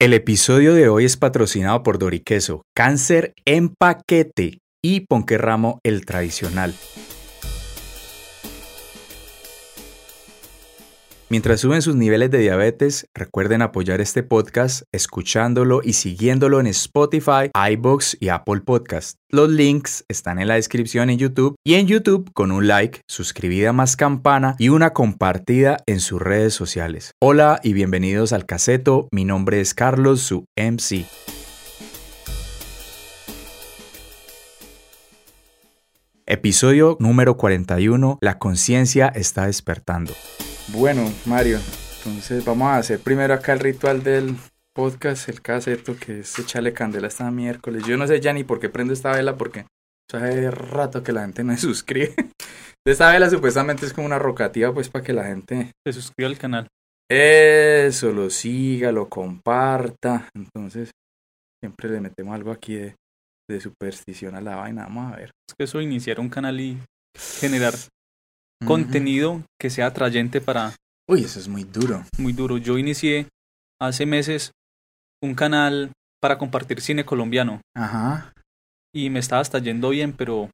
El episodio de hoy es patrocinado por Doriqueso, Cáncer en paquete y Ponquerramo el tradicional. Mientras suben sus niveles de diabetes, recuerden apoyar este podcast escuchándolo y siguiéndolo en Spotify, iBox y Apple Podcast. Los links están en la descripción en YouTube y en YouTube con un like, suscribida más campana y una compartida en sus redes sociales. Hola y bienvenidos al caseto. Mi nombre es Carlos, su MC. Episodio número 41. La conciencia está despertando. Bueno, Mario, entonces vamos a hacer primero acá el ritual del podcast, el caseto, que es echarle candela esta miércoles. Yo no sé ya ni por qué prendo esta vela, porque hace rato que la gente no se suscribe. Esta vela supuestamente es como una rocativa, pues para que la gente se suscriba al canal. Eso, lo siga, lo comparta. Entonces, siempre le metemos algo aquí de, de superstición a la vaina. Vamos a ver. Es que eso iniciar un canal y generar contenido que sea atrayente para... Uy, eso es muy duro. Muy duro. Yo inicié hace meses un canal para compartir cine colombiano. Ajá. Y me estaba hasta yendo bien, pero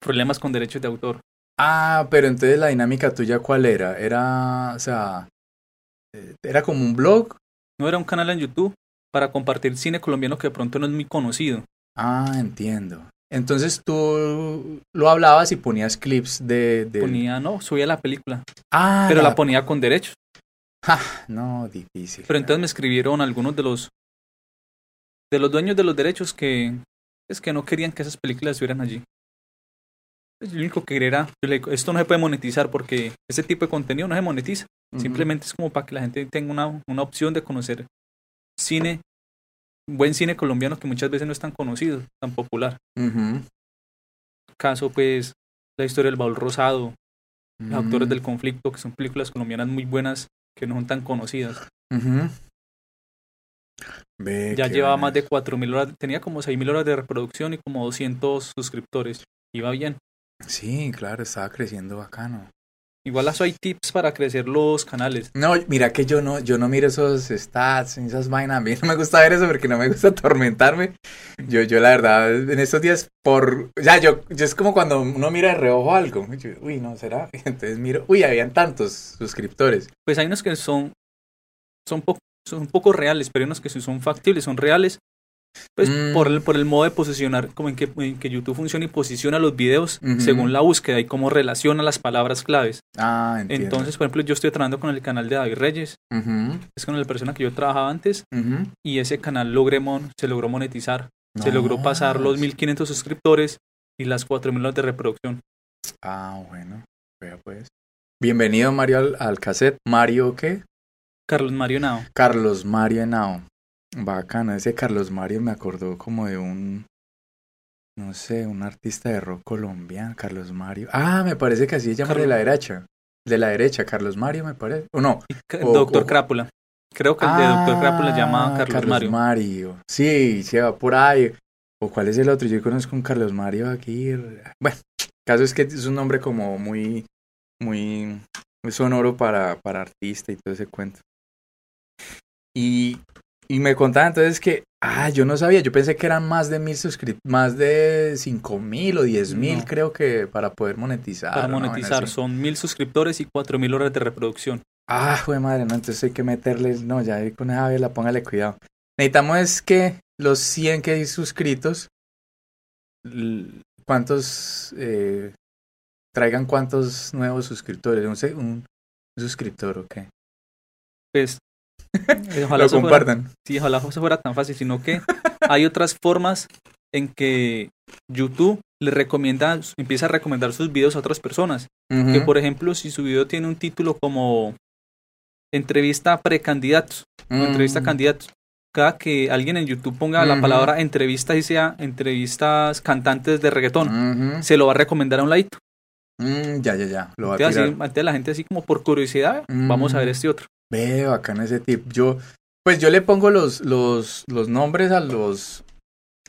problemas con derechos de autor. Ah, pero entonces la dinámica tuya cuál era? Era, o sea, eh, era como un blog. No era un canal en YouTube para compartir cine colombiano que de pronto no es muy conocido. Ah, entiendo. Entonces tú lo hablabas y ponías clips de... Ponía, no, subía la película. Ah. Pero la, ponía con derechos. Ja, no, difícil. Pero entonces me escribieron algunos de los... De los dueños de los derechos que... Es que no querían que esas películas estuvieran allí. Pues, lo único que quería era... esto no se puede monetizar porque ese tipo de contenido no se monetiza. Simplemente es como para que la gente tenga una, una opción de conocer cine buen cine colombiano que muchas veces no es tan conocido, tan popular. Caso, pues, la historia del baúl rosado, Los actores mm. del conflicto, que son películas colombianas muy buenas que no son tan conocidas. ya llevaba más de 4.000 horas, tenía como 6.000 horas de reproducción y como 200 suscriptores. Iba bien. Sí, claro, estaba creciendo bacano. Igual eso hay tips para crecer los canales. No, mira que yo no, yo no miro esos stats, esas vainas. A mí no me gusta ver eso porque no me gusta atormentarme. Yo, yo la verdad, en estos días, por, ya yo, yo es como cuando uno mira de reojo algo. uy, no, ¿será? Entonces miro, uy, habían tantos suscriptores. Pues hay unos que son, son, son un poco reales, pero hay unos que son factibles, son reales. Pues mm. por, el, por el modo de posicionar, como en que, que YouTube funciona y posiciona los videos según la búsqueda y cómo relaciona las palabras claves. Ah, entiendo. Entonces, por ejemplo, yo estoy trabajando con el canal de David Reyes, es con la persona que yo trabajaba antes, y ese canal logré se logró monetizar. Se logró pasar los 1500 suscriptores y las 4000 horas de reproducción. Ah, bueno, vea pues. Bienvenido Mario al, al cassette. ¿Mario qué? Carlos Mario Nao. Carlos Mario Nao. Bacana, ese Carlos Mario me acordó como de un, no sé, un artista de rock colombiano, Carlos Mario. Ah, me parece que así se llama de la derecha. De la derecha, Carlos Mario me parece. O no. Doctor Crápula. Creo que el de Doctor Crápula se llama Carlos, Carlos Mario. Mario. Sí, se va por ahí. ¿O cuál es el otro? Yo conozco un Carlos Mario aquí. Bueno, el caso es que es un nombre como muy, muy, muy sonoro para, para artista y todo ese cuento. Y y me contaba entonces que, ah, yo no sabía, yo pensé que eran más de mil suscriptores, más de cinco mil o diez mil, creo que para poder monetizar. Para monetizar, son mil suscriptores y cuatro mil horas de reproducción. Ah, fue madre, no, entonces hay que meterle, no, ya con esa vela, póngale cuidado. Necesitamos es que los 100 que hay suscritos, ¿cuántos, eh, traigan cuántos nuevos suscriptores? Un, un suscriptor, ¿o qué? Pues Ojalá lo compartan. sí, ojalá eso fuera tan fácil, sino que hay otras formas en que YouTube le recomienda, empieza a recomendar sus videos a otras personas. Que por ejemplo, si su video tiene un título como entrevista precandidatos o entrevista a candidatos, cada que alguien en YouTube ponga la palabra entrevista y sea entrevistas cantantes de reggaetón, se lo va a recomendar a un ladito. Mm, ya, ya, ya. Lo va a tirar. la gente así como por curiosidad, vamos a ver este otro. Veo acá en ese tip. Yo, pues yo le pongo los, los, los nombres a los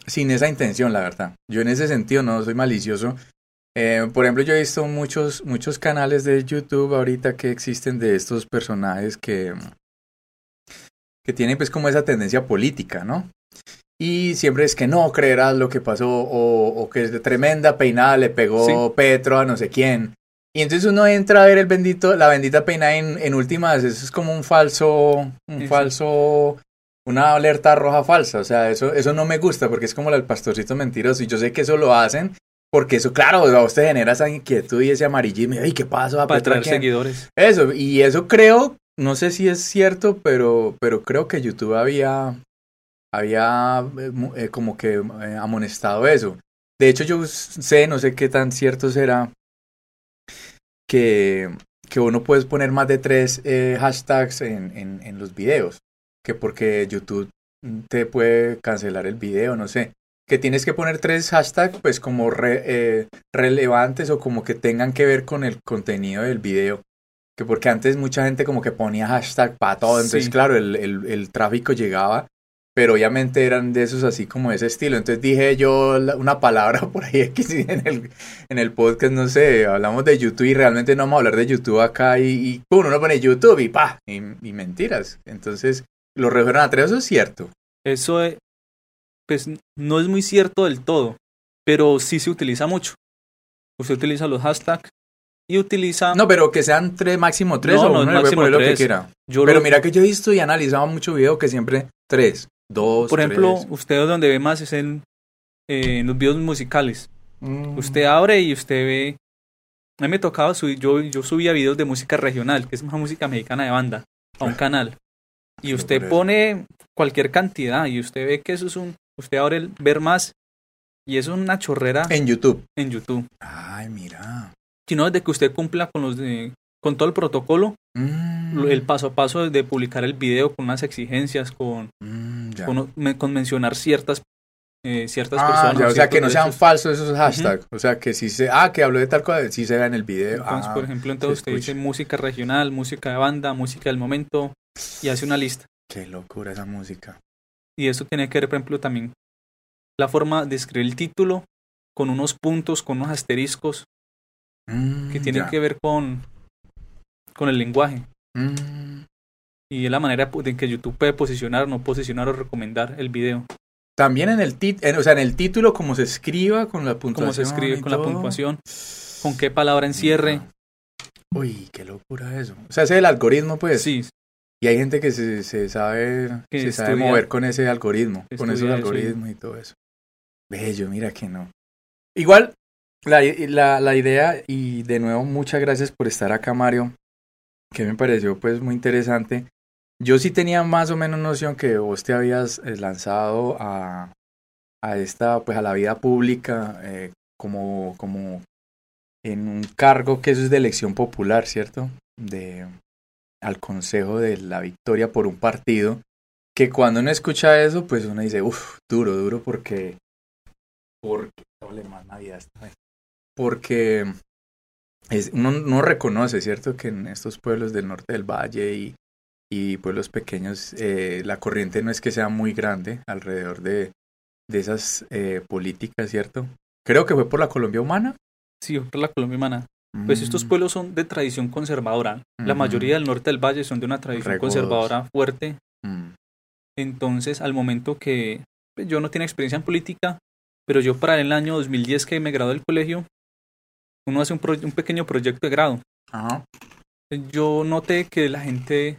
sin esa intención, la verdad. Yo en ese sentido no soy malicioso. Eh, por ejemplo, yo he visto muchos, muchos canales de YouTube ahorita que existen de estos personajes que, que tienen pues como esa tendencia política, ¿no? Y siempre es que no creerás lo que pasó o, o que es de tremenda peinada le pegó Petro a no sé quién. Y entonces uno entra a ver el bendito, la bendita peinada en, en últimas, eso es como un falso, un falso, una alerta roja falsa. O sea, eso, eso no me gusta porque es como el pastorcito mentiroso. Y yo sé que eso lo hacen porque eso, claro, a usted genera esa inquietud y ese amarillismo. ¿Y qué pasó? Para traer seguidores. Eso, y eso creo, no sé si es cierto, pero, pero creo que YouTube había, había eh, eh, como que eh, amonestado eso. De hecho, yo sé, no sé qué tan cierto será, que, que uno puede poner más de tres hashtags en, en, en los videos, que porque YouTube te puede cancelar el video, no sé que tienes que poner tres hashtags pues como re, relevantes o como que tengan que ver con el contenido del video. Que porque antes mucha gente como que ponía hashtag para todo, entonces claro, el, el, el, tráfico llegaba pero obviamente eran de esos así como de ese estilo. Entonces dije yo una palabra por ahí aquí en el, en el podcast, no sé, hablamos de YouTube y realmente no vamos a hablar de YouTube acá y, y uno pone YouTube y pa, y, mentiras. Entonces lo refieren a tres, eso es cierto. Eso es, pues no es muy cierto del todo, pero sí se utiliza mucho. Usted utiliza los hashtags y utiliza... No, pero que sean tres, máximo tres o uno máximo lo que quiera. pero mira que yo he visto y analizado mucho video que siempre tres. Dos, Por ejemplo, usted donde ve más es en, en los videos musicales. Mm. Usted abre y usted ve... A mí me tocaba subir, yo, yo subía videos de música regional, que es una música mexicana de banda, a un canal. Y usted pone cualquier cantidad y usted ve que eso es un... Usted abre el ver más y eso es una chorrera. En YouTube. En YouTube. Ay, mira. Sino desde que usted cumpla con los de, con todo el protocolo, mm. el paso a paso de publicar el video con unas exigencias, con, mm, con, mencionar ciertas eh, ciertas ah, personas. o sea, que no sean falsos esos hashtags. O sea, que si se, ah, que habló de tal cosa, si se ve en el video. Entonces, ah, por ejemplo, entonces usted dice música regional, música de banda, música del momento, y hace una lista. Qué locura esa música. Y eso tiene que ver, por ejemplo, también la forma de escribir el título, con unos puntos, con unos asteriscos, que mm, tienen que ver con, con el lenguaje. Mm. Y es la manera en que YouTube puede posicionar, no posicionar o recomendar el video. También en el, o sea, en el título, como se escriba con la puntuación. Cómo se escribe con la puntuación, con qué palabra encierre. Uy, qué locura eso. O sea, ese es el algoritmo, pues. Sí. Y hay gente que se, se sabe, se sabe mover con ese algoritmo, con esos algoritmos y todo eso. Bello, mira que no. Igual, la, la, la idea, y de nuevo, muchas gracias por estar acá, Mario, que me pareció pues muy interesante. Yo sí tenía más o menos noción que vos te habías eh, lanzado a, a esta, pues a la vida pública eh, como, como en un cargo que eso es de elección popular, ¿cierto? De, al consejo de la victoria por un partido, que cuando uno escucha eso, pues uno dice, uff, duro, duro, porque, porque, porque uno no reconoce, ¿cierto? Que en estos pueblos del norte del valle y, y pueblos pequeños, eh, la corriente no es que sea muy grande alrededor de, de esas eh, políticas, ¿cierto? Creo que fue por la Colombia Humana. Sí, por la Colombia Humana. Pues estos mm. pueblos son de tradición conservadora. La mayoría del norte del valle son de una tradición conservadora fuerte. Mm. Entonces, al momento que pues, yo no tenía experiencia en política, pero yo para el año 2010 que me gradué del colegio, uno hace un, un pequeño proyecto de grado. Yo noté que la gente,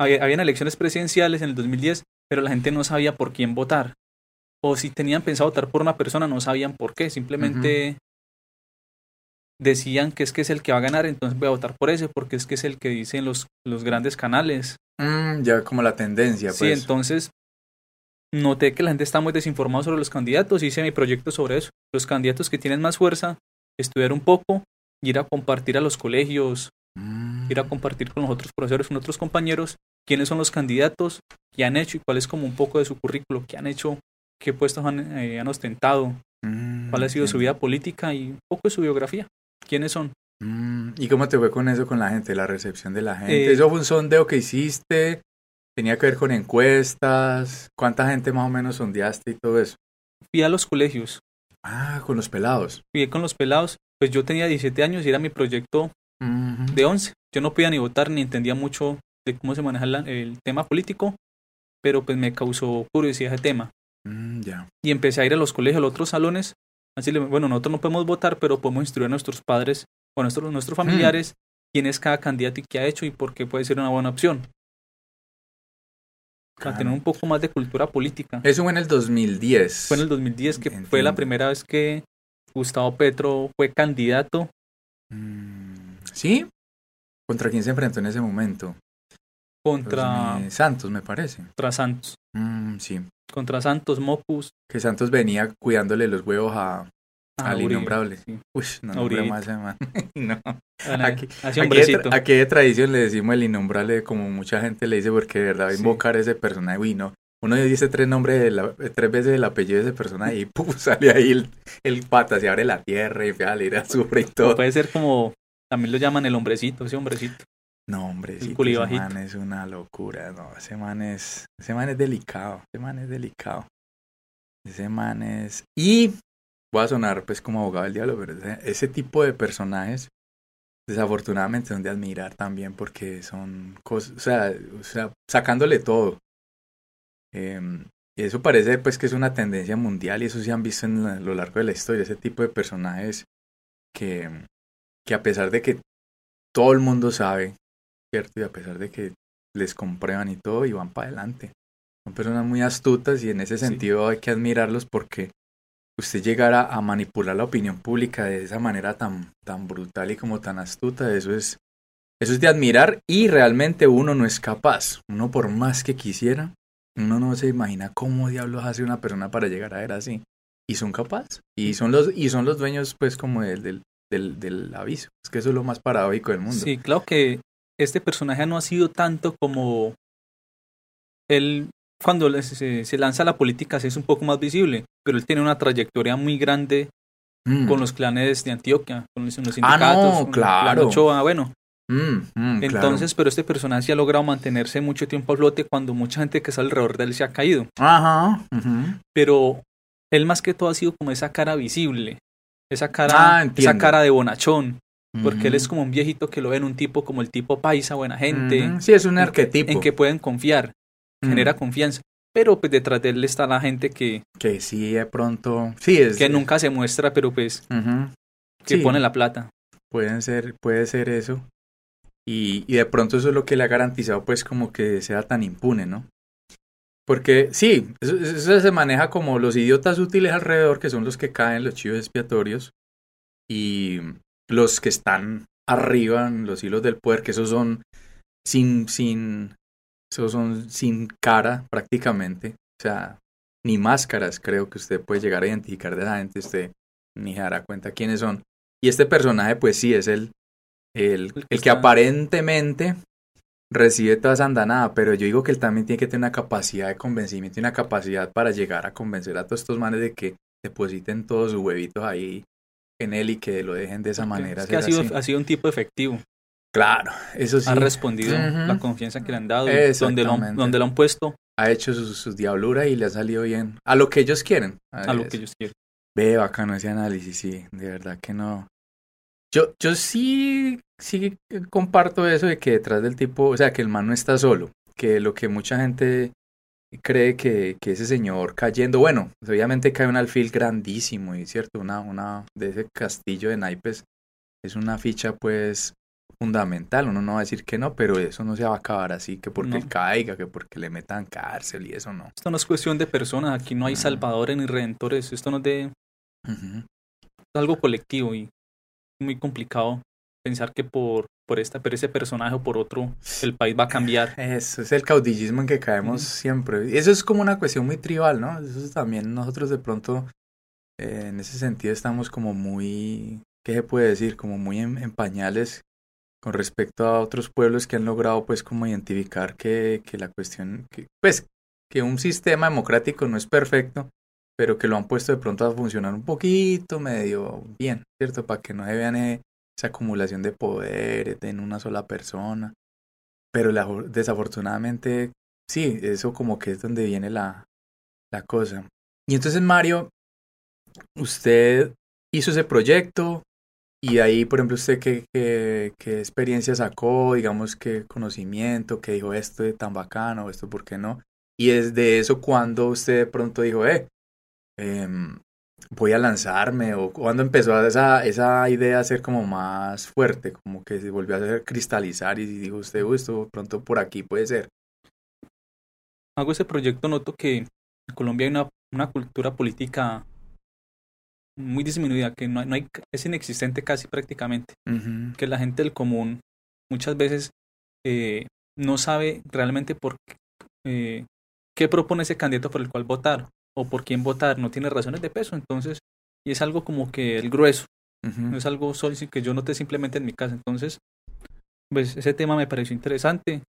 había, habían elecciones presidenciales en el 2010, pero la gente no sabía por quién votar. O si tenían pensado votar por una persona, no sabían por qué. Simplemente decían que es que es el que va a ganar, entonces voy a votar por ese, porque es que es el que dicen los, los grandes canales. Mm, ya como la tendencia, pues. Sí, entonces noté que la gente está muy desinformada sobre los candidatos, hice mi proyecto sobre eso. Los candidatos que tienen más fuerza, estudiar un poco, ir a compartir a los colegios. Ir a compartir con los otros profesores, con otros compañeros, quiénes son los candidatos, qué han hecho y cuál es como un poco de su currículo, qué han hecho, qué puestos han, eh, han ostentado, mm, cuál ha sido su vida política y un poco de su biografía. ¿Quiénes son? Mm, ¿Y cómo te fue con eso, con la gente, la recepción de la gente? Eh, ¿Eso fue un sondeo que hiciste? ¿Tenía que ver con encuestas? ¿Cuánta gente más o menos sondeaste y todo eso? Fui a los colegios. Ah, con los pelados. Fui con los pelados. Pues yo tenía 17 años y era mi proyecto de 11. Yo no podía ni votar ni entendía mucho de cómo se maneja el tema político, pero pues me causó curiosidad ese tema. Mm, ya. Y empecé a ir a los colegios, a los otros salones, así le- bueno, nosotros no podemos votar, pero podemos instruir a nuestros padres o a nuestros, nuestros familiares quién es cada candidato y qué ha hecho y por qué puede ser una buena opción. Para Claro. tener un poco más de cultura política. Eso fue en el 2010. Fue en el 2010 que fue la primera vez que Gustavo Petro fue candidato Mm, ¿Sí? ¿Contra quién se enfrentó en ese momento? contra, 2000 Santos, me parece. contra Santos. Mm, sí. Contra Santos, Mocus, Que Santos venía cuidándole los huevos a, a al Uribe, innombrable. sí. Uy, no A nombre Uribe. más man. no. Bueno, Aquí- Aquí de, aquí tradición le decimos el innombrable como mucha gente le dice porque de verdad Sí. invocar a ese personaje, uy, no. Uno dice tres nombres, de la- tres veces el apellido de ese personaje y ¡pum! sale ahí el, el pata, se abre la tierra y empieza a leer azufre y todo. Puede ser como, también lo llaman el hombrecito, ese hombrecito. No, hombre, sí, ese man es una locura, no, ese man es, ese man es delicado, ese man es delicado. Ese man es... Y voy a sonar pues como abogado del diablo, pero ese, ese tipo de personajes desafortunadamente son de admirar también porque son cosas, o sea, o sea sacándole todo. Em, y eso parece pues que es una tendencia mundial y eso se han visto en la- a lo largo de la historia, ese tipo de personajes que, que a pesar de que todo el mundo sabe, ¿cierto? Y a pesar de que les comprueban y todo y van para adelante. Son personas muy astutas y en ese Sí. sentido hay que admirarlos porque usted llegara a manipular la opinión pública de esa manera tan, tan brutal y como tan astuta, eso es, eso es de admirar y realmente uno no es capaz. Uno por más que quisiera, uno no se imagina cómo diablos hace una persona para llegar a ser así. Y son capaces. Y son los, y son los dueños pues como del, del, del, del aviso. Es que eso es lo más paradójico del mundo. Sí, claro que este personaje no ha sido tanto como él cuando se, se lanza a la política es un poco más visible, pero él tiene una trayectoria muy grande Mm. con los clanes de Antioquia, con los, Ah, no, sindicatos, con el clan claro. Ochoa, bueno, Mm, mm, claro. entonces, pero este personaje ha logrado mantenerse mucho tiempo a flote cuando mucha gente que está alrededor de él se ha caído, Ajá. pero él más que todo ha sido como esa cara visible, esa cara, Ah, esa cara de bonachón, porque él es como un viejito que lo ven un tipo como el tipo paisa, buena gente, Sí, es un en- arquetipo. en que pueden confiar, Mm. genera confianza. Pero pues detrás de él está la gente que, Que sí, de pronto. Sí, es. que nunca se muestra, pero pues que Sí, pone la plata. Pueden ser, puede ser eso. Y, y de pronto eso es lo que le ha garantizado, pues, como que sea tan impune, ¿no? Porque sí, eso, eso se maneja como los idiotas útiles alrededor, que son los que caen, los chivos expiatorios, y los que están arriba en los hilos del poder, que esos son sin, sin, esos son sin cara prácticamente. O sea, ni máscaras creo que usted puede llegar a identificar de esa gente, usted ni se dará cuenta quiénes son. Y este personaje, pues sí, es el, el, que el que aparentemente recibe toda esa andanada, pero yo digo que él también tiene que tener una capacidad de convencimiento y una capacidad para llegar a convencer a todos estos manes de que depositen todos sus huevitos ahí en él y que lo dejen de esa Porque manera. es que ha sido, así. ha sido un tipo efectivo. Claro, eso sí. Ha respondido la confianza que le han dado, donde lo, han- donde lo han puesto Ha hecho sus su diabluras y le ha salido bien. A lo que ellos quieren. a lo Es- que ellos quieren. Ve, bacano ese análisis, sí, de verdad que no. Yo, yo sí, sí comparto eso de que detrás del tipo, o sea, que el man no está solo, que lo que mucha gente cree que, que ese señor cayendo, bueno, obviamente cae un alfil grandísimo y cierto, una, una de ese castillo de naipes es una ficha pues fundamental, uno no va a decir que no, pero eso no se va a acabar así, que porque No. él caiga, que porque le metan cárcel y eso no. Esto no es cuestión de personas, aquí no hay Ujú. salvadores ni redentores, esto no es de es algo colectivo y muy complicado pensar que por, por esta, por ese personaje o por otro, el país va a cambiar. Eso es el caudillismo en que caemos Ujú. siempre. Y eso es como una cuestión muy tribal, ¿no? Eso es también nosotros de pronto, eh, en ese sentido, estamos como muy, ¿qué se puede decir? Como muy en, en pañales con respecto a otros pueblos que han logrado, pues, como identificar que, que la cuestión, que, pues, que un sistema democrático no es perfecto, pero que lo han puesto de pronto a funcionar un poquito medio bien, ¿cierto? Para que no se vean eh, esa acumulación de poder en una sola persona. Pero desafortunadamente, sí, eso como que es donde viene la, la cosa. Y entonces, Mario, usted hizo ese proyecto y ahí, por ejemplo, usted qué, qué, experiencia sacó, digamos, qué conocimiento, qué dijo esto de tan bacano, esto por qué no. Y es de eso cuando usted de pronto dijo, eh, em, voy a lanzarme, o cuando empezó esa, esa idea a ser como más fuerte, como que se volvió a hacer cristalizar y dijo usted, "Uy, esto pronto por aquí puede ser. Hago ese proyecto, noto que en Colombia hay una, una cultura política muy disminuida, que no, no hay, es inexistente casi prácticamente, que la gente del común muchas veces eh, no sabe realmente por qué, eh, qué propone ese candidato por el cual votar o por quién votar, no tiene razones de peso, entonces, y es algo como que el grueso, no es algo solo que yo noté simplemente en mi casa, entonces, pues ese tema me pareció interesante,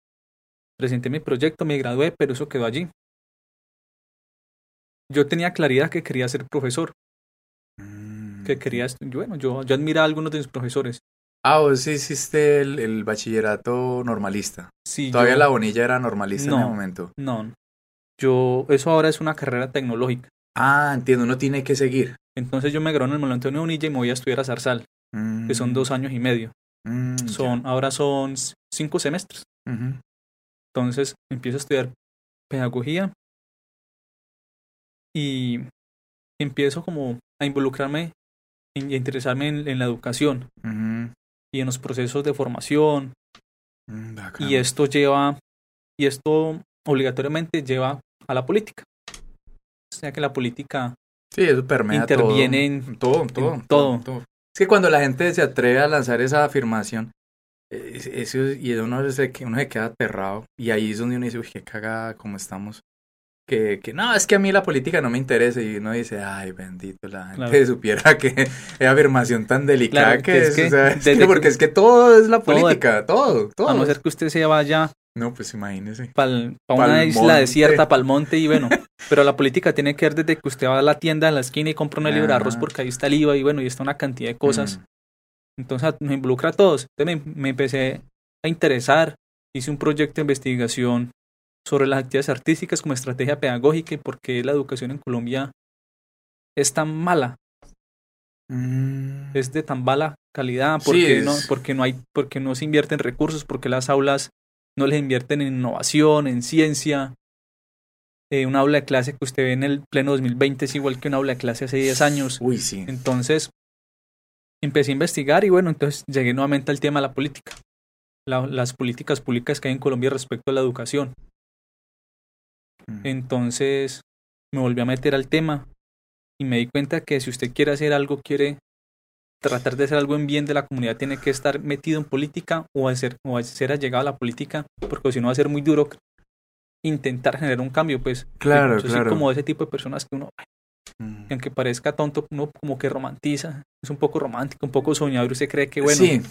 presenté mi proyecto, me gradué, pero eso quedó allí. Yo tenía claridad que quería ser profesor, Mm. que quería, bueno, yo, yo admiraba a algunos de mis profesores. Ah, vos sí hiciste el, el bachillerato normalista. Sí, Todavía yo- la bonilla era normalista en el momento. No, yo, eso ahora es una carrera tecnológica. Ah, entiendo, uno tiene que seguir. Entonces yo me gradué en el Manuel Antonio Bonilla y me voy a estudiar a Zarzal, que son dos años y medio. Mm, ya. Son, ahora son cinco semestres. Entonces empiezo a estudiar pedagogía y empiezo como a involucrarme y a interesarme en, en la educación y en los procesos de formación. Mm. Y esto lleva, y esto obligatoriamente lleva a la política. O sea que la política Sí, eso permea interviene todo, en- todo, en todo, todo. Es que cuando la gente se atreve a lanzar esa afirmación, eh, es- eso, y uno se, uno se queda aterrado, y ahí es donde uno dice, uy, qué cagada, cómo estamos. Que, que no, es que a mí la política no me interesa, y uno dice, ay, bendito, la gente Claro. supiera que es afirmación tan delicada Claro, que, que es que o sea, es que desde porque que- es que todo es la todo política, todo, todo. A no ser que usted se vaya No, pues imagínese. para una isla desierta, para el monte y bueno. Pero la política tiene que ver desde que usted va a la tienda en la esquina y compra una libra de arroz Ajá. porque ahí está el IVA y bueno, y está una cantidad de cosas. Mm. Entonces nos involucra a todos. Entonces me, me empecé a interesar, hice un proyecto de investigación sobre las actividades artísticas como estrategia pedagógica y por qué la educación en Colombia es tan mala, Mm. es de tan mala calidad, porque, no, porque, no, hay, porque no se invierten recursos, porque las aulas no les invierten en innovación, en ciencia. Eh, un aula de clase que usted ve en el pleno 2020 es igual que un aula de clase hace 10 años. Uy, sí. Entonces, empecé a investigar y bueno, entonces llegué nuevamente al tema de la política. La- las políticas públicas que hay en Colombia respecto a la educación. Mm. Entonces, me volví a meter al tema y me di cuenta que si usted quiere hacer algo, quiere tratar de hacer algo en bien de la comunidad, tiene que estar metido en política o hacer, o ser allegado a la política, porque si no va a ser muy duro intentar generar un cambio, pues. Claro, claro. como ese tipo de personas que uno, Mm. aunque parezca tonto, uno como que romantiza, es un poco romántico, un poco soñador, y usted cree que, bueno, sí,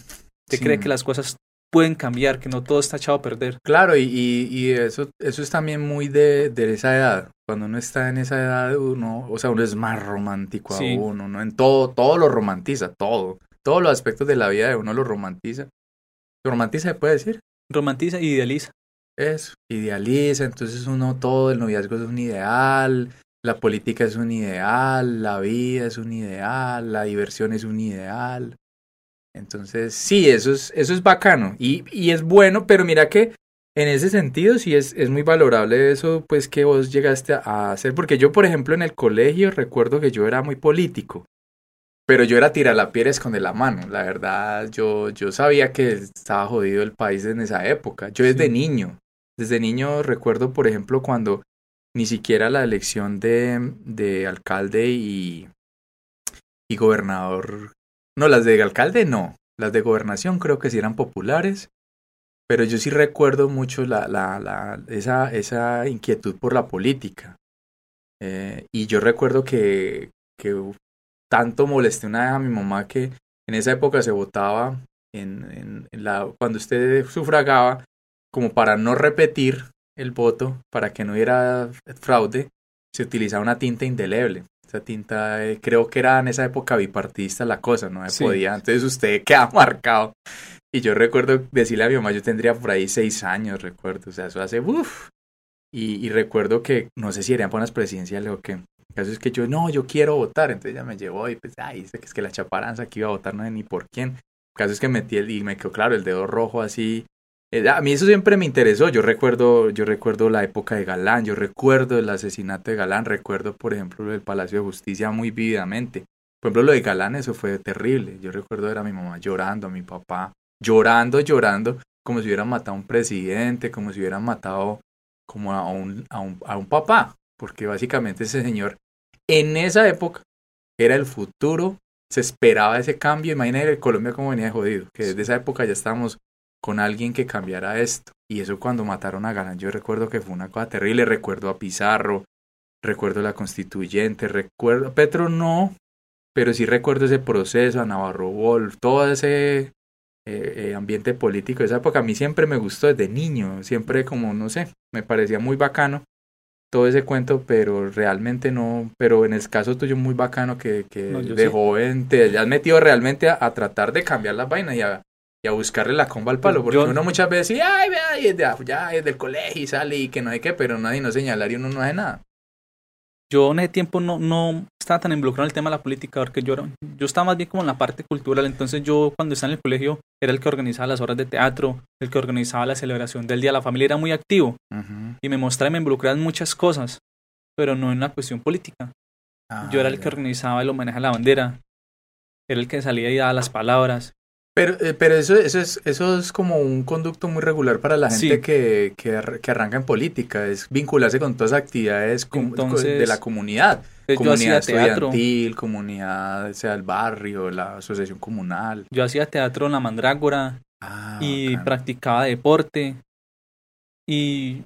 sí. cree que las cosas pueden cambiar, que no todo está echado a perder. Claro, y, eso, eso es también muy de, de esa edad. Cuando uno está en esa edad, uno, o sea, uno es más romántico Sí. aún, uno en todo, todo lo romantiza, todo. Todos los aspectos de la vida de uno lo romantiza. ¿Lo romantiza se puede decir? Romantiza y idealiza. Eso, idealiza, entonces uno todo, el noviazgo es un ideal, la política es un ideal, la vida es un ideal, la diversión es un ideal. Entonces, sí, eso es, eso es bacano y, y es bueno, pero mira que en ese sentido sí es, es muy valorable eso, pues que vos llegaste a hacer, porque yo, por ejemplo, en el colegio recuerdo que yo era muy político, pero yo era tirar la piedra esconder la mano, la verdad, yo, yo sabía que estaba jodido el país en esa época, yo desde Sí. niño, desde niño recuerdo, por ejemplo, cuando ni siquiera la elección de, de alcalde y, y gobernador, no, las de alcalde no, las de gobernación creo que sí eran populares, pero yo sí recuerdo mucho la, la, la, esa, esa inquietud por la política. Eh, y yo recuerdo que, que tanto molesté una vez a mi mamá que en esa época se votaba en, en- la, cuando usted sufragaba, como para no repetir el voto, para que no hubiera fraude, se utilizaba una tinta indeleble. Esa tinta, eh, creo que era en esa época bipartidista la cosa, no se Sí. podía. Entonces usted queda marcado. Y yo recuerdo decirle a mi mamá, yo tendría por ahí seis años, recuerdo. O sea, eso hace uff. Y, y recuerdo que, no sé si eran para unas presidenciales o qué. El caso es que yo, no, yo quiero votar. Entonces ella me llevó y pues, ay, dice que es que la chaparanza que iba a votar no sé ni por quién. El caso es que metí el, y me quedó claro el dedo rojo así a mí eso siempre me interesó. Yo recuerdo, yo recuerdo la época de Galán, yo recuerdo el asesinato de Galán, recuerdo, por ejemplo, el Palacio de Justicia muy vívidamente. Por ejemplo, lo de Galán, eso fue terrible. Yo recuerdo ver a mi mamá llorando, a mi papá, llorando, llorando, como si hubieran matado a un presidente, como si hubieran matado como a un, a un, a un papá. Porque básicamente ese señor, en esa época, era el futuro, se esperaba ese cambio. Imagínate Colombia como venía de jodido, que desde esa época ya estábamos con alguien que cambiara esto. Y eso cuando mataron a Galán, yo recuerdo que fue una cosa terrible. Recuerdo a Pizarro, recuerdo a la constituyente, recuerdo a Petro no, pero sí recuerdo ese proceso, a Navarro Wolf, todo ese eh, eh, ambiente político de esa época. A mí siempre me gustó desde niño, siempre como, no sé, me parecía muy bacano todo ese cuento, pero realmente no, pero en el caso tuyo muy bacano que, que de joven te has metido realmente a, a, tratar de cambiar las vainas y a, y a buscarle la comba al palo, porque uno muchas veces dice, ay, vea, y es de, ya es del colegio y sale y que no hay qué, pero nadie no señalar y uno no hace nada. Yo en ese tiempo no, no estaba tan involucrado en el tema de la política, porque yo, yo estaba más bien como en la parte cultural, entonces yo cuando estaba en el colegio era el que organizaba las horas de teatro, el que organizaba la celebración del Día de la Familia, era muy activo y me mostraba y me involucraba en muchas cosas, pero no en la cuestión política. yo era el que organizaba el homenaje a la bandera, era el que salía y daba las palabras, pero, eh, pero eso, eso, es, eso es como un conducto muy regular para la gente que, que, que, arranca en política, es vincularse con todas las actividades de la comunidad. Pues, comunidad estudiantil, comunidad, sea el barrio, la asociación comunal. Yo hacía teatro en la mandrágora ah, y practicaba deporte. Y,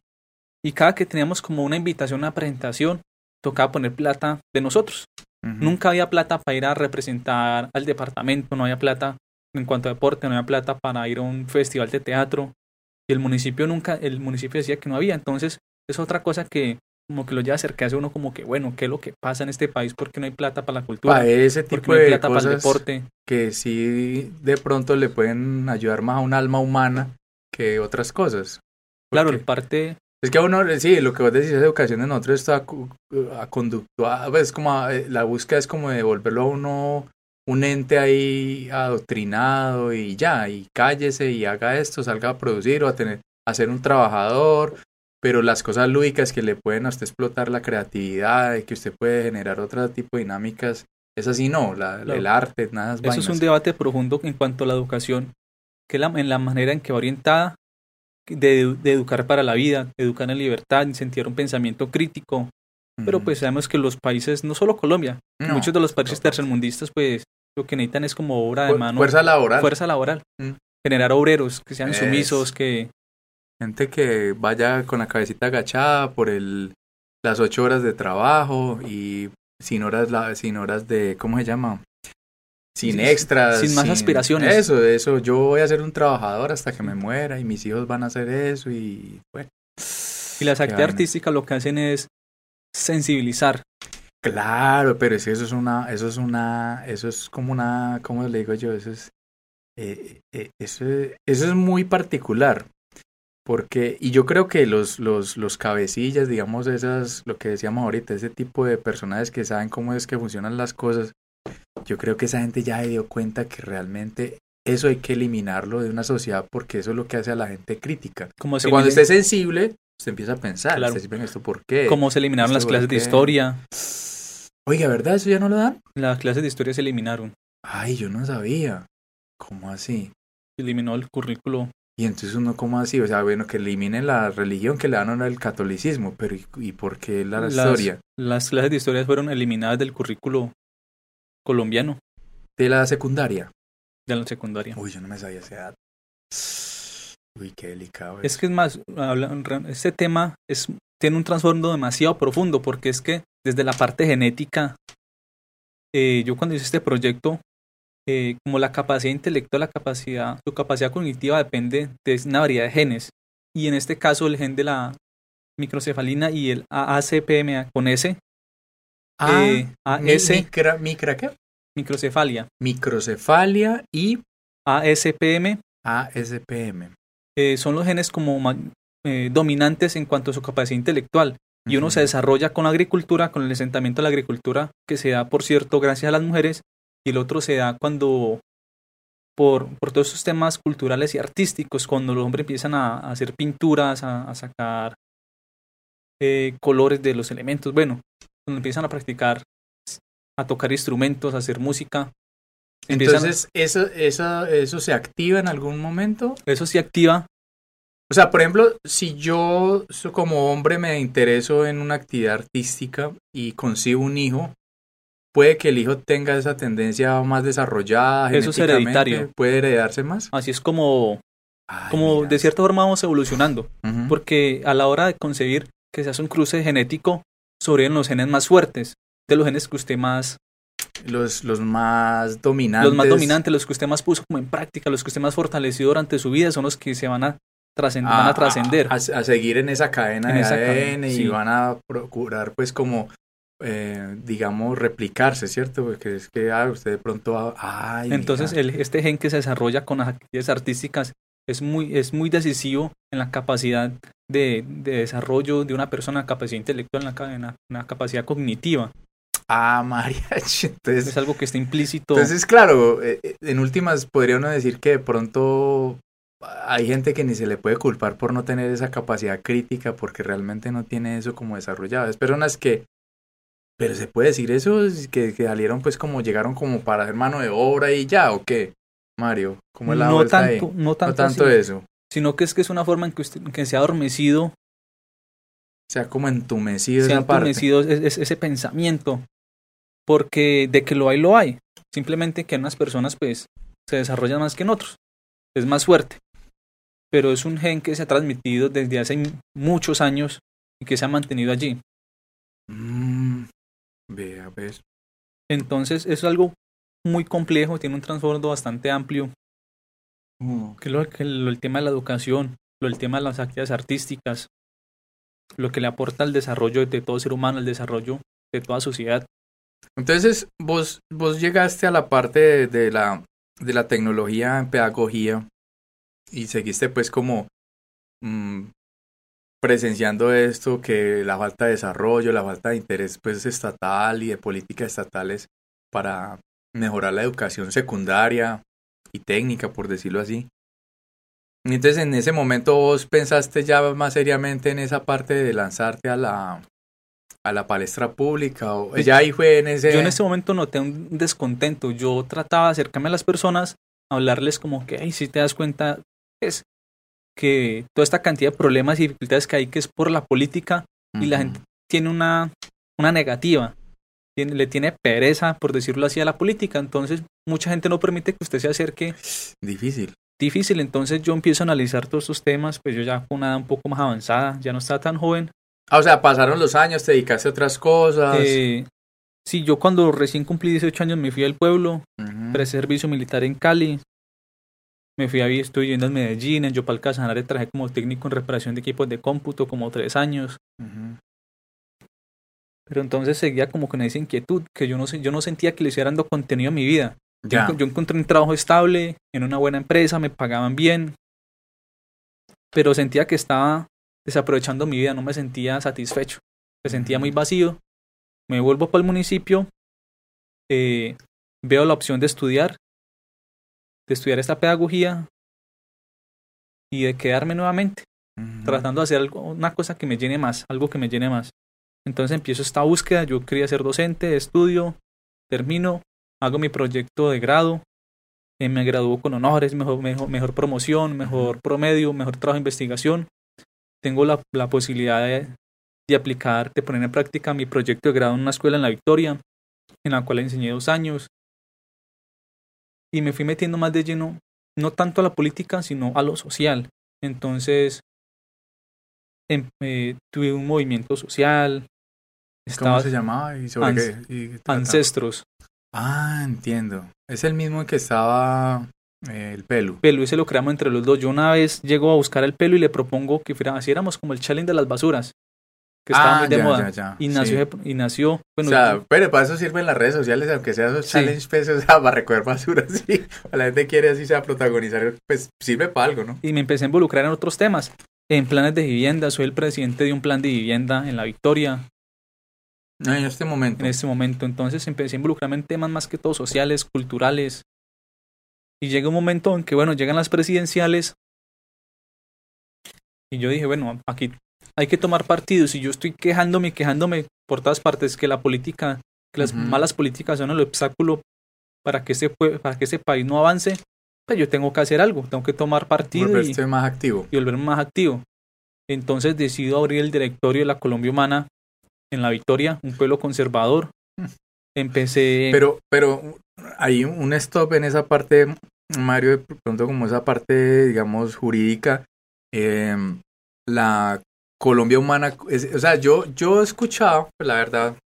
y cada que teníamos como una invitación, una presentación, tocaba poner plata de nosotros. Nunca había plata para ir a representar al departamento, no había plata en cuanto a deporte, no había plata para ir a un festival de teatro. Y el municipio nunca, el municipio decía que no había. Entonces, es otra cosa que como que lo lleva a acercarse a uno como que, bueno, ¿qué es lo que pasa en este país? ¿Por qué no hay plata para la cultura? Para ese tipo de plata cosas para el deporte? que sí de pronto le pueden ayudar más a un alma humana que otras cosas. Claro, el parte... Es que uno, sí, lo que vos decís es educación en otro está a, a conductuar, pues como eh, la búsqueda es como de volverlo a uno un ente ahí adoctrinado y ya, y cállese y haga esto, salga a producir o a tener, a ser un trabajador, pero las cosas lúdicas que le pueden a usted explotar la creatividad, y que usted puede generar otro tipo de dinámicas, es así no, la, el arte, nada más. Eso es un debate profundo en cuanto a la educación, que la, en la manera en que va orientada de, de, educar para la vida, educar en libertad, incentivar un pensamiento crítico. Pero pues sabemos que los países, no solo Colombia, muchos de los países tercermundistas pues lo que necesitan es como obra de mano. Fuerza laboral. Fuerza laboral. Mm. Generar obreros que sean sumisos, que... Gente que vaya con la cabecita agachada por el, las ocho horas de trabajo y sin horas, la, sin horas de, ¿cómo se llama? Sin extras. Sin más aspiraciones. Eso, eso. Yo voy a ser un trabajador hasta que me muera y mis hijos van a hacer eso y bueno. Y las actividades artísticas lo que hacen es sensibilizar, Claro, pero eso es una, eso es una, eso es como una, ¿cómo le digo yo? Eso es, eh, eh, eso, eso es muy particular. Porque, y yo creo que los, los, los cabecillas, digamos, esas, lo que decíamos ahorita, ese tipo de personajes que saben cómo es que funcionan las cosas, yo creo que esa gente ya se dio cuenta que realmente eso hay que eliminarlo de una sociedad porque eso es lo que hace a la gente crítica. Como si cuando esté sensible, usted empieza a pensar, claro. esto por qué? ¿Cómo se eliminaron las clases de historia? Oiga, ¿verdad? ¿Eso ya no lo dan? Las clases de historia se eliminaron. Ay, yo no sabía. ¿Cómo así? Se eliminó el currículo. Y entonces uno, ¿cómo así? O sea, bueno, que eliminen la religión que le dan al catolicismo, pero ¿y, por qué la historia? Las clases de historia fueron eliminadas del currículo colombiano. ¿De la secundaria? De la secundaria. Uy, yo no me sabía esa edad. Uy, qué delicado. Es, que es más, este tema es, tiene un trasfondo demasiado profundo, porque es que desde la parte genética, eh, yo cuando hice este proyecto, eh, como la capacidad intelectual, la capacidad, su capacidad cognitiva depende de una variedad de genes. Y en este caso el gen de la microcefalina y el ACPM con S. A, eh, Micra, micra, ¿qué? Microcefalia. Microcefalia y ASPM. ASPM. Son los genes como dominantes en cuanto a su capacidad intelectual y uno se desarrolla con la agricultura, con el asentamiento de la agricultura, que se da, por cierto, gracias a las mujeres, y el otro se da cuando por, por todos esos temas culturales y artísticos, cuando los hombres empiezan a, hacer pinturas, a, sacar eh, colores de los elementos, bueno, cuando empiezan a practicar, a tocar instrumentos, a hacer música. Entonces, ¿eso, eso, ¿eso se activa en algún momento? Eso se activa. O sea, por ejemplo, si yo como hombre me intereso en una actividad artística y consigo un hijo, puede que el hijo tenga esa tendencia más desarrollada. Eso es hereditario. Puede heredarse más. Así es como, como de cierta forma vamos evolucionando. Porque a la hora de concebir que se hace un cruce genético, sobreviven los genes más fuertes, de los genes que usted más... Los, los más dominantes. Los más dominantes, los que usted más puso como en práctica, los que usted más fortalecido durante su vida, son los que se van a a, trascender. A, seguir en esa cadena de ADN y van a procurar pues como eh, digamos, replicarse, ¿cierto? Porque es que ah, usted de pronto... Entonces, el, este gen que se desarrolla con las actividades artísticas es muy, es muy decisivo en la capacidad de, desarrollo de una persona, capacidad intelectual, en la, capacidad cognitiva. Ah, María, entonces... Es algo que está implícito. Entonces, claro, eh, eh, en últimas podría uno decir que de pronto hay gente que ni se le puede culpar por no tener esa capacidad crítica porque realmente no tiene eso como desarrollado. Es personas que pero se puede decir eso, que, que salieron pues como llegaron como para hacer mano de obra y ya, ¿o qué? Mario, ¿cómo es la no tanto, No tanto, no tanto eso. Sino que es que es una forma en que, que se ha adormecido. Se ha como entumecido se ha entumecido ese pensamiento. Porque de que lo hay, lo hay. Simplemente que en unas personas pues se desarrollan más que en otros. Es más fuerte. Pero es un gen que se ha transmitido desde hace muchos años y que se ha mantenido allí. Mm. Vea, ves. Entonces es algo muy complejo, tiene un trasfondo bastante amplio. Mm. Que, lo, que el tema de la educación, lo, el tema de las actividades artísticas, lo que le aporta al desarrollo de todo ser humano, al desarrollo de toda sociedad. Entonces, vos, vos llegaste a la parte de, la, de la tecnología en pedagogía y seguiste pues como mm, presenciando esto, que la falta de desarrollo, la falta de interés pues estatal y de políticas estatales para mejorar la educación secundaria y técnica, por decirlo así. Entonces en ese momento vos pensaste ya más seriamente en esa parte de lanzarte a la a la palestra pública o ya ahí fue en ese Yo en ese momento noté un descontento, yo trataba de acercarme a las personas, hablarles como que, ay, si te das cuenta, es que toda esta cantidad de problemas y dificultades que hay que es por la política y la gente tiene una, una negativa, tiene, le tiene pereza, por decirlo así, a la política. Entonces, mucha gente no permite que usted se acerque. Difícil. Difícil. Entonces, yo empiezo a analizar todos estos temas, pues yo ya con una edad un poco más avanzada, ya no estaba tan joven. Ah, o sea, pasaron los años, te dedicaste a otras cosas. Eh, sí, yo cuando recién cumplí 18 años me fui al pueblo, uh servicio militar en Cali, me fui a estoy yendo en Medellín, en Yopal Casanare trabajé como técnico en reparación de equipos de cómputo como tres años. Pero entonces seguía como con esa inquietud, que yo no, yo no sentía que le hicieran dando contenido a mi vida. Yo, encontré un trabajo estable, en una buena empresa, me pagaban bien, pero sentía que estaba desaprovechando mi vida, no me sentía satisfecho, me sentía muy vacío. Me vuelvo para el municipio, eh, veo la opción de estudiar de estudiar esta pedagogía y de quedarme nuevamente, tratando de hacer algo, una cosa que me llene más, algo que me llene más. Entonces empiezo esta búsqueda, yo quería ser docente, estudio, termino, hago mi proyecto de grado, eh, me gradúo con honores, mejor, mejor, mejor promoción, mejor promedio, mejor trabajo de investigación. Tengo la, la posibilidad de, de, aplicar, de poner en práctica mi proyecto de grado en una escuela en La Victoria, en la cual enseñé dos años y me fui metiendo más de lleno, no tanto a la política, sino a lo social. Entonces, em, eh, tuve un movimiento social. ¿Cómo se llamaba? ¿Y sobre qué? ancestros. Ah, entiendo. Es el mismo que estaba el pelo. Pelo, ese lo creamos entre los dos. Yo una vez llego a buscar el pelo y le propongo que fuera, así éramos como el challenge de las basuras que estaba muy de moda. y nació, y nació bueno, o sea, pero para eso sirven las redes sociales, aunque sea esos challenges, pues, o sea, para recoger basura, sí. la gente quiere así sea protagonizar, pues sirve para algo, ¿no? Y me empecé a involucrar en otros temas, en planes de vivienda, soy el presidente de un plan de vivienda en La Victoria. En este momento. En este momento, entonces empecé a involucrarme en temas más que todo sociales, culturales. Y llega un momento en que, bueno, llegan las presidenciales. Y yo dije, bueno, aquí hay que tomar partidos. Y yo estoy quejándome, quejándome por todas partes que la política, que las malas políticas son el obstáculo para que, ese, para que ese país no avance. Pues yo tengo que hacer algo, tengo que tomar partido. y, más activo. Y volverme más activo. Entonces decido abrir el directorio de la Colombia Humana en La Victoria, un pueblo conservador. Mm. Empecé... Pero, pero hay un stop en esa parte, Mario, de pronto como esa parte, digamos, jurídica. Em, la Colombia Humana, o sea, yo, yo he escuchado, pues, la verdad,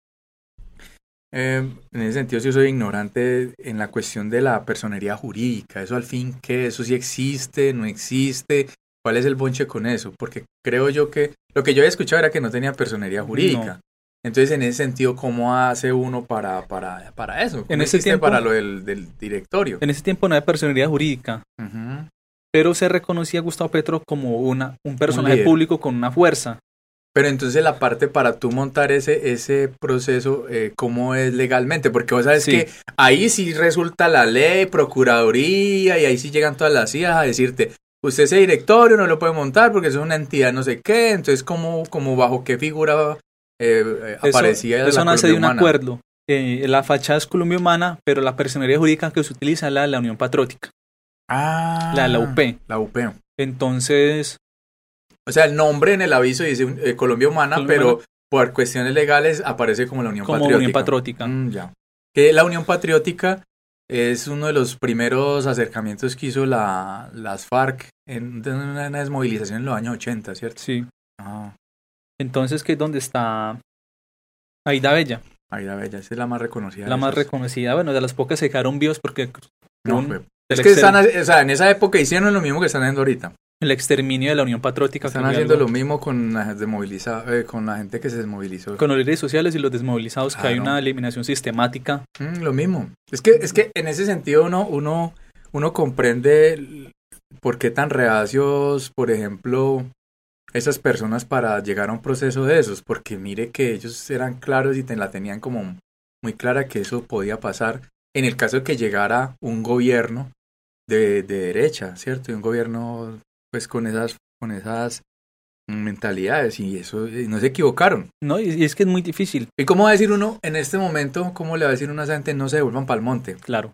em, en ese sentido sí soy ignorante en la cuestión de la personería jurídica. Eso al fin, ¿qué? ¿Eso sí existe? ¿No existe? ¿Cuál es el bonche con eso? Porque creo yo que lo que yo había escuchado era que no tenía personería jurídica. Entonces, en ese sentido, ¿cómo hace uno para, para, para eso? en ese tiempo, para lo del, directorio. En ese tiempo no había personalidad jurídica. Pero se reconocía a Gustavo Petro como una, un personaje público con una fuerza. Pero entonces la parte para tú montar ese, ese proceso, eh, ¿cómo es legalmente? Porque vos sabes que ahí sí resulta la ley, procuraduría, y ahí sí llegan todas las CIA a decirte, usted ese directorio no lo puede montar porque es una entidad no sé qué, entonces ¿cómo, como bajo qué figura eh, eh, aparecía eso, nace de un acuerdo. Eh, la fachada es Colombia Humana, pero la personería jurídica que se utiliza es la de la Unión Patriótica. Ah. La de la UP. La UP. Entonces. O sea, el nombre en el aviso dice Colombia Humana, pero por cuestiones legales aparece como la Unión como Patriótica. Unión Patriótica. Mm, ya. Que la Unión Patriótica es uno de los primeros acercamientos que hizo la, las FARC en, una, desmovilización en los años 80, ¿cierto? Sí. Ah. Entonces, ¿qué es donde está Aida Bella? Aida Bella, esa es la más reconocida. La más reconocida, bueno, de las pocas se quedaron vivos porque... No, es que están, o sea, en esa época hicieron lo mismo que están haciendo ahorita. El exterminio de la Unión Patriótica. Están haciendo lo mismo con la, eh, con la gente que se desmovilizó. Con los líderes sociales y los desmovilizados, que hay una eliminación sistemática. Mm, lo mismo. Es que, es que en ese sentido uno, uno, uno comprende por qué tan reacios, por ejemplo, esas personas para llegar a un proceso de esos, porque mire que ellos eran claros y te, la tenían como muy clara que eso podía pasar en el caso de que llegara un gobierno de, de derecha, ¿cierto? Y un gobierno pues con esas, con esas mentalidades y eso no se equivocaron. No, y, es que es muy difícil. ¿Y cómo va a decir uno en este momento, cómo le va a decir a una gente no se devuelvan para el monte? Claro.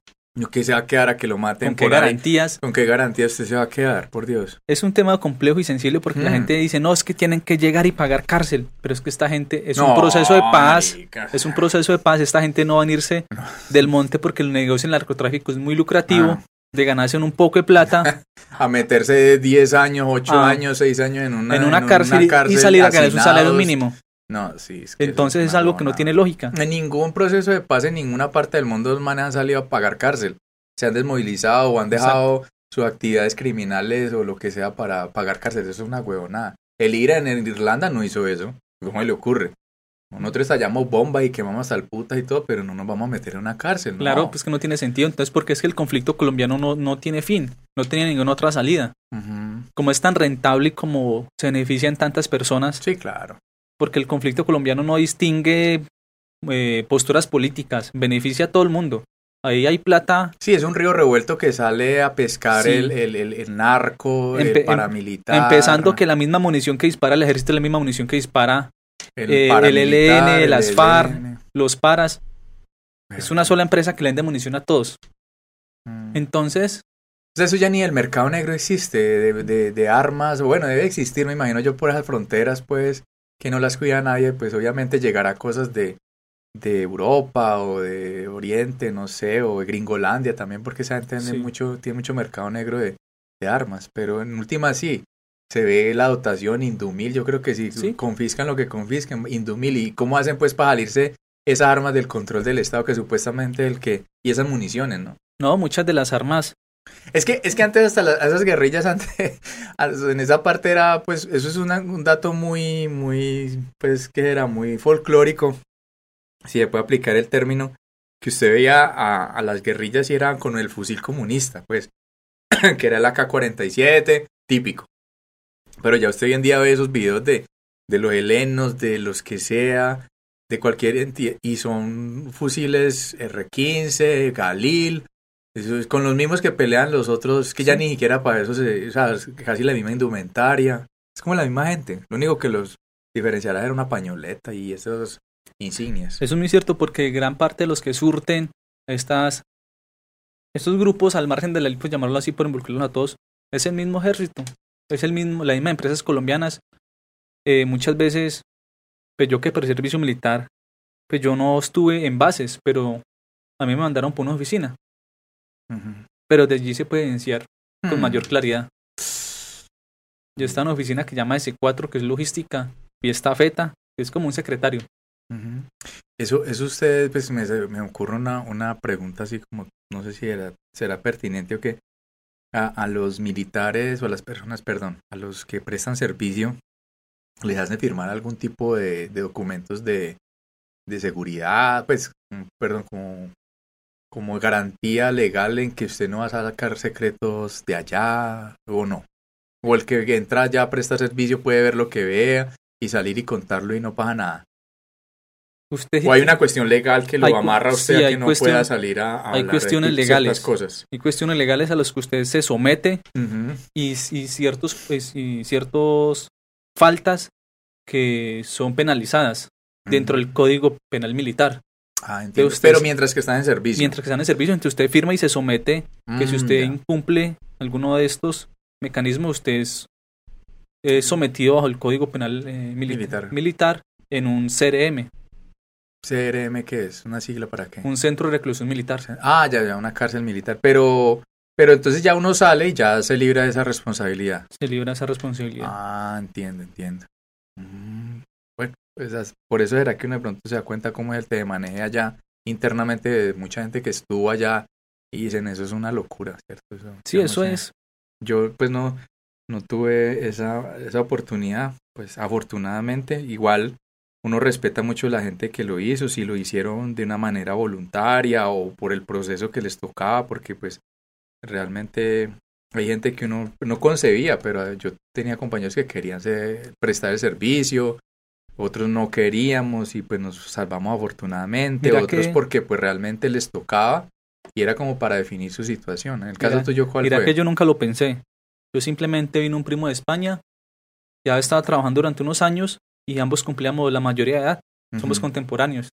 ¿Qué se va a quedar a que lo maten? ¿Con qué garantías? ¿Con qué garantías usted se va a quedar? Por Dios. Es un tema complejo y sensible porque la mm. gente dice, no, es que tienen que llegar y pagar cárcel. Pero es que esta gente es un proceso de paz. Es un proceso de paz. Esta gente no va a irse del monte porque el negocio en el narcotráfico es muy lucrativo. Ah. De ganarse un poco de plata. a meterse 10 años, 8 ah. años, 6 años en una, en una, cárcel, y salir a ganar un salario mínimo. No, sí. Entonces es, algo que no tiene lógica. En ningún proceso de paz en ninguna parte del mundo los manes han salido a pagar cárcel. Se han desmovilizado o han dejado sus actividades criminales o lo que sea para pagar cárcel. Eso es una huevonada. El IRA en Irlanda no hizo eso. ¿Cómo le ocurre? Nosotros estallamos bomba y quemamos al puta y todo, pero no nos vamos a meter en una cárcel. Claro, pues que no tiene sentido. Entonces, porque es que el conflicto colombiano no, no tiene fin, no tiene ninguna otra salida. Como es tan rentable y como se benefician tantas personas. Sí, claro porque el conflicto colombiano no distingue eh, posturas políticas, beneficia a todo el mundo. Ahí hay plata. Sí, es un río revuelto que sale a pescar el, el, el, narco, el em, paramilitar. Empezando que la misma munición que dispara el ejército es la misma munición que dispara el, eh, ELN, las FARC, los paras. Es una sola empresa que le vende munición a todos. Mm. Entonces... Eso ya ni el mercado negro existe de, de, de armas. Bueno, debe existir, me imagino yo, por esas fronteras, pues que no las cuida nadie, pues obviamente llegará cosas de, de Europa o de Oriente, no sé, o de Gringolandia también, porque esa gente tiene, mucho, tiene mucho mercado negro de, de, armas. Pero en última sí, se ve la dotación Indumil, yo creo que sí, confiscan lo que confiscan, Indumil, y cómo hacen pues para salirse esas armas del control del Estado que supuestamente el que, y esas municiones, ¿no? No, muchas de las armas es que, es que antes hasta esas guerrillas, antes, en esa parte era, pues, eso es un dato muy, muy, pues, que era muy folclórico, si se puede aplicar el término, que usted veía a, a las guerrillas y eran con el fusil comunista, pues, que era el AK-47, típico. Pero ya usted hoy en día ve esos videos de, de los helenos, de los que sea, de cualquier entidad, y son fusiles R-15, Galil, Eso es con los mismos que pelean los otros, que ya ni siquiera para eso se, o sea, es casi la misma indumentaria. Es como la misma gente. Lo único que los diferenciará era una pañoleta y esos insignias. Eso es muy cierto porque gran parte de los que surten estas estos grupos al margen de la ley, pues llamarlo así por involucrarlos a todos, es el mismo ejército, es el mismo, la misma empresas colombianas. Eh, muchas veces, pues yo que por servicio militar, pues yo no estuve en bases, pero a mí me mandaron por una oficina. Pero de allí se puede evidenciar con mayor hmm. claridad. Yo estaba en una oficina que llama S4, que es logística, y esta feta, que es como un secretario. Eso, eso usted, pues me, me ocurre una, una pregunta así como, no sé si era, será pertinente o qué. A, a los militares o a las personas, perdón, a los que prestan servicio, les hacen firmar algún tipo de, de documentos de, de seguridad, pues, mm, perdón, como como garantía legal en que usted no va a sacar secretos de allá o no. O el que entra allá a prestar servicio puede ver lo que vea y salir y contarlo y no pasa nada. Usted, o hay una cuestión legal que lo amarra a usted a que no pueda salir a, a hay cuestiones legales cosas. Hay cuestiones legales a las que usted se somete y, y, ciertos pues, y ciertos faltas que son penalizadas dentro del Código Penal Militar. Ah, entiendo. Pero mientras que están en servicio. Mientras que están en servicio, entonces usted firma y se somete que si mm, usted incumple alguno de estos mecanismos, usted es, sometido bajo el Código Penal eh, militar. militar en un CRM. ¿CRM qué es? ¿Una sigla para qué? Un centro de reclusión militar. Ah, ya, ya, una cárcel militar. Pero, pero entonces ya uno sale y ya se libra de esa responsabilidad. Se libra de esa responsabilidad. Ah, entiendo, entiendo. Mm, pues por eso era que uno de pronto se da cuenta cómo es el te maneje allá internamente de mucha gente que estuvo allá y dicen eso es una locura, ¿cierto? sí, eso es. Yo pues no, no tuve esa, esa oportunidad, pues afortunadamente, igual uno respeta mucho a la gente que lo hizo, si lo hicieron de una manera voluntaria o por el proceso que les tocaba, porque pues realmente hay gente que uno no concebía, pero yo tenía compañeros que querían prestar el servicio, otros no queríamos y pues nos salvamos afortunadamente, otros porque pues realmente les tocaba y era como para definir su situación. En el caso tuyo, ¿cuál mira que yo nunca lo pensé. Yo simplemente vino un primo de España, ya estaba trabajando durante unos años y ambos cumplíamos la mayoría de edad, somos contemporáneos.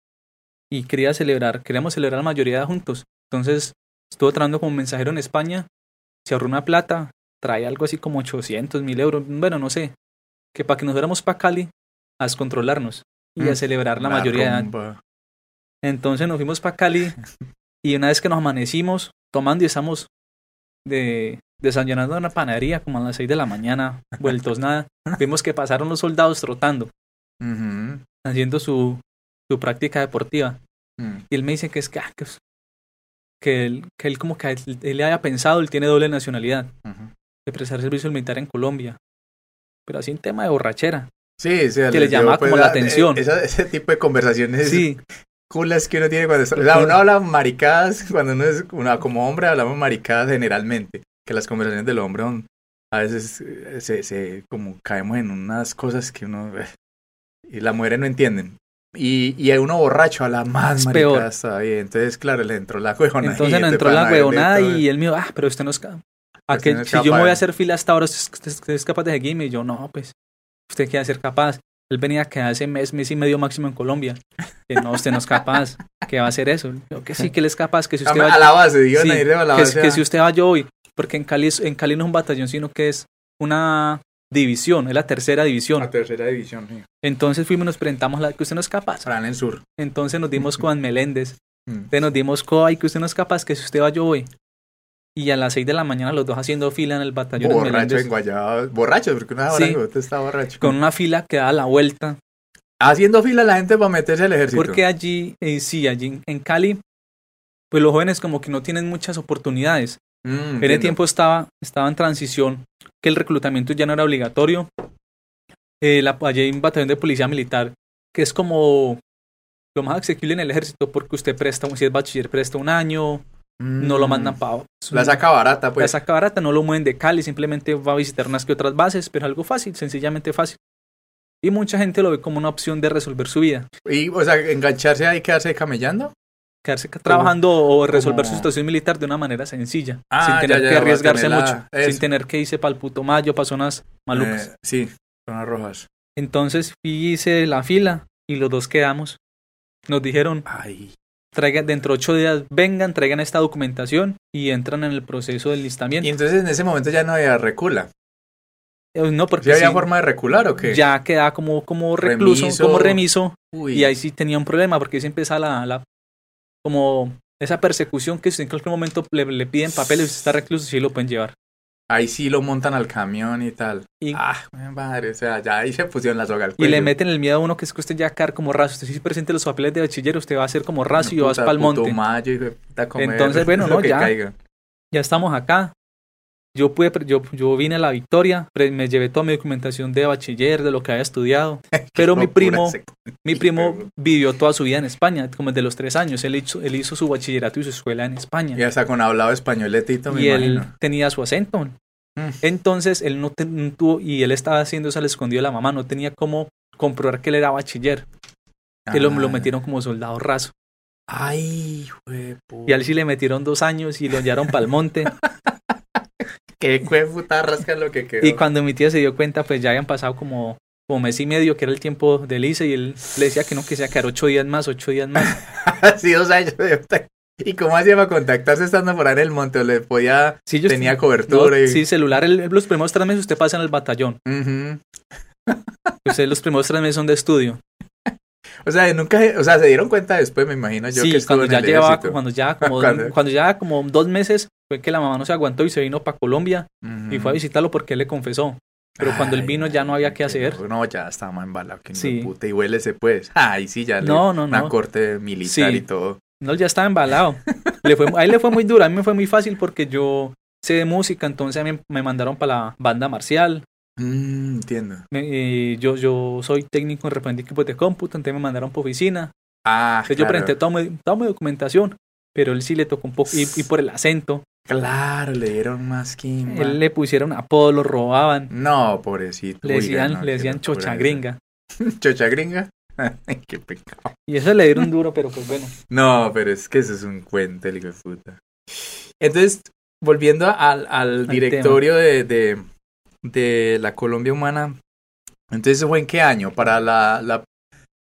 Y quería celebrar, queríamos celebrar la mayoría de edad juntos. Entonces estuvo trabajando como mensajero en España, se ahorró una plata, trae algo así como 800 mil euros, bueno, no sé, que para que nos fuéramos para Cali a descontrolarnos y a mm, celebrar la, mayoría de edad. Entonces nos fuimos para Cali y una vez que nos amanecimos tomando y estamos de, desayunando en una panadería como a las 6 de la mañana, vueltos nada, vimos que pasaron los soldados trotando, haciendo su, su práctica deportiva. Mm. Y él me dice que es que, ah, que, él, que él como que él, le haya pensado, él tiene doble nacionalidad, de prestar servicio militar en Colombia, pero así en tema de borrachera. Sí, sí, que le llama pues, como la, atención. ese tipo de conversaciones sí. culas que uno tiene cuando está, o sea, uno habla maricadas, cuando uno es uno, como hombre hablamos maricadas generalmente, que las conversaciones del hombre a veces eh, se, se como caemos en unas cosas que uno eh, y las mujeres no entienden. Y, y uno borracho a la más maricadas todavía. Entonces, claro, le entró la huevonada. Entonces le entró la huevonada y él mío, ah, pero usted no es... ¿A que, si yo me voy a hacer fila hasta ahora, ¿usted es capaz de seguirme? Y yo, no, pues, ¿Usted quiere ser capaz? Él venía a quedarse mes, mes y medio máximo en Colombia. Que no, usted no es capaz. ¿Qué va a hacer eso? Yo, que sí, que él es capaz. Que si usted a, la base, a ir a la base. Que, si usted va yo hoy. Porque en Cali, en Cali no es un batallón, sino que es una división, es la tercera división. La tercera división, sí. Entonces fuimos, nos presentamos la que usted no es capaz. Para en el sur. Entonces nos dimos con Meléndez. Mm. Entonces nos dimos con, ay, que usted no es capaz, que si usted va yo voy y a las 6 de la mañana los dos haciendo fila en el batallón. Borracho en Guayaba, borracho, porque una hora sí, está borracho. Con una fila que da la vuelta. Haciendo fila la gente para meterse al ejército. Porque allí, eh, sí, allí en Cali, pues los jóvenes como que no tienen muchas oportunidades. Mm, en ese tiempo estaba, estaba en transición, que el reclutamiento ya no era obligatorio. Eh, la, allí hay un batallón de policía militar, que es como lo más accesible en el ejército, porque usted presta, si es bachiller, presta un año, no lo mandan para... La saca barata, pues. La saca barata, no lo mueven de Cali, simplemente va a visitar unas que otras bases, pero algo fácil, sencillamente fácil. Y mucha gente lo ve como una opción de resolver su vida. ¿Y, o sea, engancharse ahí y quedarse camellando? quedarse trabajando o resolver su situación militar de una manera sencilla, Ah, sin tener ya, que arriesgarse tener mucho, sin tener que irse para el puto mayo, para zonas malucas. Eh, sí, zonas rojas. Entonces hice la fila y los dos quedamos. Nos dijeron, Ay. Traigan dentro de ocho días, vengan, traigan esta documentación y entran en el proceso del listamiento. Y entonces en ese momento ya no había recula. Eh, No, porque ¿Sí había sí, forma de recular o qué? ya quedaba como, como recluso, Remiso. como remiso, Uy. y ahí sí tenía un problema, porque se empieza la, la como esa persecución que si en cualquier momento le, le piden papeles y está recluso, sí lo pueden llevar. Ahí sí lo montan al camión y tal. Y, Ah, madre, o sea, ya ahí se pusieron la soga al y cuello. le meten el miedo a uno que es que usted ya quedar como raso. Usted sí presente los papeles de bachiller, usted va a ser como raso y vas para el monte. mayo, comer Entonces, bueno, no, ya. caiga. Ya estamos acá. Yo pude, yo, yo vine a la victoria, me llevé toda mi documentación de bachiller, de lo que había estudiado. Pero mi primo, mi primo vivió toda su vida en España, como desde los tres años. Él hizo, él hizo su bachillerato y su escuela en España. Y hasta con hablado español de Tito, me y él tenía su acento. Mm. Entonces él no, tuvo, y él estaba haciendo eso al escondido de la mamá, no tenía cómo comprobar que él era bachiller. Que lo, lo Ah. metieron como soldado raso. Ay, güey, Y a él sí le metieron dos años y lo llevaron para el monte. Qué puta rasca lo que quedó. y cuando mi tía se dio cuenta, pues ya habían pasado como, como mes y medio, que era el tiempo del ICE, y él le decía que no, que se quedar ocho días más, ocho días más. Así dos años. de- ¿Y cómo hacía para contactarse estando por ahí en el monte? ¿O le podía, Sí, yo tenía no, cobertura? y... Sí, celular, el- los primeros tres meses usted pasa en el batallón. Ujú. Usted los primeros tres meses son de estudio. O sea, nunca, o sea, se dieron cuenta después, me imagino yo que sí, estuvo cuando ya llevaba, cuando ya como, ¿Cuándo? cuando ya como dos meses, fue que la mamá no se aguantó y se vino para Colombia y fue a visitarlo porque él le confesó. Pero cuando él vino ya no había qué hacer. No, ya estaba más embalado que Sí. puta. Y huélese pues. Ay, sí, ya le- No, no, una no. corte militar Sí. y todo. No, ya estaba embalado. Le fue, a él le fue muy duro, a mí me fue muy fácil porque yo sé de música, entonces a mí me mandaron para la banda marcial. Mm, entiendo. Me- eh, yo, yo soy técnico en reprendí equipos de cómputo, entonces me mandaron para oficina. Ah, Entonces yo claro. presenté toda mi, toda mi documentación, pero él sí le tocó un poco, y, y por el acento, Claro, le dieron más quimba. él le pusieron apodo, lo robaban, No, pobrecito. le Uy, decían, no, le decían chocha gringa. ¿Chocha gringa? Qué pecado. Y eso le dieron duro, pero pues bueno. No, pero es que eso es un cuento, el hijo de puta. Entonces, volviendo al, al directorio de, de, de la Colombia Humana, entonces ¿eso fue en qué año? Para la, la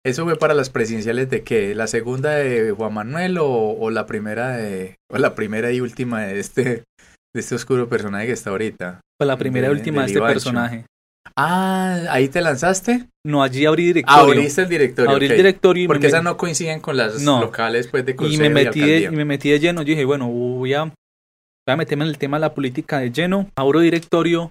¿Eso fue para las presidenciales de qué? ¿La segunda de Juan Manuel o, o la primera de o la primera y última de este de este oscuro personaje que está ahorita? Fue la primera y última de este Ibacho. personaje. Ah, ahí te lanzaste. No, allí abrí directorio. Abriste el directorio. abrí el directorio y Porque me, esas no coinciden con las No. locales pues de y me y metí de, alcaldía. y me metí de lleno. Yo dije, bueno, voy a, voy a meterme en el tema de la política de lleno. Abro directorio.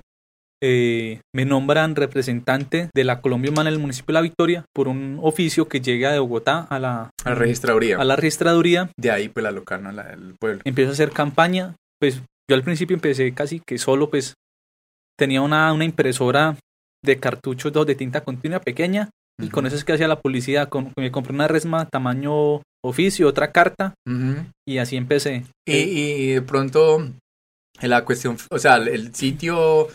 Eh, me nombran representante de la Colombia Humana en el municipio de La Victoria por un oficio que llega de Bogotá a la, A la registraduría. a la registraduría. De ahí, pues, la local, no la del pueblo. Empiezo a hacer campaña. Pues yo al principio empecé casi que solo, pues tenía una, una impresora de cartuchos dos de tinta continua pequeña y con eso es que hacía la publicidad. Con, me compré una resma tamaño oficio, otra carta y así empecé. y, y de pronto, la cuestión, o sea, el sitio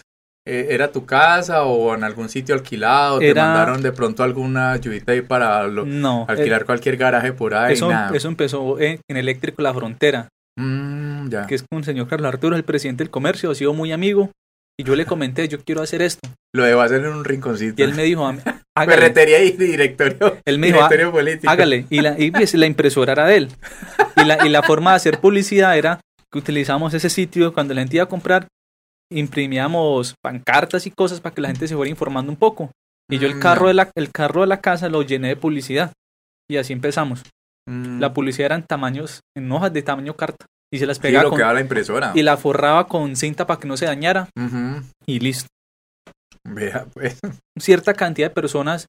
era tu casa o en algún sitio alquilado, te Era- mandaron de pronto alguna ayudita ahí para lo- No, alquilar cualquier garaje por eh, ahí. eso, nada. eso empezó en, en Eléctrico La Frontera, Mm, ya. que es con el señor Carlos Arturo, el presidente del comercio, ha sido muy amigo. Y yo le comenté, yo quiero hacer esto. Lo debo hacer en un rinconcito. Y él me dijo, "Am- hágale. Ferretería y directorio, Él me dijo, "Ah, directorio político. hágale. Y la, y pues, la impresora era de él. Y la, y la forma de hacer publicidad era que utilizamos ese sitio cuando la gente iba a comprar, imprimíamos pancartas y cosas para que la gente se fuera informando un poco. Y yo el Mm, carro, de la, el carro de la casa lo llené de publicidad. Y así empezamos. Mm. La publicidad eran tamaños, en hojas de tamaño carta. Y se las pegaba con, la impresora. y la forraba con cinta para que no se dañara. Y listo. Vea, pues. Cierta cantidad de personas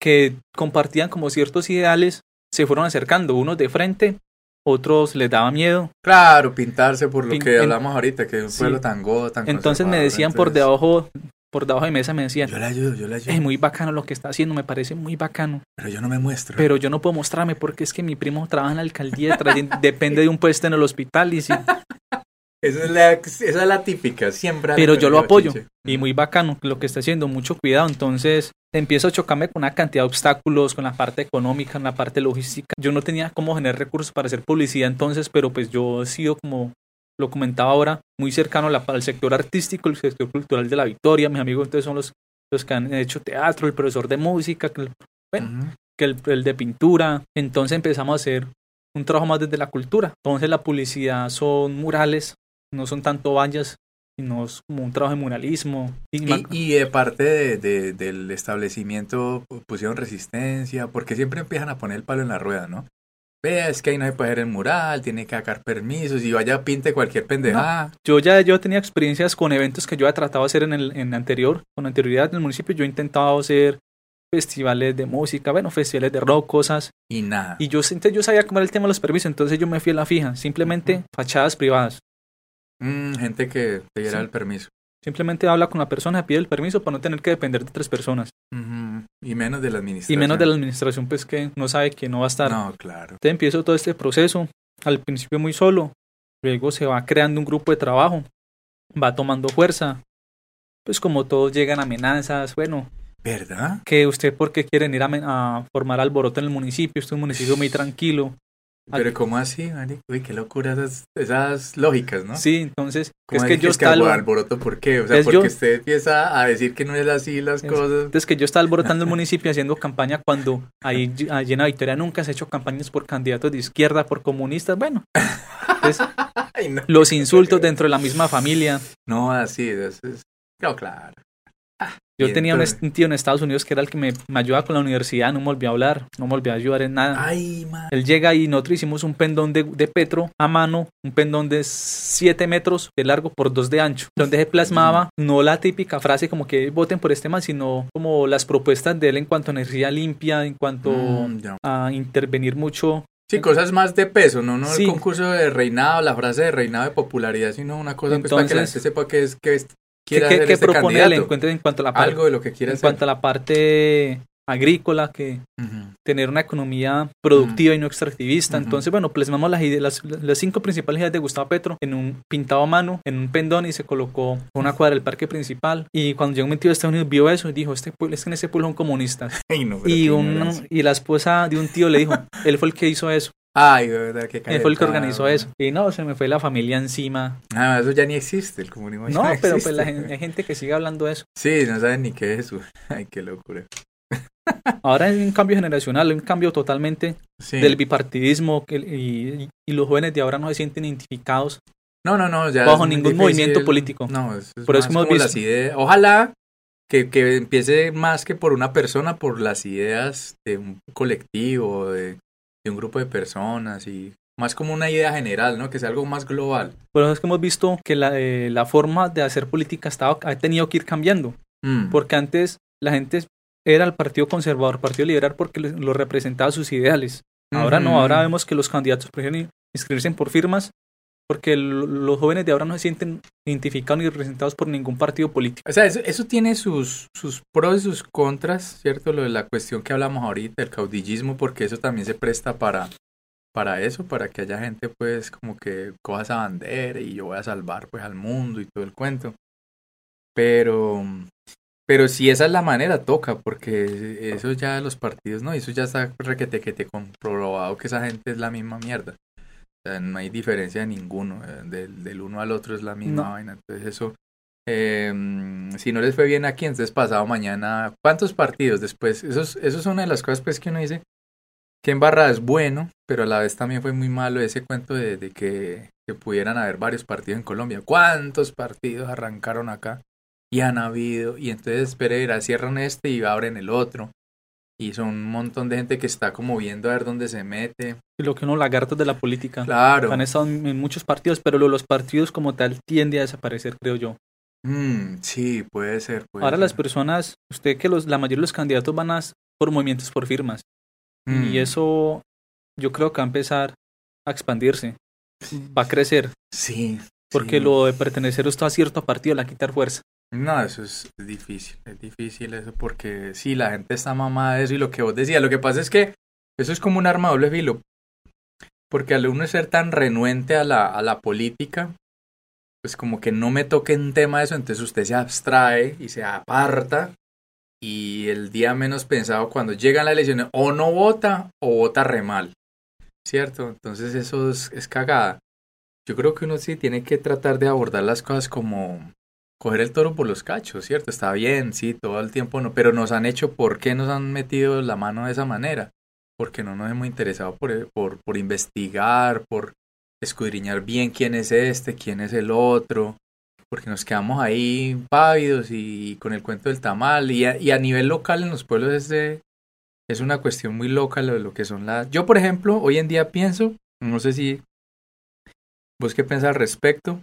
que compartían como ciertos ideales se fueron acercando, unos de frente, otros les daba miedo. Claro, pintarse por lo Pin- que en- hablamos ahorita, que es un Sí. pueblo tan godo, tan Entonces me decían por debajo, por debajo de mesa me decían, Yo le ayudo, yo le ayudo. es muy bacano lo que está haciendo, me parece muy bacano, Pero yo no me muestro. pero yo no puedo mostrarme porque es que mi primo trabaja en la alcaldía, depende de un puesto en el hospital y si Esa es la, esa es la típica, siempre. Pero yo lo apoyo y muy bacano lo que está haciendo, mucho cuidado. Entonces empiezo a chocarme con una cantidad de obstáculos, con la parte económica, con la parte logística. Yo no tenía cómo generar recursos para hacer publicidad entonces, pero pues yo he sido como lo comentaba ahora, muy cercano al sector artístico, el sector cultural de la Victoria. Mis amigos entonces son los, los que han hecho teatro, el profesor de música, bueno, que el, el, de pintura. Entonces empezamos a hacer un trabajo más desde la cultura. Entonces la publicidad son murales, no son tanto vallas, sino es como un trabajo de muralismo. Y, y, de parte de, del establecimiento pusieron resistencia, porque siempre empiezan a poner el palo en la rueda, ¿no? Vea, es que ahí no se puede hacer el mural, tiene que sacar permisos y vaya pinte cualquier pendejada. yo ya yo tenía experiencias con eventos que yo he tratado de hacer en el en anterior, con anterioridad en el municipio. Yo he intentado hacer festivales de música, bueno, festivales de rock, cosas. Y nada. Y yo, yo sabía cómo era el tema de los permisos, entonces yo me fui a la fija, simplemente fachadas privadas. Mm, gente que te diera el permiso. Simplemente habla con la persona, pide el permiso para no tener que depender de tres personas. Y menos de la administración. Y menos de la administración, pues que no sabe que no va a estar. No, claro. Entonces empiezo todo este proceso, al principio muy solo, luego se va creando un grupo de trabajo, va tomando fuerza, pues como todos llegan amenazas, bueno. ¿Verdad? Que usted por qué quieren ir a, a formar alboroto en el municipio, esto es un municipio muy tranquilo. Pero ¿cómo así, Mari? Uy, qué locura esas, esas lógicas, ¿no? Sí, entonces, es que yo estaba... alboroto por qué? O sea, porque usted empieza a decir que no es así las cosas. Entonces, que yo estaba alborotando el municipio haciendo campaña cuando ahí, allí en la Victoria nunca se ha hecho campañas por candidatos de izquierda, por comunistas, bueno. los insultos dentro de la misma familia. No, así, es, es... No, claro. Yo tenía un, tío en Estados Unidos que era el que me, me, ayudaba con la universidad, no me volvió a hablar, no me volvió a ayudar en nada. Ay, Él llega y nosotros hicimos un pendón de, de, petro a mano, un pendón de 7 metros de largo por 2 de ancho, donde se plasmaba no la típica frase como que voten por este man, sino como las propuestas de él en cuanto a energía limpia, en cuanto mm, a intervenir mucho. Sí, cosas más de peso, no, no el concurso de reinado, la frase de reinado de popularidad, sino una cosa Entonces, pues, para que la gente sepa que es, que ¿Qué, qué, propone el encuentro en cuanto a la parte, algo de lo que en cuanto a la parte agrícola, que tener una economía productiva y no extractivista. Entonces, bueno, plasmamos las, ideas, las, cinco principales ideas de Gustavo Petro en un pintado a mano, en un pendón y se colocó una cuadra del parque principal. Y cuando llegó un tío de Estados Unidos vio eso y dijo, este pueblo, es que en ese pueblo son comunistas. y, un, y la esposa de un tío le dijo, él fue el que hizo eso. Ay, de verdad, que Él fue el que organizó eso. Y no, se me fue la familia encima. Ah, eso ya ni existe, el comunismo. No, pero pues la, hay gente que sigue hablando de eso. Sí, no saben ni qué es eso. Ay, qué locura. Ahora hay un cambio generacional, un cambio totalmente del bipartidismo y, y, los jóvenes de ahora no se sienten identificados no, no, no, ya bajo ningún movimiento político. No, es, por eso hemos visto. Las ideas. Ojalá que, que, empiece más que por una persona, por las ideas de un colectivo, de, un grupo de personas y más como una idea general, ¿no? Que sea algo más global. Pero es que hemos visto que la, eh, la forma de hacer política ha, ha tenido que ir cambiando. Mm. Porque antes la gente era el Partido Conservador, Partido Liberal, porque lo representaba sus ideales. Ahora no, ahora vemos que los candidatos prefieren inscribirse por firmas porque los jóvenes de ahora no se sienten identificados ni representados por ningún partido político. O sea, eso, tiene sus, sus pros y sus contras, ¿cierto? Lo de la cuestión que hablamos ahorita, el caudillismo, porque eso también se presta para, para eso, para que haya gente pues como que coja esa bandera y yo voy a salvar pues al mundo y todo el cuento. Pero, pero si esa es la manera, toca, porque eso ya los partidos, no, eso ya está requete que te comprobado que esa gente es la misma mierda no hay diferencia de ninguno, eh, del, del, uno al otro es la misma vaina. Entonces eso, em, si no les fue bien aquí, entonces pasado mañana, ¿cuántos partidos después? Eso es, eso es una de las cosas pues que uno dice, que en Barra es bueno, pero a la vez también fue muy malo ese cuento de, de que, que, pudieran haber varios partidos en Colombia. ¿Cuántos partidos arrancaron acá? Y han habido, y entonces espera, cierran este y abren el otro y son un montón de gente que está como viendo a ver dónde se mete. Y lo que uno lagartos de la política. Claro. Han estado en muchos partidos, pero los partidos como tal tiende a desaparecer, creo yo. Mm, sí, puede ser. Ahora las personas, usted que los, la mayoría de los candidatos van a por movimientos por firmas. Y mm. eso yo creo que va a empezar a expandirse. Va a crecer. Sí. Porque lo de pertenecer a cierto partido le va a quitar fuerza. No, eso es difícil, es difícil eso porque sí, la gente está mamada de eso y lo que vos decías, lo que pasa es que eso es como un arma doble filo, porque al uno ser tan renuente a la, a la política, pues como que no me toque un tema eso, entonces usted se abstrae y se aparta y el día menos pensado cuando llegan las elecciones o no vota o vota re mal, ¿cierto? Entonces eso es, es cagada. Yo creo que uno sí tiene que tratar de abordar las cosas como coger el toro por los cachos, ¿cierto? Está bien, sí, todo el tiempo no, pero nos han hecho, ¿por qué nos han metido la mano de esa manera? Porque no nos hemos interesado por, por, por investigar, por escudriñar bien quién es este, quién es el otro, porque nos quedamos ahí pávidos y con el cuento del tamal. Y a, y a nivel local en los pueblos es, es una cuestión muy loca lo de lo que son las... Yo, por ejemplo, hoy en día pienso, no sé si vos qué pensás al respecto,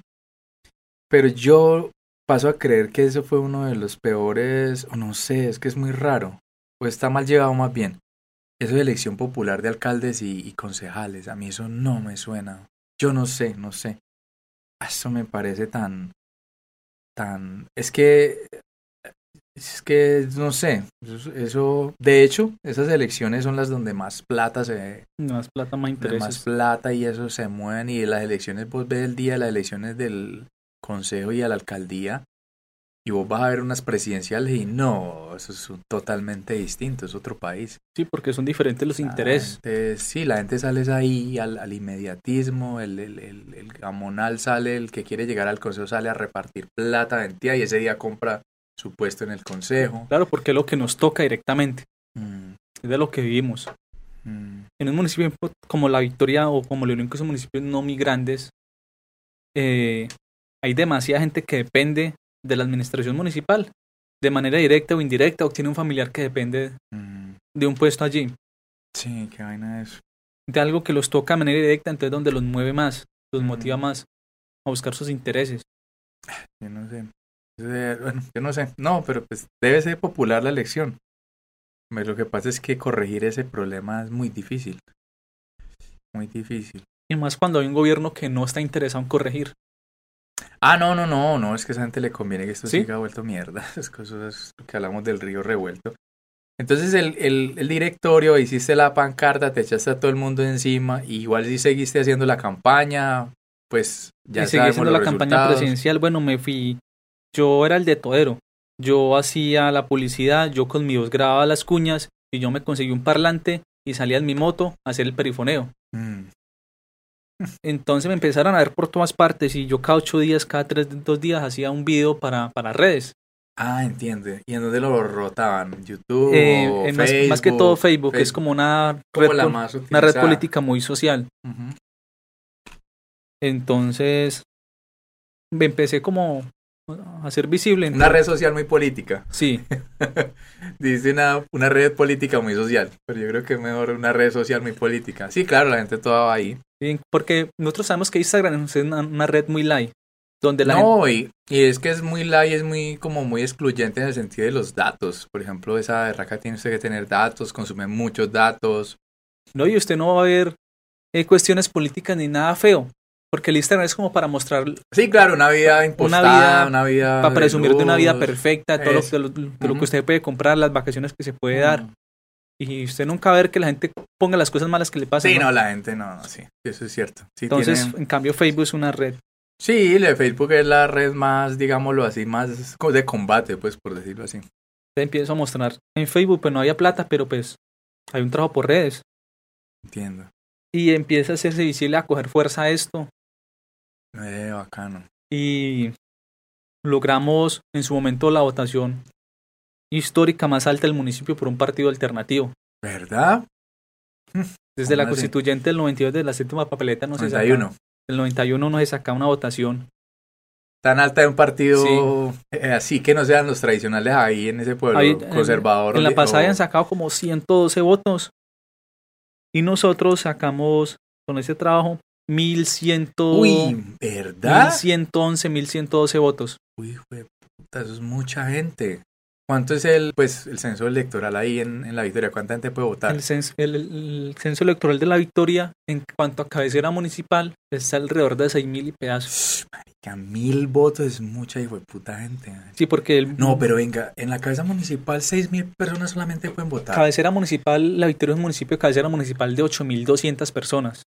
pero yo paso a creer que eso fue uno de los peores, o no sé, es que es muy raro, o está mal llevado más bien. Eso de elección popular de alcaldes y, y concejales, a mí eso no me suena. Yo no sé, no sé. Eso me parece tan, tan, es que, es que, no sé, eso, eso, de hecho, esas elecciones son las donde más plata se, Más plata, más intereses. más plata y eso se mueven y las elecciones, vos ves el día de las elecciones del consejo y a la alcaldía y vos vas a ver unas presidenciales y no, eso es totalmente distinto, es otro país. Sí, porque son diferentes los intereses. Gente- sí, la gente sale ahí al, al inmediatismo, el, el, el, el gamonal sale, el que quiere llegar al consejo sale a repartir plata de entidad y ese día compra su puesto en el consejo. Claro, porque es lo que nos toca directamente, Mm, es de lo que vivimos. mm, En un municipio como La Victoria o como León, que son municipios no muy grandes, eh, hay demasiada gente que depende de la administración municipal, de manera directa o indirecta, o tiene un familiar que depende mm. de un puesto allí, Sí, qué vaina es. de algo que los toca de manera directa, entonces donde los mueve más, los Mm. motiva más a buscar sus intereses. Yo no sé. Bueno, yo no sé. No, pero pues debe ser popular la elección. Me- Lo que pasa es que corregir ese problema es muy difícil. Muy difícil. Y más cuando hay un gobierno que no está interesado en corregir. Ah, no, no, no, no, es que a esa gente le conviene que esto ¿Sí? siga vuelto mierda. Es cosas que hablamos del río revuelto. Entonces el, el, el directorio, hiciste la pancarta, te echaste a todo el mundo encima, y igual si seguiste haciendo la campaña, pues ya y seguí haciendo la campaña presidencial. Bueno, me fui. Yo era el de todero. Yo hacía la publicidad, yo con mi voz grababa las cuñas y yo me conseguí un parlante y salía en mi moto a hacer el perifoneo. Mm, Entonces me empezaron a ver por todas partes y yo cada ocho días, cada tres, dos días hacía un video para, para redes. Ah, entiende. ¿Y en dónde lo rotaban? ¿YouTube? Eh, o en más, más que todo Facebook, es Facebook. como una red, una red política muy social. Entonces me empecé como a ser visible. Una red social muy política. Sí, Dice una, una red política muy social. Pero yo creo que es mejor una red social muy política. Sí, claro, la gente toda va ahí. sí, porque nosotros sabemos que Instagram es una, una red muy light, donde la gente No, y, y es que es muy light, es muy como muy excluyente en el sentido de los datos. Por ejemplo, esa berraca tiene usted que tener datos, consume muchos datos. No, y usted no va a ver eh, cuestiones políticas ni nada feo, porque el Instagram es como para mostrar, Sí, claro, una vida impostada, una vida, vida- para presumir de una vida perfecta, todo lo, de lo, de lo Ujú. que usted puede comprar, las vacaciones que se puede dar, y usted nunca ver que la gente ponga las cosas malas que le pasan. Sí, ¿no? no, la gente no, no, sí, eso es cierto. Sí, Entonces, en cambio, Facebook es una red. sí, Facebook es la red más, digámoslo así, más de combate, pues, por decirlo así. Te empiezo a mostrar en Facebook, pues no había plata, pero pues hay un trabajo por redes. Entiendo. Y empieza a hacerse visible, a coger fuerza esto. Eh, bacano. y logramos en su momento la votación histórica más alta del municipio por un partido alternativo. ¿Verdad? Desde la constituyente del 92 de la séptima papeleta no se saca. 91. El 91 no se saca una votación. Tan alta de un partido eh, así que no sean los tradicionales ahí en ese pueblo Ahí, en- conservador. En la pasada habían sacado como 112 votos y nosotros sacamos con ese trabajo 1100, Uy, ¿verdad? 1111, 1112 votos. Uy, hijo de puta, eso es mucha gente. ¿Cuánto es el, pues, el censo electoral ahí en, en la Victoria? ¿Cuánta gente puede votar? El censo, el- el censo electoral de la Victoria, en cuanto a cabecera municipal, está alrededor de 6.000 y pedazos. Marica, mil votos es mucha hijo de puta gente. Sí, porque el, No, pero venga, en la cabeza municipal seis mil personas solamente pueden votar. cabecera municipal, la Victoria es un municipio de cabecera municipal de 8.200 personas.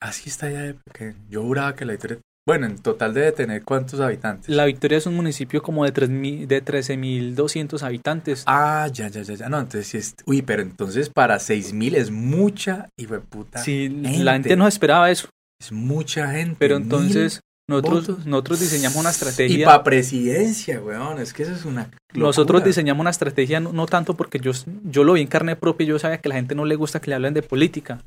Así está ya, porque yo juraba que la Victoria... Bueno, en total debe tener cuántos habitantes. La Victoria es un municipio como de, 3, de 13.200 habitantes. Ah, ya, ya, ya, ya. No, entonces es... Uy, pero entonces para 6.000 es mucha, de puta. Sí, la gente no esperaba eso. Es mucha gente. Pero entonces nosotros, nosotros diseñamos una estrategia. Y para presidencia, weón, es que eso es una. Nosotros diseñamos una estrategia no, tanto porque yo, yo lo vi en carne propia y yo sabía que a la gente no le gusta que le hablen de política.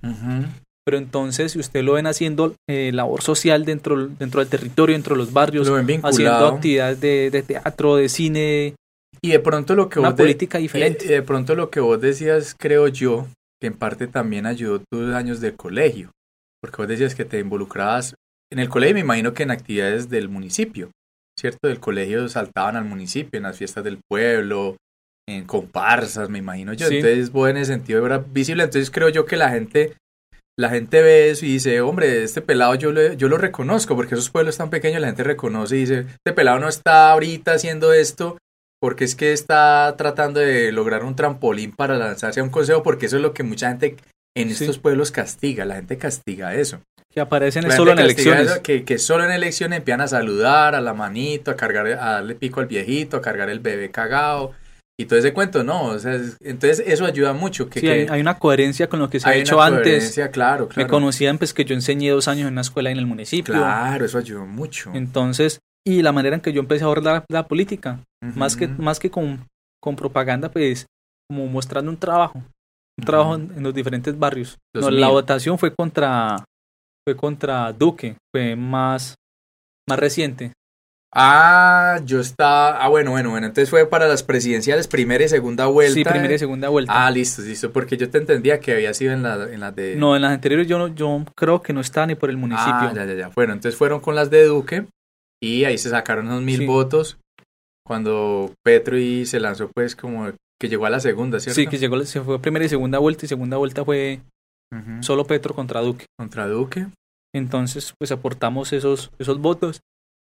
Pero entonces, si usted lo ven haciendo eh, labor social dentro, dentro del territorio, dentro de los barrios, haciendo actividades de, teatro, de cine. Y de pronto lo que una política diferente. Y de pronto lo que vos decías, creo yo, que en parte también ayudó tus años de colegio. Porque vos decías que te involucrabas en el colegio, me imagino que en actividades del municipio, ¿cierto? Del colegio saltaban al municipio, en las fiestas del pueblo, en comparsas, me imagino yo. Entonces, vos en ese sentido era visible. Entonces, creo yo que la gente la gente ve eso y dice, hombre, este pelado yo, yo lo reconozco, porque esos pueblos tan pequeños la gente reconoce y dice, este pelado no está ahorita haciendo esto porque es que está tratando de lograr un trampolín para lanzarse a un consejo, porque eso es lo que mucha gente en estos pueblos castiga, la gente castiga eso. Que aparecen solo en elecciones. que, que, solo en elecciones empiezan a saludar, a la manito, a cargar, a darle pico al viejito, a cargar el bebé cagado y todo ese cuento, no, o sea, entonces eso ayuda mucho. Que, sí, hay, una coherencia con lo que se ha hecho antes. claro, claro. Me conocían pues que yo enseñé dos años en una escuela en el municipio. Claro, eso ayudó mucho. Entonces, y la manera en que yo empecé a abordar la, política, más que, más que con, con propaganda, pues como mostrando un trabajo, un trabajo en, los diferentes barrios. la votación fue contra, fue contra Duque, fue más, más reciente. Ah, yo estaba. Ah, bueno, bueno, bueno. Entonces fue para las presidenciales, primera y segunda vuelta. Sí, primera y segunda vuelta. Ah, listo, listo. Porque yo te entendía que había sido en las en la de. No, en las anteriores yo, no, yo creo que no estaba ni por el municipio. Ah, ya, ya, ya. Bueno, entonces fueron con las de Duque y ahí se sacaron unos mil votos. Cuando Petro y se lanzó, pues, como que llegó a la segunda, ¿cierto? Sí, que llegó, se fue primera y segunda vuelta y segunda vuelta fue solo Petro contra Duque. Contra Duque. Entonces, pues aportamos esos, esos votos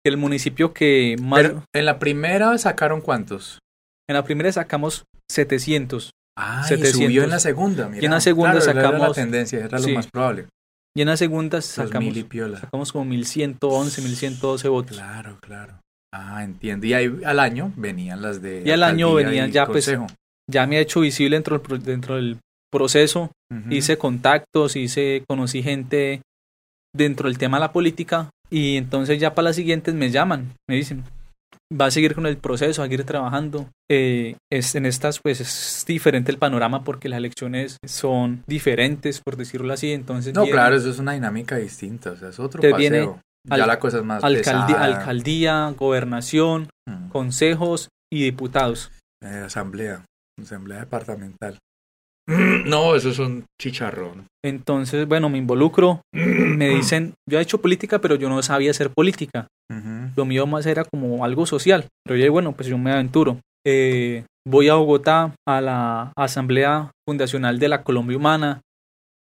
el municipio que más... en la primera sacaron cuántos? En la primera sacamos 700. Ah, 700. Y subió en la segunda. y en la segunda sacamos... Era la tendencia, era lo más probable. Y en la segunda sacamos, sacamos como 1111, 1112 votos. Claro, claro. Ah, entiendo. Y ahí al año venían las de... Y al año venían ya, pues, ya me ha hecho visible dentro, dentro del proceso. Hice contactos, hice, conocí gente dentro del tema de la política y entonces ya para las siguientes me llaman, me dicen, va a seguir con el proceso, a seguir trabajando. Eh, es, en estas pues es diferente el panorama porque las elecciones son diferentes, por decirlo así. Entonces no, claro, eso es una dinámica distinta, o sea, es otro paseo. ya la cosa es más alcaldía, alcaldía gobernación, mm. consejos y diputados. Eh, asamblea, asamblea departamental. No, eso es un chicharrón. Entonces, bueno, me involucro. Me dicen, yo he hecho política, pero yo no sabía hacer política. Lo mío más era como algo social. Pero yo, bueno, pues yo me aventuro. Eh, voy a Bogotá a la Asamblea Fundacional de la Colombia Humana.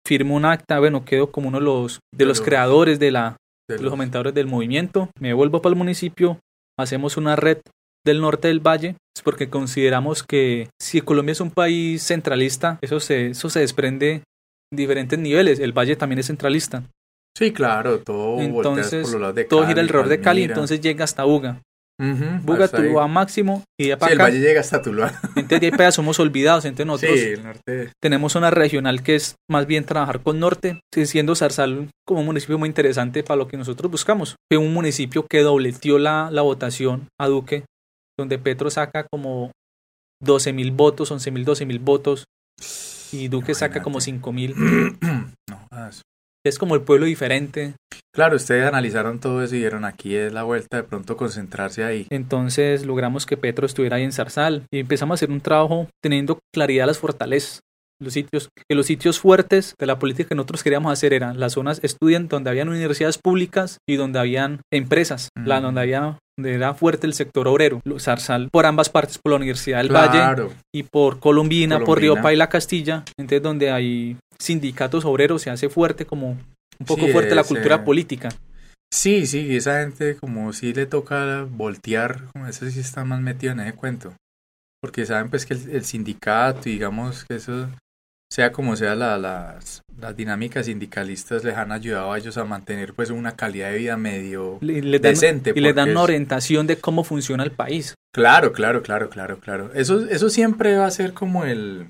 Firmo un acta, bueno, quedo como uno de los, de los creadores de, la, de los aumentadores del movimiento. Me vuelvo para el municipio. Hacemos una red del norte del valle es porque consideramos que si Colombia es un país centralista, eso se, eso se desprende en diferentes niveles. El valle también es centralista. Sí, claro, todo entonces, por los de Cali, todo gira alrededor de Cali, entonces llega hasta Buga. Buga, Tuluá máximo y de sí, el valle llega hasta Tuluá. Entonces de ahí somos olvidados, entonces nosotros sí, el norte. tenemos una regional que es más bien trabajar con norte, siendo Zarzal como un municipio muy interesante para lo que nosotros buscamos. Fue un municipio que dobleteó la, la votación a Duque donde Petro saca como 12 mil votos, 11 mil, 12 mil votos, y Duque saca como 5 mil. es como el pueblo diferente. Claro, ustedes analizaron todo eso y dieron aquí es la vuelta de pronto concentrarse ahí. Entonces logramos que Petro estuviera ahí en Zarzal y empezamos a hacer un trabajo teniendo claridad las fortalezas los sitios, que los sitios fuertes de la política que nosotros queríamos hacer eran las zonas estudiantes donde habían universidades públicas y donde habían empresas, la, donde había donde era fuerte el sector obrero, Zarzal por ambas partes, por la Universidad del Valle y por Colombina, por Río y la Castilla, entonces donde hay sindicatos obreros se hace fuerte como un poco fuerte la cultura política. Sí, sí, esa gente como si le toca voltear, como eso sí está más metido en ese cuento. Porque saben pues que el, el sindicato, digamos que eso sea como sea, la, las, las dinámicas sindicalistas les han ayudado a ellos a mantener pues una calidad de vida medio Le- le dan- decente. y les dan una orientación de cómo funciona el país. Claro, claro, claro, claro, claro. Eso, eso siempre va a ser como el,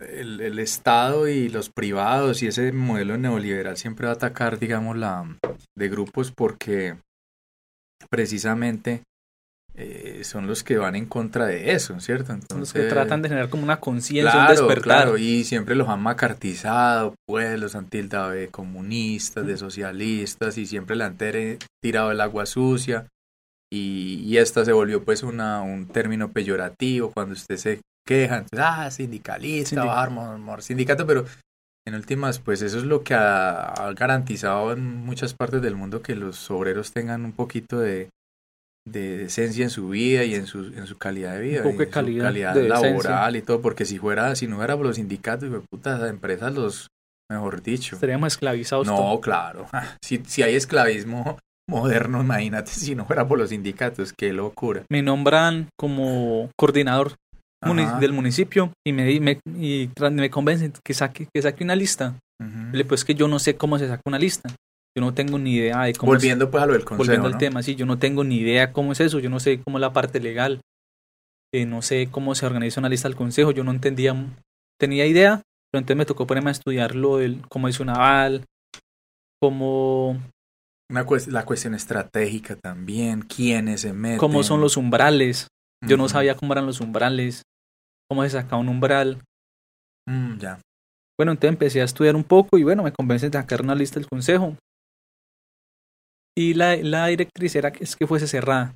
el, el Estado y los privados y ese modelo neoliberal siempre va a atacar, digamos, la de grupos porque precisamente eh, son los que van en contra de eso, ¿cierto? Son los que tratan de generar como una conciencia, claro, un despertar. claro, y siempre los han macartizado, pues los han tildado de comunistas, de socialistas, y siempre le han tirado el agua sucia, y, y esta se volvió pues una, un término peyorativo cuando usted se queja, entonces, ah, sindicalista, Sindic- sindicato, pero en últimas, pues eso es lo que ha, ha garantizado en muchas partes del mundo que los obreros tengan un poquito de, de decencia en su vida y en su, en su calidad de vida. poco y de en su calidad, de laboral y todo, porque si fuera, si no fuera por los sindicatos, de puta, esas empresas los, mejor dicho. Estaríamos esclavizados. No, claro. Si, si hay esclavismo moderno, imagínate si no fuera por los sindicatos, qué locura. Me nombran como coordinador Ajá. del municipio y me, me, y me convencen que saque, que saque una lista. Ujú. Le, Pues que yo no sé cómo se saca una lista. Yo no tengo ni idea de cómo Volviendo pues a lo del consejo, volviendo al tema, sí, yo no tengo ni idea cómo es eso, yo no sé cómo es la parte legal, eh, no sé cómo se organiza una lista del consejo, yo no entendía, tenía idea, pero entonces me tocó ponerme a estudiar lo del, cómo es un aval, cómo, Una la cuestión estratégica también, quiénes se meten. cómo son los umbrales, yo no sabía cómo eran los umbrales, cómo se sacaba un umbral. Mm, ya. Bueno, entonces empecé a estudiar un poco y bueno, me convence de sacar una lista del consejo. Y la, la directriz era que, es que fuese cerrada.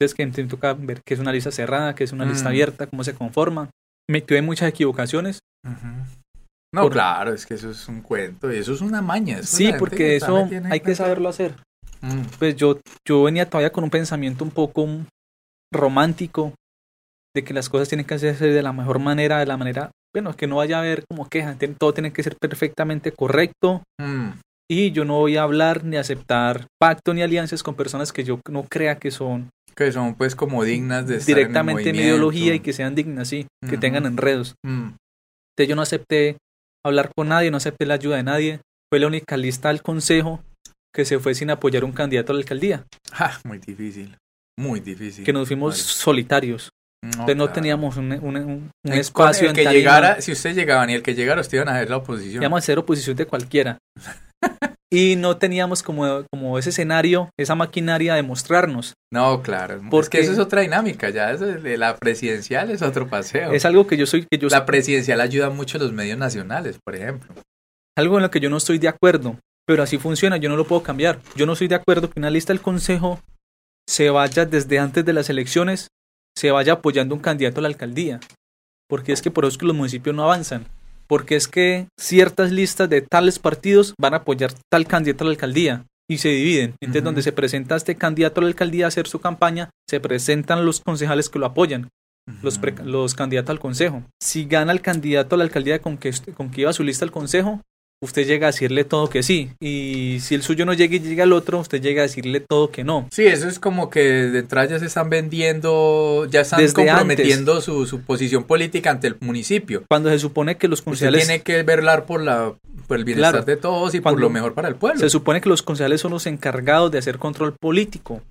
Entonces que me toca ver qué es una lista cerrada, qué es una lista Mm. abierta, cómo se conforma. Me tuve muchas equivocaciones. No, Por- claro, es que eso es un cuento y eso es una maña. eso Sí, porque eso hay que saberlo hacer. Mm, Pues yo, yo venía todavía con un pensamiento un poco romántico de que las cosas tienen que hacerse de la mejor manera, de la manera, bueno, que no vaya a haber como queja, ten- todo tiene que ser perfectamente correcto, mm. Y yo no voy a hablar ni aceptar pacto ni alianzas con personas que yo no crea que son Que son pues como dignas de estar directamente en, en el mi ideología y que sean dignas, sí, que tengan enredos. Mm, Entonces yo no acepté hablar con nadie, no acepté la ayuda de nadie. Fue la única lista del consejo que se fue sin apoyar un candidato a la alcaldía, ah, muy difícil, muy difícil. que nos fuimos Vale. solitarios. No, Entonces no teníamos un, un- un- un espacio el en que tarima. llegara, si usted llegaba ni el que llegara, usted iban a ver la oposición. Íbamos a hacer oposición de cualquiera. y no teníamos como, como ese escenario, esa maquinaria de mostrarnos. No, claro. es Porque- que eso es otra dinámica, ya eso de la presidencial es otro paseo. Es algo que yo soy, que yo La presidencial ayuda mucho a los medios nacionales, por ejemplo. algo en lo que yo no estoy de acuerdo, pero así funciona, yo no lo puedo cambiar. Yo no estoy de acuerdo que una lista del consejo se vaya desde antes de las elecciones, se vaya apoyando un candidato a la alcaldía, porque es que por eso es que los municipios no avanzan, porque es que ciertas listas de tales partidos van a apoyar tal candidato a la alcaldía y se dividen. Entonces, donde se presenta este candidato a la alcaldía a hacer su campaña, se presentan los concejales que lo apoyan los, pre- Ujú. los candidatos al consejo. Si gana el candidato a la alcaldía con que, con que iba su lista al consejo, usted llega a decirle todo que sí. Y si el suyo no llega y llega el otro, usted llega a decirle todo que no. Sí, eso es como que de entrada ya se están vendiendo, ya están Desde comprometiendo su, su posición política ante el municipio. Cuando se supone que los Usted concejales... tiene que velar por, la, por el bienestar Claro. de todos y por lo mejor para el pueblo. Se supone que los concejales son los encargados de hacer control político.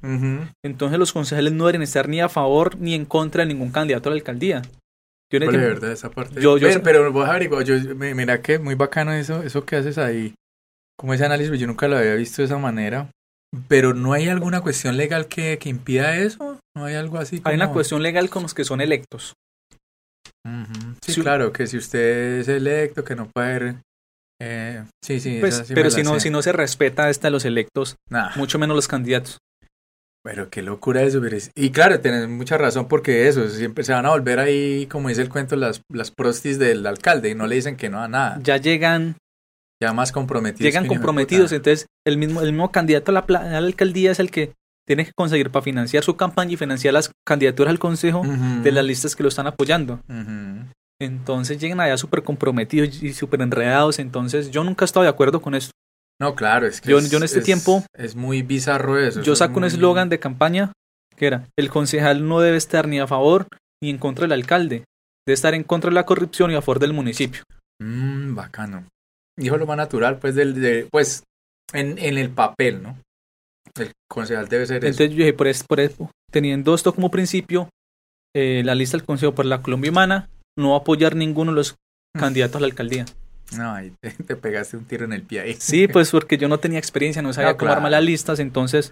Entonces los concejales no deben estar ni a favor ni en contra de ningún candidato a la alcaldía. Yo Vale, tiempo- verdad, esa parte. Yo- yo sé- pero vos averigua, yo, mi- mira que muy bacano eso, eso que haces ahí. Como ese análisis, yo nunca lo había visto de esa manera. Pero no hay alguna cuestión legal que, que impida eso. No hay algo así. Hay una como- cuestión legal con los que son electos. Sí, claro, que si usted es electo, que no puede haber. eh, sí, sí, Pues, sí pero si no, sé. si no se respeta esta los electos, Nah, mucho menos los candidatos. Pero qué locura eso. Y claro, tienes mucha razón porque eso, siempre se van a volver ahí, como dice el cuento, las, las prostis del alcalde y no le dicen que no a nada. Ya llegan Ya más comprometidos. llegan comprometidos, entonces el mismo, el mismo candidato a la, a la alcaldía es el que tiene que conseguir para financiar su campaña y financiar las candidaturas al consejo de las listas que lo están apoyando. Entonces llegan allá súper comprometidos y súper enredados, entonces yo nunca he estado de acuerdo con esto. No, claro, es que Yo- es- yo en este es- tiempo- es muy bizarro eso. Yo saco es un eslogan de campaña que era, el concejal no debe estar ni a favor ni en contra del alcalde, debe estar en contra de la corrupción y a favor del municipio. Mmm, bacano. Dijo lo más natural, pues, del, de, pues, en, en el papel, ¿no? El concejal debe ser Entonces yo dije, por eso, por eso, teniendo esto como principio, eh, la lista del Consejo por la Colombia Humana no va a apoyar ninguno de los Mm. candidatos a la alcaldía. No, ahí te, te pegaste un tiro en el pie ahí. Sí, pues porque yo no tenía experiencia, no sabía No, cómo claro. armar las listas, entonces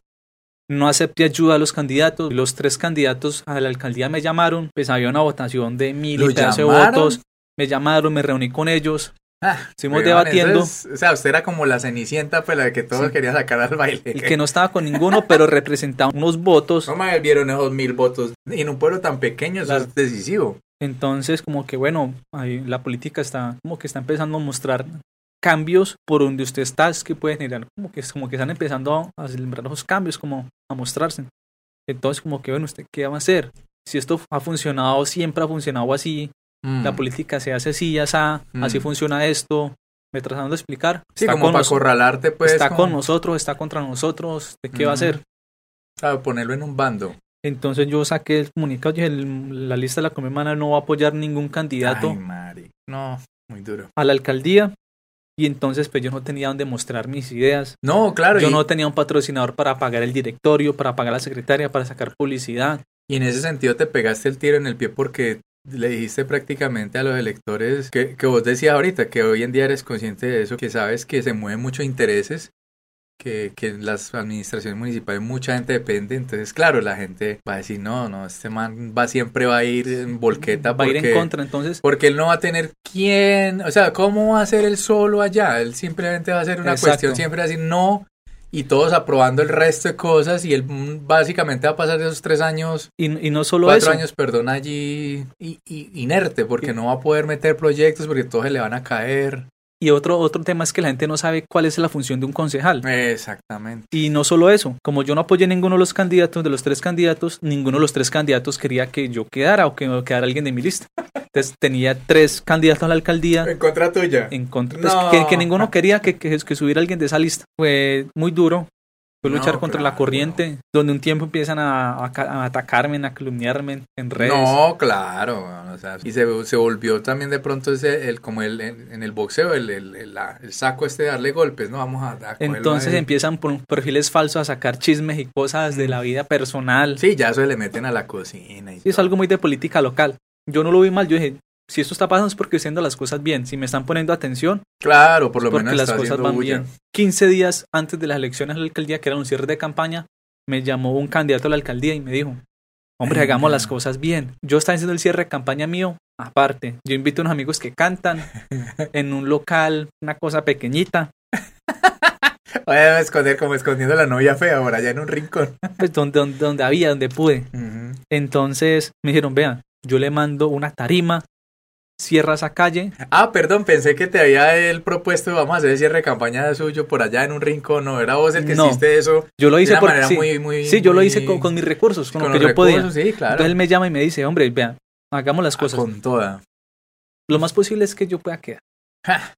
no acepté ayuda a los candidatos. Los tres candidatos a la alcaldía me llamaron, pues había una votación de mil ¿Lo y pedazo votos. Me llamaron, me reuní con ellos, Ah, Estuvimos debatiendo. es- o sea, usted era como la cenicienta, pues la que todos Sí. querían sacar al baile. el que no estaba con ninguno, pero representaba unos votos. No me vieron esos mil votos. Y en un pueblo tan pequeño eso Claro. es decisivo. Entonces, como que bueno, ahí la política está como que está empezando a mostrar cambios por donde usted está, es que puede generar, como que, como que están empezando a celebrar esos cambios, como a mostrarse. Entonces, como que bueno, ¿usted qué va a hacer? Si esto ha funcionado, siempre ha funcionado así, la Mm. política se hace así, así, así Mm. funciona esto, me tratando de explicar. Sí, está como con para acorralarte, pues. está como- con nosotros, está contra nosotros, ¿de qué va a Ujú. hacer? Claro, ponerlo en un bando. Entonces yo saqué el comunicado y dije, la lista de la Comemana no va a apoyar ningún candidato Ay, Mari. No, muy duro. a la alcaldía y entonces pues yo no tenía donde mostrar mis ideas. No, claro. yo y, no tenía un patrocinador para pagar el directorio, para pagar la secretaria, para sacar publicidad. y en ese sentido te pegaste el tiro en el pie porque le dijiste prácticamente a los electores que, que vos decías ahorita, que hoy en día eres consciente de eso, que sabes que se mueven muchos intereses, que, que en las administraciones municipales mucha gente depende, entonces claro, la gente va a decir, no, no, este man va siempre va a ir en volqueta va a ir porque, en contra, entonces porque él no va a tener quién, o sea, ¿cómo va a ser él solo allá? Él simplemente va a hacer una Exacto. cuestión, siempre va a decir no, y todos aprobando el resto de cosas, y él mm, básicamente va a pasar esos tres años y, y no solo cuatro eso, años, perdón, allí y, y- inerte, porque no va a poder meter proyectos, porque todos se le van a caer. Y otro otro tema es que la gente no sabe cuál es la función de un concejal. Exactamente. Y no solo eso, como yo no apoyé ninguno de los candidatos, de los tres candidatos, ninguno de los tres candidatos quería que yo quedara o que quedara alguien de mi lista. Entonces tenía tres candidatos a la alcaldía En contra tuya. en contra, pues, No. que, que ninguno quería que, que, que subiera alguien de esa lista. Fue muy duro. Fue No, luchar contra la claro. corriente, donde un tiempo empiezan a, a ca- a atacarme, a calumniarme en redes. No, claro, o sea, y se, se volvió también de pronto ese, el, como el, en, en el boxeo, el, el, el- la- el saco este de darle golpes, ¿no? Vamos a, Entonces empiezan por perfiles falsos a sacar chismes y cosas de la vida personal. Sí, ya eso le meten a la cocina y Sí, es algo muy de política local. Yo no lo vi mal, yo dije, si esto está pasando es porque estoy haciendo las cosas bien. Si me están poniendo atención, Claro, por lo porque menos las está cosas van bulla. bien. 15 días antes de las elecciones a la alcaldía, que era un cierre de campaña, me llamó un candidato a la alcaldía y me dijo, hombre, Ay, hagamos no. las cosas bien. Yo estaba haciendo el cierre de campaña mío, aparte. Yo invito a unos amigos que cantan en un local, una cosa pequeñita, Voy a esconder como escondiendo la novia fea por allá en un rincón. pues donde, donde, donde había, donde pude. Entonces me dijeron, vean, yo le mando una tarima, cierra esa calle, Ah, perdón, pensé que te había él propuesto, vamos a hacer el cierre de campaña de suyo por allá en un rincón, no, era vos el que No. hiciste eso Yo lo de hice una por manera sí, muy, muy... sí, yo lo hice con, con mis recursos, con, con lo que yo podía. recursos, Sí, claro. Entonces él me llama y me dice, hombre, vean, hagamos las Ah, cosas. Con toda. Lo más posible es que yo pueda quedar. Ja.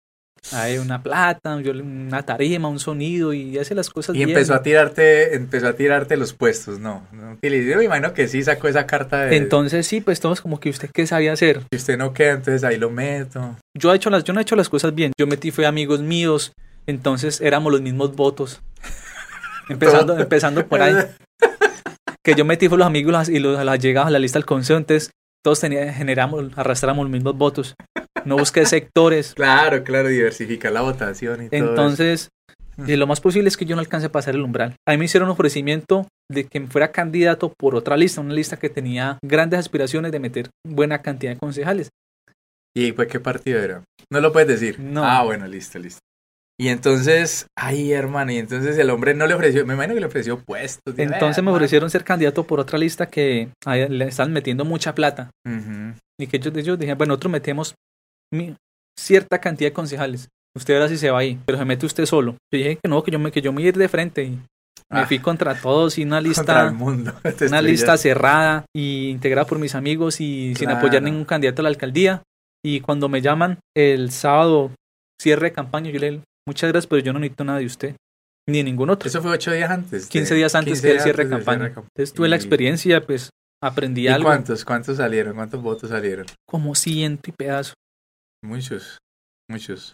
Hay una plata, una tarima, un sonido y hace las cosas Y bien. empezó a tirarte, empezó a tirarte los puestos, no. yo me imagino que sí sacó esa carta de Entonces sí, pues todos como que usted qué sabía hacer. si usted no queda, entonces ahí lo meto. Yo he hecho las, yo no he hecho las cosas bien. Yo metí fue amigos míos, entonces éramos los mismos votos. Empezando, empezando por ahí. que yo metí fue los amigos y los, las llegadas a la lista del consejo, entonces todos generamos, arrastramos los mismos votos. No busqué sectores. Claro, claro, diversificar la votación y todo. Entonces, y lo más posible es que yo no alcance a pasar el umbral. A mí me hicieron un ofrecimiento de que fuera candidato por otra lista, una lista que tenía grandes aspiraciones de meter buena cantidad de concejales. ¿Y pues qué partido era? No lo puedes decir. No. Ah, bueno, listo, listo. Y entonces, ay, hermano, y entonces el hombre no le ofreció, me imagino que le ofreció puestos. Entonces "Vea, me man". ofrecieron ser candidato por otra lista que le están metiendo mucha plata. Y que ellos, ellos dijeron, bueno, nosotros metemos cierta cantidad de concejales. Usted verá si se va ahí, pero se mete usted solo. Yo dije que no, que yo me, que yo me ir de frente y me Ah, fui contra todos y una lista el mundo. Te una lista cerrada y integrada por mis amigos y sin apoyar ningún candidato a la alcaldía. Y cuando me llaman el sábado, cierre de campaña, yo le muchas gracias, pero yo no necesito nada de usted, ni de ningún otro. Eso fue ocho días antes. 15 de- días antes 15 que el cierre de campaña. cierre de campaña. Entonces tuve la experiencia, pues aprendí ¿Y algo, cuántos? ¿Cuántos salieron? ¿Cuántos votos salieron? como ciento y pedazo. Muchos. muchos,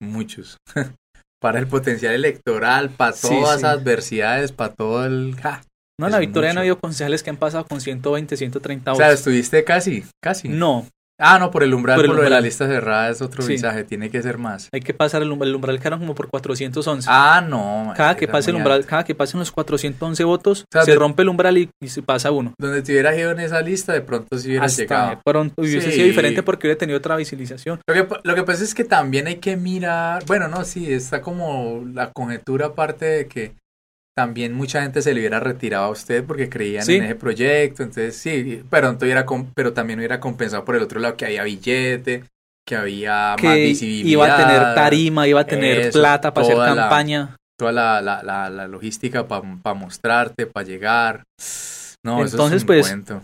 muchos. para el potencial electoral, para todas sí. las adversidades, para todo el... ¡ja! No, en la Victoria han mucho. habido concejales que han pasado con 120, 130 O sea, votos. estuviste casi, casi. No, Ah, no, por el umbral, Por por, el lo de la lista cerrada es otro Sí. mensaje, tiene que ser más. hay que pasar el umbral, el umbral quedaron como por 411. Ah, no. cada que pase el umbral, alto. cada que pasen los 411 votos, sea, se rompe el umbral y, y se pasa uno. Donde te hubieras ido en esa lista, de pronto sí hubieras Hasta llegado. de pronto hubiese Sí. sido diferente porque hubiera tenido otra visibilización. Lo que, lo que pasa es que también hay que mirar, bueno, no, sí, está como la conjetura aparte de que también mucha gente se le hubiera retirado a usted porque creían Sí. en ese proyecto, entonces sí, pero, hubiera, pero también hubiera compensado por el otro lado que había billete, que había más Que visibilidad. iba a tener tarima, iba a tener Eso, plata para hacer toda la- campaña. Toda la, la, la, la logística para mostrarte, para llegar. No, eso Entonces, es un pues, cuento.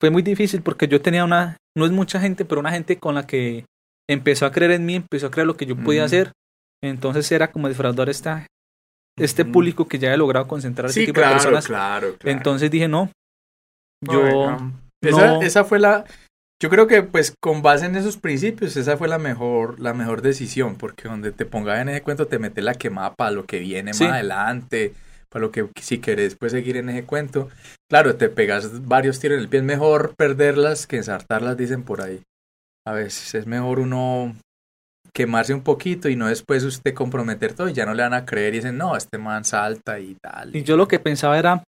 Fue muy difícil porque yo tenía una, no es mucha gente, pero una gente con la que empezó a creer en mí, empezó a creer lo que yo podía hacer. Entonces era como defraudar esta, este público que ya he logrado concentrar ese Sí, de claro, personas. claro, claro. Entonces dije, no, yo Bueno, esa, no- esa fue la, yo creo que pues con base en esos principios, esa fue la mejor, la mejor decisión, porque donde te pongas en ese cuento te metes la quemada para lo que viene Sí. más adelante, para lo que si querés pues seguir en ese cuento. Claro, te pegas varios tiros en el pie, es mejor perderlas que ensartarlas, dicen por ahí. A veces es mejor uno quemarse un poquito y no después usted comprometer todo y ya no le van a creer y dicen, no, este man salta y tal. y yo lo que pensaba era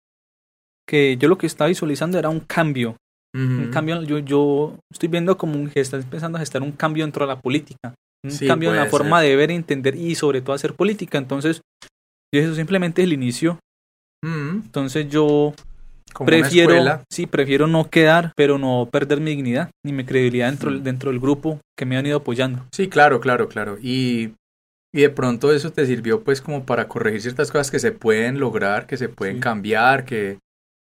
que yo lo que estaba visualizando era un cambio, un cambio, yo, yo estoy viendo como un que estás empezando a gestar un cambio dentro de la política, un Sí, cambio en la forma de ver, entender y sobre todo hacer política. Entonces, yo eso simplemente es el inicio. Entonces yo Como prefiero, sí, prefiero no quedar, pero no perder mi dignidad ni mi credibilidad dentro, dentro del grupo que me han ido apoyando. Sí, claro, claro, claro. Y, y de pronto eso te sirvió pues como para corregir ciertas cosas que se pueden lograr, que se pueden Sí. cambiar, que,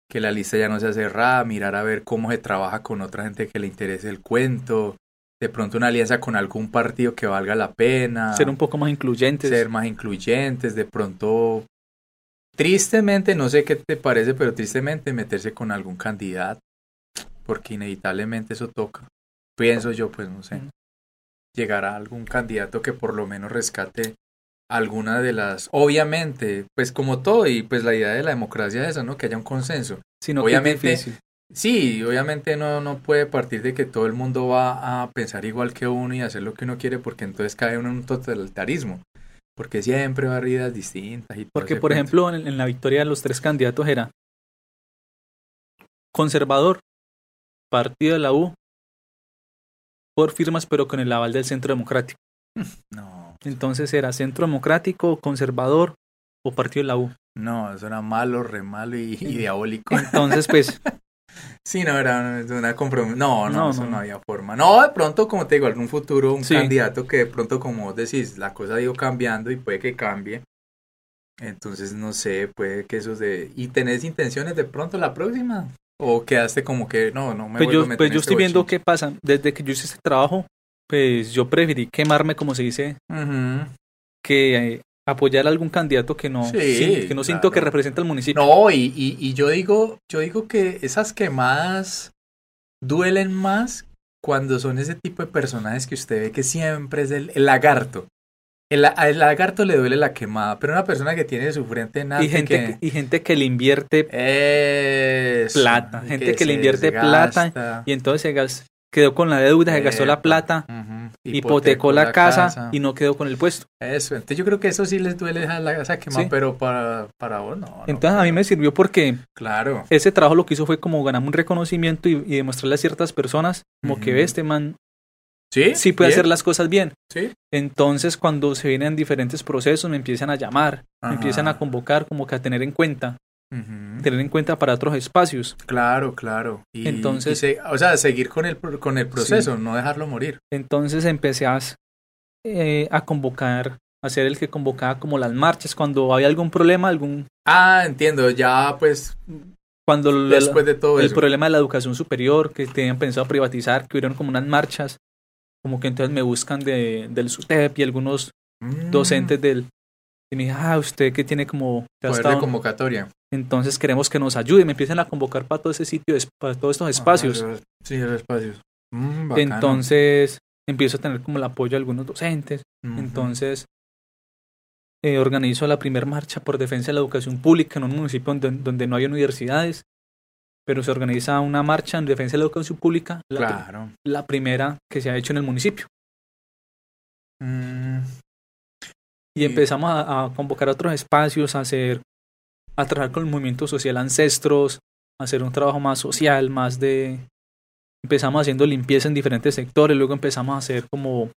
que la lista ya no sea cerrada, mirar a ver cómo se trabaja con otra gente que le interese el cuento, de pronto una alianza con algún partido que valga la pena, Ser un poco más incluyentes. ser más incluyentes, de pronto, tristemente, no sé qué te parece, pero tristemente meterse con algún candidato, porque inevitablemente eso toca. Pienso yo, pues no sé llegar a algún candidato que por lo menos rescate alguna de las obviamente pues como todo y pues la idea de la democracia es eso no que haya un consenso. Sino obviamente- que sí obviamente no no puede partir de que todo el mundo va a pensar igual que uno y hacer lo que uno quiere porque entonces cae uno en un totalitarismo porque siempre ideas distintas y Porque, por ejemplo, en, en la victoria de los tres candidatos era conservador, partido de la U, por firmas, pero con el aval del Centro Democrático. no Entonces era Centro Democrático, conservador o partido de la U. no eso era malo re malo y, y diabólico Entonces, pues, Sí, no, era una compromiso. No, no, No, eso no. no. había forma. No, de pronto, como te digo, algún futuro, un Sí. candidato que de pronto, como vos decís, la cosa ha ido cambiando y puede que cambie. Entonces, no sé, puede que eso de... ¿Y tenés intenciones de pronto la próxima? ¿O quedaste como que, no, no me pues yo, a meter pues yo este estoy viendo bochinche"? qué pasa. Desde que yo hice este trabajo, pues yo preferí quemarme, como se dice, que eh, apoyar a algún candidato que no, Sí, sin- que no siento claro. que representa al municipio. No, y, y, y yo digo, yo digo que esas quemadas duelen más cuando son ese tipo de personajes que usted ve que siempre es el, el lagarto. El, al lagarto le duele la quemada, pero una persona que tiene su frente en alto y, gente, que, y gente que le invierte Eso, Plata, gente que le invierte plata y entonces se gas- quedó con la deuda, se gastó la plata, ujú, hipotecó la, casa, y no quedó con el puesto. Eso, entonces yo creo que eso sí les duele esa, la- esa quemada, Sí. pero para, para vos no. no, Entonces a mí me sirvió porque Claro. ese trabajo lo que hizo fue como ganarme un reconocimiento y, y demostrarle a ciertas personas como que ve este man Sí, sí puede bien, hacer las cosas bien. Sí. Entonces cuando se vienen diferentes procesos me empiezan a llamar, me empiezan a convocar como que a tener en cuenta, Tener en cuenta para otros espacios. Claro, claro. Y, Entonces- y se- o sea, seguir con el, con el proceso, no dejarlo morir. Entonces empecé a, eh, a convocar, a ser el que convocaba como las marchas cuando había algún problema, algún Ah, entiendo, ya pues cuando después de todo el eso. problema de la educación superior, que tenían pensado privatizar, que hubieron como unas marchas, como que entonces me buscan de, del SUTEP y algunos Mm, docentes del... Y me dije, ah, usted que tiene como... Poder de convocatoria. entonces queremos que nos ayude, me empiezan a convocar para todo ese sitio, para todos estos espacios. Ah, sí, los espacios. Mm, entonces empiezo a tener como el apoyo de algunos docentes. Entonces, eh, organizo la primera marcha por defensa de la educación pública en un municipio donde, donde, no hay universidades, pero se organiza una marcha en defensa de la educación pública, la, claro. la primera que se ha hecho en el municipio. Mm, Y empezamos a, a convocar a otros espacios, a hacer, a trabajar con el movimiento social Ancestros, a hacer un trabajo más social, más de... Empezamos haciendo limpieza en diferentes sectores, luego empezamos a hacer como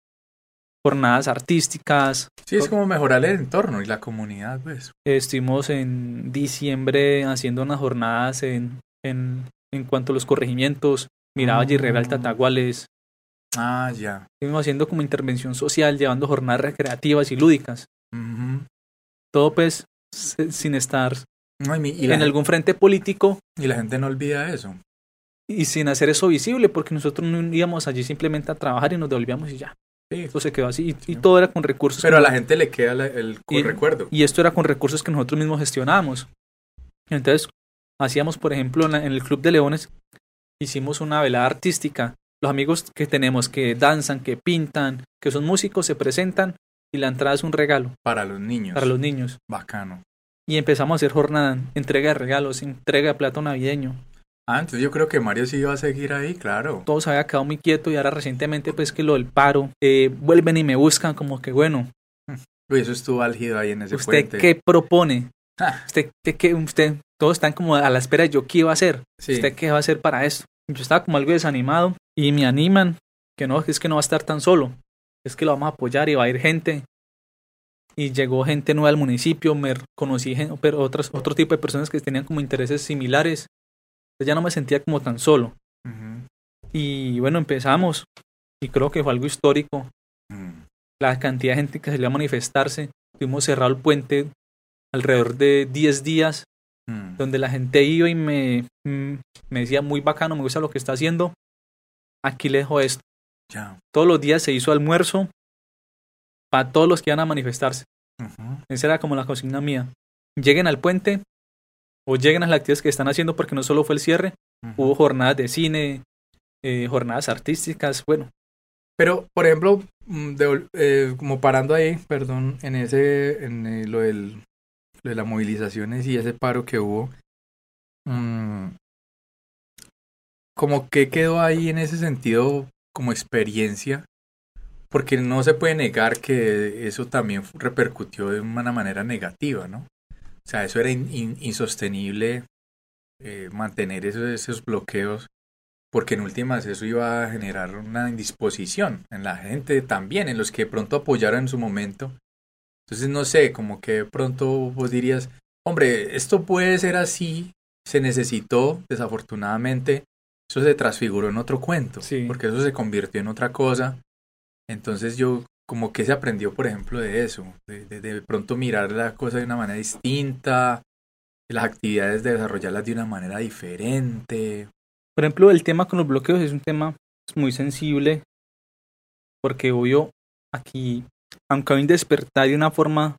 jornadas artísticas. Sí, es como mejorar el entorno y la comunidad, pues. Estuvimos en diciembre haciendo unas jornadas en, en, en cuanto a los corregimientos, Miraba, Girreral, Tataguales. Ah, ya. Estuvimos haciendo como intervención social, llevando jornadas recreativas y lúdicas. Todo pues sin estar No, y, mi- y la, en algún frente político y la gente no olvida eso. y sin hacer eso visible, porque nosotros no íbamos allí simplemente a trabajar y nos devolvíamos y ya. Sí. Esto se quedó así y, y todo era con recursos. Pero a la gente le queda la- el recuerdo. Y esto era con recursos que nosotros mismos gestionábamos. Entonces, hacíamos, por ejemplo, en, la- en el Club de Leones, hicimos una velada artística. Los amigos que tenemos que danzan, que pintan, que son músicos, se presentan y la entrada es un regalo Para los niños. para los niños. Bacano. Y empezamos a hacer jornada, entrega de regalos, entrega de plato navideño. Ah, entonces yo creo que Mario sí iba a seguir ahí, claro. Todo se había quedado muy quieto y ahora recientemente, pues que lo del paro, eh, vuelven y me buscan como que, bueno, Uy, eso estuvo álgido ahí en ese ¿usted puente. qué propone? Ah, ¿Usted qué- usted, todos están como a la espera de yo qué iba a hacer. sí. ¿Usted qué va a hacer para esto? Yo estaba como algo desanimado y me animan que no, que es que no va a estar tan solo, es que lo vamos a apoyar y va a ir gente. Y llegó gente nueva al municipio, me conocí pero otras, otro tipo de personas que tenían como intereses similares. Entonces ya no me sentía como tan solo. Y bueno, empezamos y creo que fue algo histórico. Mm. La cantidad de gente que salió a manifestarse. Tuvimos cerrado el puente alrededor de 10 días Mm. donde la gente iba y me, mm, me decía muy bacano, me gusta lo que está haciendo. Aquí le dejo esto. Ya. Todos los días se hizo almuerzo para todos los que iban a manifestarse. Ujú. Esa era como la consigna mía. Lleguen al puente o lleguen a las actividades que están haciendo porque no solo fue el cierre, Ujú. hubo jornadas de cine, eh, jornadas artísticas, bueno, Pero, por ejemplo, mm, de- eh, como parando ahí, perdón, en ese, en eh, lo, del, de las movilizaciones y ese paro que hubo, mm, como que quedó ahí en ese sentido como experiencia, porque no se puede negar que eso también repercutió de una manera negativa, ¿no? O sea, eso era in- in- insostenible eh, mantener esos, esos bloqueos porque en últimas eso iba a generar una indisposición en la gente también, en los que pronto apoyaron en su momento. Entonces, no sé, como que de pronto vos dirías, hombre, esto puede ser así, se necesitó, desafortunadamente, eso se transfiguró en otro cuento, Sí. porque eso se convirtió en otra cosa. Entonces yo como que se aprendió, por ejemplo, de eso, de, de, de pronto mirar la cosa de una manera distinta, las actividades de desarrollarlas de una manera diferente. Por ejemplo, el tema con los bloqueos es un tema muy sensible porque obvio aquí, aunque hay un despertar de una forma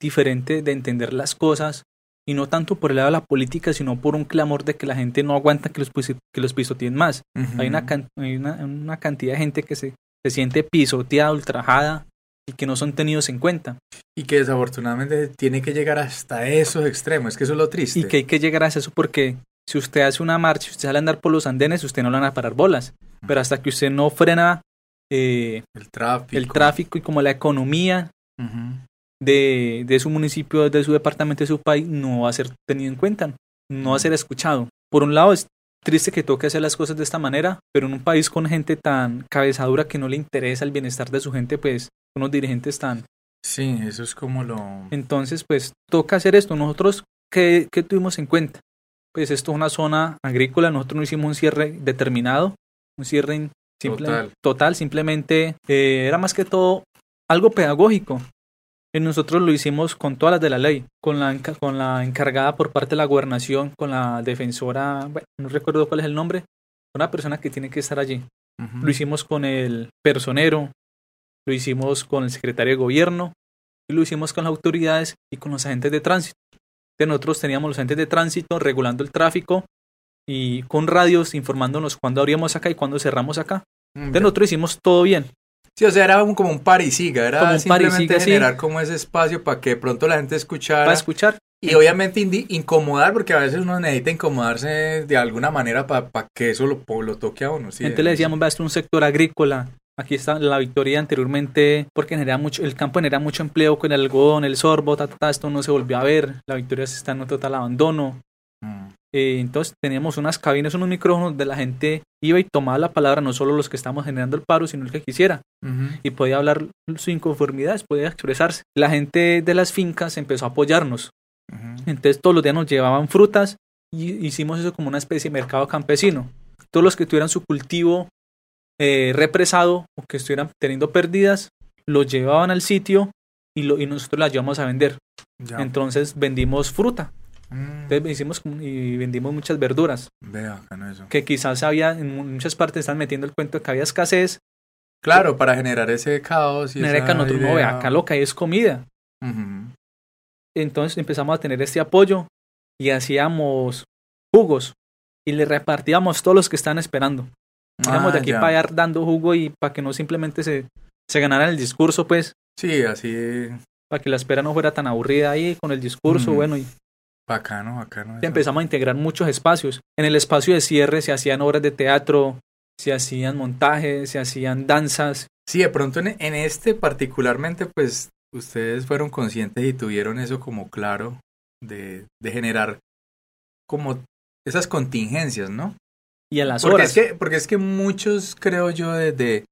diferente de entender las cosas y no tanto por el lado de la política, sino por un clamor de que la gente no aguanta que los, que los pisoteen más. Hay, una, hay una, una cantidad de gente que se, se siente pisoteada, ultrajada y que no son tenidos en cuenta. Y que desafortunadamente tiene que llegar hasta esos extremos, es que eso es lo triste. Y que hay que llegar a eso porque si usted hace una marcha, si usted sale a andar por los andenes, usted no le van a parar bolas. Pero hasta que usted no frena eh, el tráfico. el tráfico y como la economía de, de su municipio, de su departamento, de su país, no va a ser tenido en cuenta, no va a ser escuchado. Por un lado, es triste que toque hacer las cosas de esta manera, pero en un país con gente tan cabezadura que no le interesa el bienestar de su gente, pues unos dirigentes tan... Sí, eso es como lo... Entonces, pues toca hacer esto. Nosotros, ¿qué, qué tuvimos en cuenta? Pues esto es una zona agrícola, nosotros no hicimos un cierre determinado, un cierre simple- Total. total, simplemente eh, era más que todo algo pedagógico. Y nosotros lo hicimos con todas las de la ley, con la, con la encargada por parte de la gobernación, con la defensora, bueno, no recuerdo cuál es el nombre, una persona que tiene que estar allí. Lo hicimos con el personero, lo hicimos con el secretario de gobierno, y lo hicimos con las autoridades y con los agentes de tránsito. Entonces nosotros teníamos los agentes de tránsito regulando el tráfico y con radios informándonos cuándo abríamos acá y cuándo cerramos acá. Mm, Entonces nosotros hicimos todo bien. Sí, o sea, era como un parisiga, era como un simplemente generar como ese espacio para que pronto la gente escuchara. Para escuchar. Y obviamente incomodar, porque a veces uno necesita incomodarse de alguna manera para que eso lo, lo, toque a uno. Sí, Entonces le decíamos, va, es un sector agrícola. Aquí está la victoria anteriormente, porque genera mucho, el campo genera mucho empleo con el algodón, el sorbo, ta, esto no se volvió a ver. La victoria está en un total abandono. Eh, entonces teníamos unas cabinas, unos micrófonos de la gente iba y tomaba la palabra, no solo los que estamos generando el paro, sino el que quisiera. Y podía hablar sus inconformidades, podía expresarse. La gente de las fincas empezó a apoyarnos. Entonces todos los días nos llevaban frutas y hicimos eso como una especie de mercado campesino. Todos los que tuvieran su cultivo eh, represado o que estuvieran teniendo pérdidas, los llevaban al sitio y, lo, y nosotros las llevamos a vender. Entonces vendimos fruta. Mm. Entonces hicimos y vendimos muchas verduras. Vea, eso. Que quizás había, en muchas partes están metiendo el cuento de que había escasez. Claro, para generar ese caos. Y esa nosotros, no, vea, acá lo que hay es comida. Entonces empezamos a tener este apoyo y hacíamos jugos y le repartíamos todos los que están esperando. Íbamos de ah, aquí para allá dando jugo y para que no simplemente se, se ganara el discurso, pues. Sí, así. Para que la espera no fuera tan aburrida ahí con el discurso, bueno, y Bacano, bacano. Empezamos a integrar muchos espacios. En el espacio de cierre se hacían obras de teatro, se hacían montajes, se hacían danzas. Sí, de pronto en, este particularmente, pues ustedes fueron conscientes y tuvieron eso como claro de, de generar como esas contingencias, ¿no? Y a las porque horas. Es que, porque es que muchos, creo yo, de, de,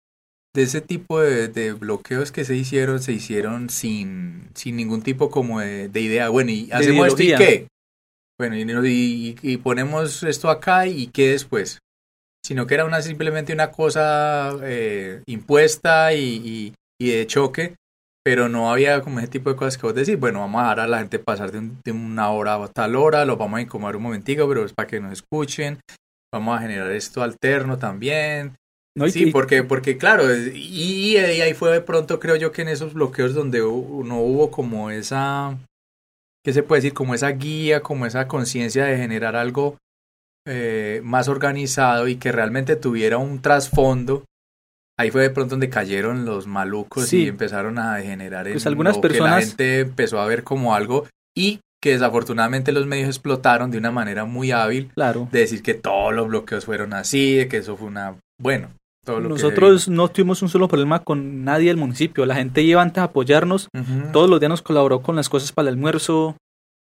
ese tipo de, bloqueos que se hicieron, se hicieron sin, sin ningún tipo como de, idea. Bueno, y hacemos esto y qué. Bueno, y, y, ponemos esto acá y qué después. Sino que era una simplemente una cosa eh, impuesta y, y, de choque, pero no había como ese tipo de cosas que vos decís, bueno, vamos a dar a la gente pasar de, de una hora a tal hora, lo vamos a incomodar un momentico, pero es para que nos escuchen, vamos a generar esto alterno también, sí, porque, porque claro, y, ahí fue de pronto creo yo que en esos bloqueos donde no hubo como esa, ¿qué se puede decir? Como esa guía, como esa conciencia de generar algo eh, más organizado y que realmente tuviera un trasfondo. Ahí fue de pronto donde cayeron los malucos y empezaron a generar pues algunas personas... que la gente empezó a ver como algo y que desafortunadamente los medios explotaron de una manera muy hábil. Claro. De decir que todos los bloqueos fueron así, de que eso fue una... Bueno, nosotros no tuvimos un solo problema con nadie del municipio. La gente iba antes a apoyarnos. Todos los días nos colaboró con las cosas para el almuerzo.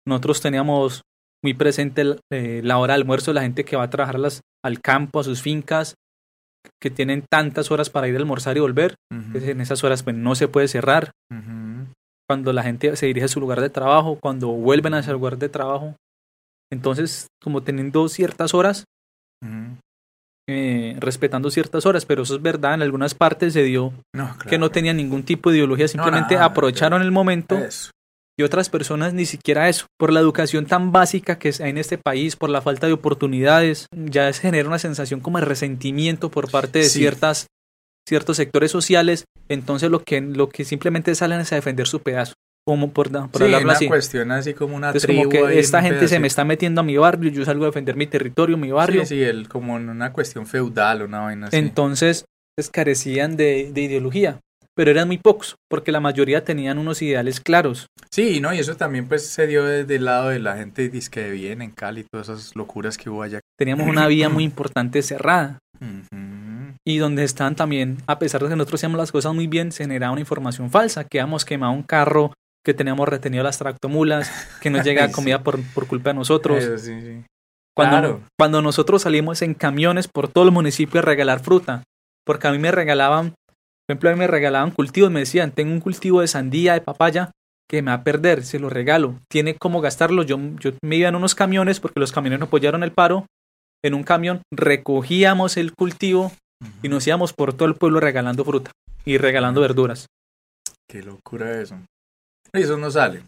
Nosotros teníamos muy presente eh, la hora de almuerzo, la gente que va a trabajar las, al campo, a sus fincas, que tienen tantas horas para ir a almorzar y volver. en esas horas pues, no se puede cerrar. Cuando la gente se dirige a su lugar de trabajo, cuando vuelven a ese lugar de trabajo. Entonces, como teniendo ciertas horas, eh, respetando ciertas horas, pero eso es verdad, en algunas partes se dio que no tenían ningún tipo de ideología, simplemente aprovecharon el momento y otras personas ni siquiera eso, por la educación tan básica que hay en este país, por la falta de oportunidades, ya se genera una sensación como de resentimiento por parte de ciertas ciertos sectores sociales, entonces lo que, lo que simplemente salen es a defender su pedazo como por, por sí, hablarlo una cuestión así como una es como que esta gente se me está metiendo a mi barrio, yo salgo a defender mi territorio, mi barrio. Sí, sí, el, como una cuestión feudal, una vaina así. Entonces, pues, carecían de, de, ideología, pero eran muy pocos, porque la mayoría tenían unos ideales claros. Sí, ¿no? Y eso también pues se dio desde el lado de la gente disque de bien en Cali, todas esas locuras que hubo allá. Teníamos una vía muy importante cerrada. Y donde estaban también, a pesar de que nosotros hacíamos las cosas muy bien, se generaba una información falsa, que habíamos quemado un carro que teníamos retenido las tractomulas, que nos llega comida por, por, culpa de nosotros. Cuando, cuando nosotros salimos en camiones por todo el municipio a regalar fruta, porque a mí me regalaban, por ejemplo, a mí me regalaban cultivos, me decían, tengo un cultivo de sandía, de papaya, que me va a perder, se lo regalo, tiene cómo gastarlo. Yo, yo me iba en unos camiones, porque los camiones apoyaron el paro, en un camión recogíamos el cultivo y nos íbamos por todo el pueblo regalando fruta y regalando verduras. Qué locura eso. Y eso no sale.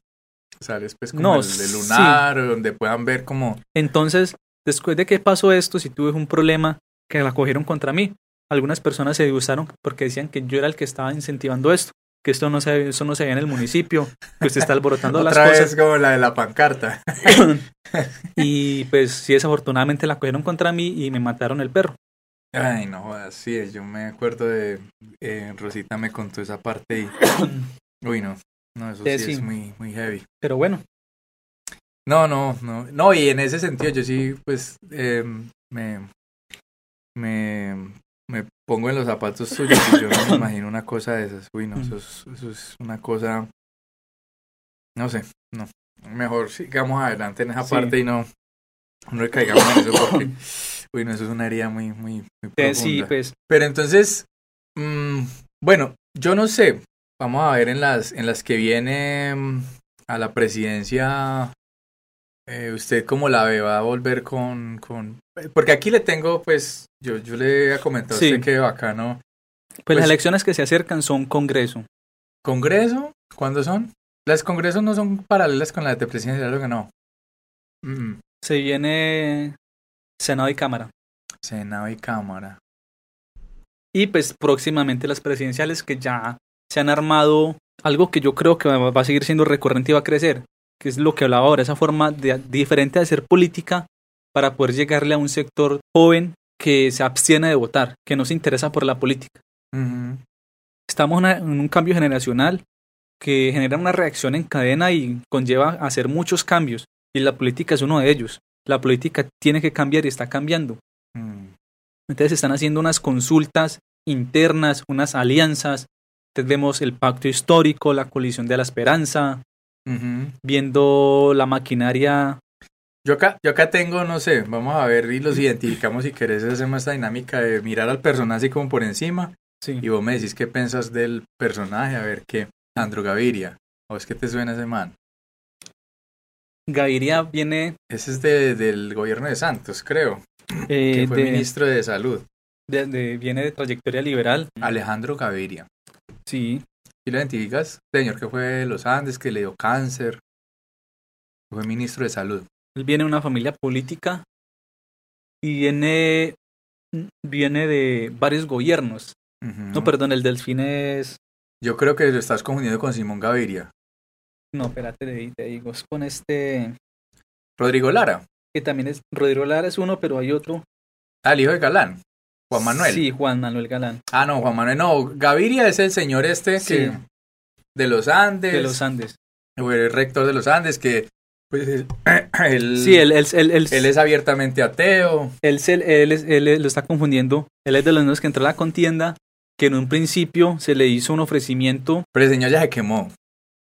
Sale después como el de lunar, donde puedan ver como... Entonces, después de que pasó esto, si tuve un problema que la cogieron contra mí, algunas personas se disgustaron porque decían que yo era el que estaba incentivando esto, que esto no se, eso no se veía en el municipio, que usted está alborotando las Otra cosas. Vez como la de la pancarta. y pues sí, desafortunadamente la cogieron contra mí y me mataron el perro. Ay, no jodas, sí, yo me acuerdo de eh, Rosita me contó esa parte y uy, no. No, eso sí, sí. es muy muy heavy. Pero bueno, No, no, no. No, y en ese sentido yo sí pues eh, me me me pongo en los zapatos tuyos y yo no me imagino una cosa de esas. Uy, no, eso es, eso es una cosa no sé, no. Mejor sigamos adelante en esa Sí. parte y no no recaigamos en eso porque uy, no, eso es una herida muy muy muy eh, sí, pues Pero entonces, mm, bueno, yo no sé. Vamos a ver en las en las que viene mm, a la presidencia. eh, ¿Usted cómo la ve? ¿Va a volver con, con...? Porque aquí le tengo, pues, yo, yo le he comentado a Sí. usted que bacano. Pues, Pues- las elecciones que se acercan son Congreso. ¿Congreso? ¿Cuándo son? Las congresos no son paralelas con las de presidencia, algo que no. Mm, Se viene Senado y Cámara. Senado y Cámara. Y pues próximamente las presidenciales que ya se han armado algo que yo creo que va a seguir siendo recurrente y va a crecer, que es lo que hablaba ahora, esa forma de, diferente de hacer política para poder llegarle a un sector joven que se abstiene de votar, que no se interesa por la política. Estamos en un cambio generacional que genera una reacción en cadena y conlleva a hacer muchos cambios, y la política es uno de ellos. La política tiene que cambiar y está cambiando. Mm. Entonces están haciendo unas consultas internas, unas alianzas. Vemos el pacto histórico, la colisión de la esperanza, viendo la maquinaria. Yo acá, yo acá tengo, no sé, vamos a ver y los identificamos si querés hacemos esta dinámica de mirar al personaje así como por encima Sí. y vos me decís qué pensás del personaje, a ver qué, Andro Gaviria, o es que te suena ese man. Gaviria viene Ese es de, del gobierno de Santos, creo, eh, que fue de, ministro de salud, de- viene de trayectoria liberal. Alejandro Gaviria. Sí, ¿Sí lo identificas? Señor que fue de los Andes, que le dio cáncer, fue ministro de salud. él viene de una familia política y viene, viene de varios gobiernos. No, perdón, el delfín es... Yo creo que lo estás confundiendo con Simón Gaviria. No, espérate, te digo, es con este... Rodrigo Lara, Que también es... Rodrigo Lara es uno, pero hay otro. al hijo de Galán, Juan Manuel. Sí, Juan Manuel Galán. Ah, no, Juan Manuel, no. Gaviria es el señor este que de los Andes. De los Andes. el rector de los Andes, que pues él, él- Sí, él, él, él, él- él es abiertamente ateo. él él lo está confundiendo. Él es de los mismos que entró a la contienda, que en un principio se le hizo un ofrecimiento. Pero el señor ya se quemó.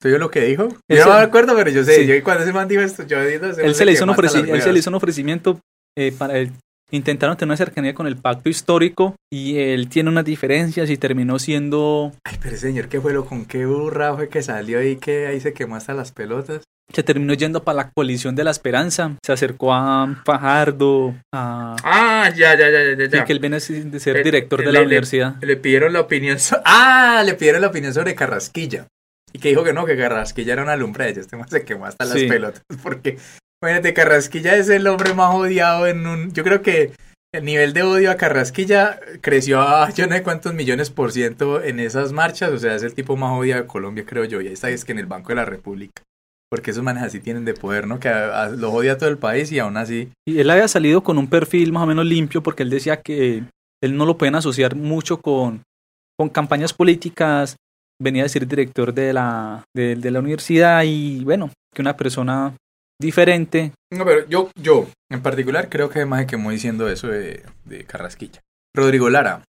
¿Tú yo lo que dijo? Yo no me acuerdo, pero yo sé. Sí. Yo cuando ese man dijo esto, yo digo, Él se, le hizo un él se le hizo un ofrecimiento eh, para él. Intentaron tener una cercanía con el pacto histórico y él tiene unas diferencias y terminó siendo. Ay, pero ese señor, ¿qué fue lo con qué burra fue que salió ahí que ahí se quemó hasta las pelotas? Se terminó yendo para la coalición de la esperanza. Se acercó a Fajardo, a. Ah, ya, ya, ya, ya, y que él viene de ser Eh, director de le- la le- universidad. Le pidieron la opinión. so- ah, le pidieron la opinión sobre Carrasquilla. Y que dijo que no, que Carrasquilla era una lumbre de ellos. Este se quemó hasta las Sí. pelotas. Porque, imagínate, Carrasquilla es el hombre más odiado en un. Yo creo que el nivel de odio a Carrasquilla creció a yo no sé cuántos millones por ciento en esas marchas. O sea, es el tipo más odiado de Colombia, creo yo. Y ahí está, es que en el Banco de la República. Porque esos manes así tienen de poder, ¿no? Que a- a- odia todo el país y aún así. Y él había salido con un perfil más o menos limpio porque él decía que él no lo pueden asociar mucho con, con campañas políticas. Venía a ser director de la, de la universidad y bueno, que una persona diferente. No, pero yo, yo, en particular, creo que además se quemó diciendo eso de, de Carrasquilla. Rodrigo Lara.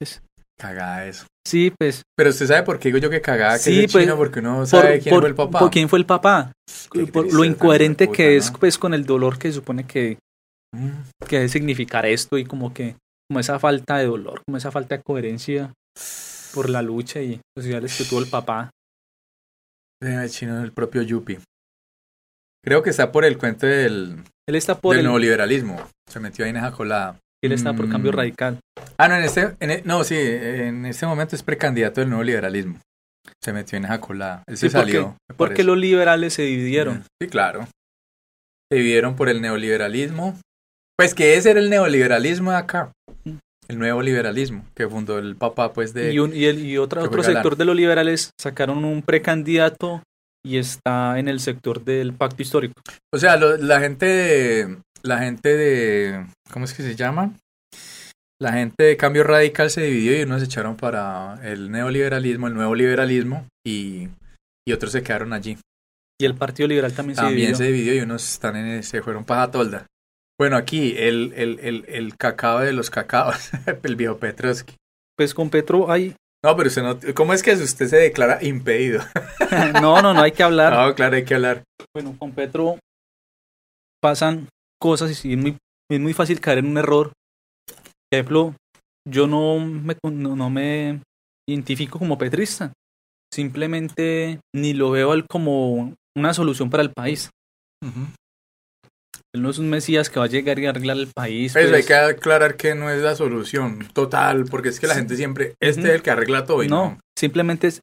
Es- Cagada eso. Sí, pues Pero usted sabe por qué digo yo que cagada que Sí, es el pues, chino, porque uno por, sabe quién por- fue el papá. por quién fue el papá. Por lo incoherente que es ¿no? pues con el dolor que supone que, Mm. que debe significar esto y como que como esa falta de dolor, como esa falta de coherencia por la lucha y los ideales que tuvo el papá. El chino del propio Yupi. Creo que está por el cuento del, Él está por del el, neoliberalismo. Se metió ahí en esa colada. él está por cambio Mm. radical. Ah, no, en este, en e- no, sí, en este momento es precandidato del nuevo liberalismo. Se metió en esa colada. Él se Sí, porque- salió. Porque los liberales se dividieron. Sí, claro. Se dividieron por el neoliberalismo. Pues que ese era el neoliberalismo de acá. El nuevo liberalismo que fundó el papá, pues, de... Y, un, y, el, y otro Galán. sector de los liberales sacaron un precandidato y está en el sector del pacto histórico. O sea, lo- la gente de... La gente de... ¿Cómo es que se llama? la gente de Cambio Radical se dividió y unos se echaron para el neoliberalismo, el nuevo liberalismo, y, y otros se quedaron allí. Y el Partido Liberal también se También dividió. se dividió y unos están en, se fueron para Tolda. Bueno, aquí el, el, el, el cacao de los cacaos, el viejo Petrovsky. Pues con Petro hay... No, pero usted no, ¿cómo es que usted se declara impedido? no, no, no hay que hablar. No, claro, hay que hablar. Bueno, con Petro pasan cosas y es muy, es muy fácil caer en un error. Por ejemplo, yo no me, no, no me identifico como petrista. Simplemente ni lo veo como una solución para el país. Él no es un mesías que va a llegar y arreglar el país. Pero pues. hay que aclarar que no es la solución total, porque es que la gente siempre, este es el que arregla todo y no. no, simplemente es,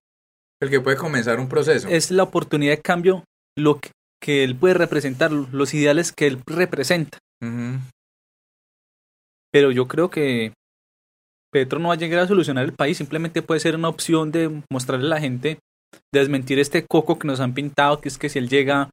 El que puede comenzar un proceso. es la oportunidad de cambio lo que, que él puede representar, los ideales que él representa. Pero yo creo que Petro no va a llegar a solucionar el país, simplemente puede ser una opción de mostrarle a la gente, desmentir este coco que nos han pintado, que es que si él llega,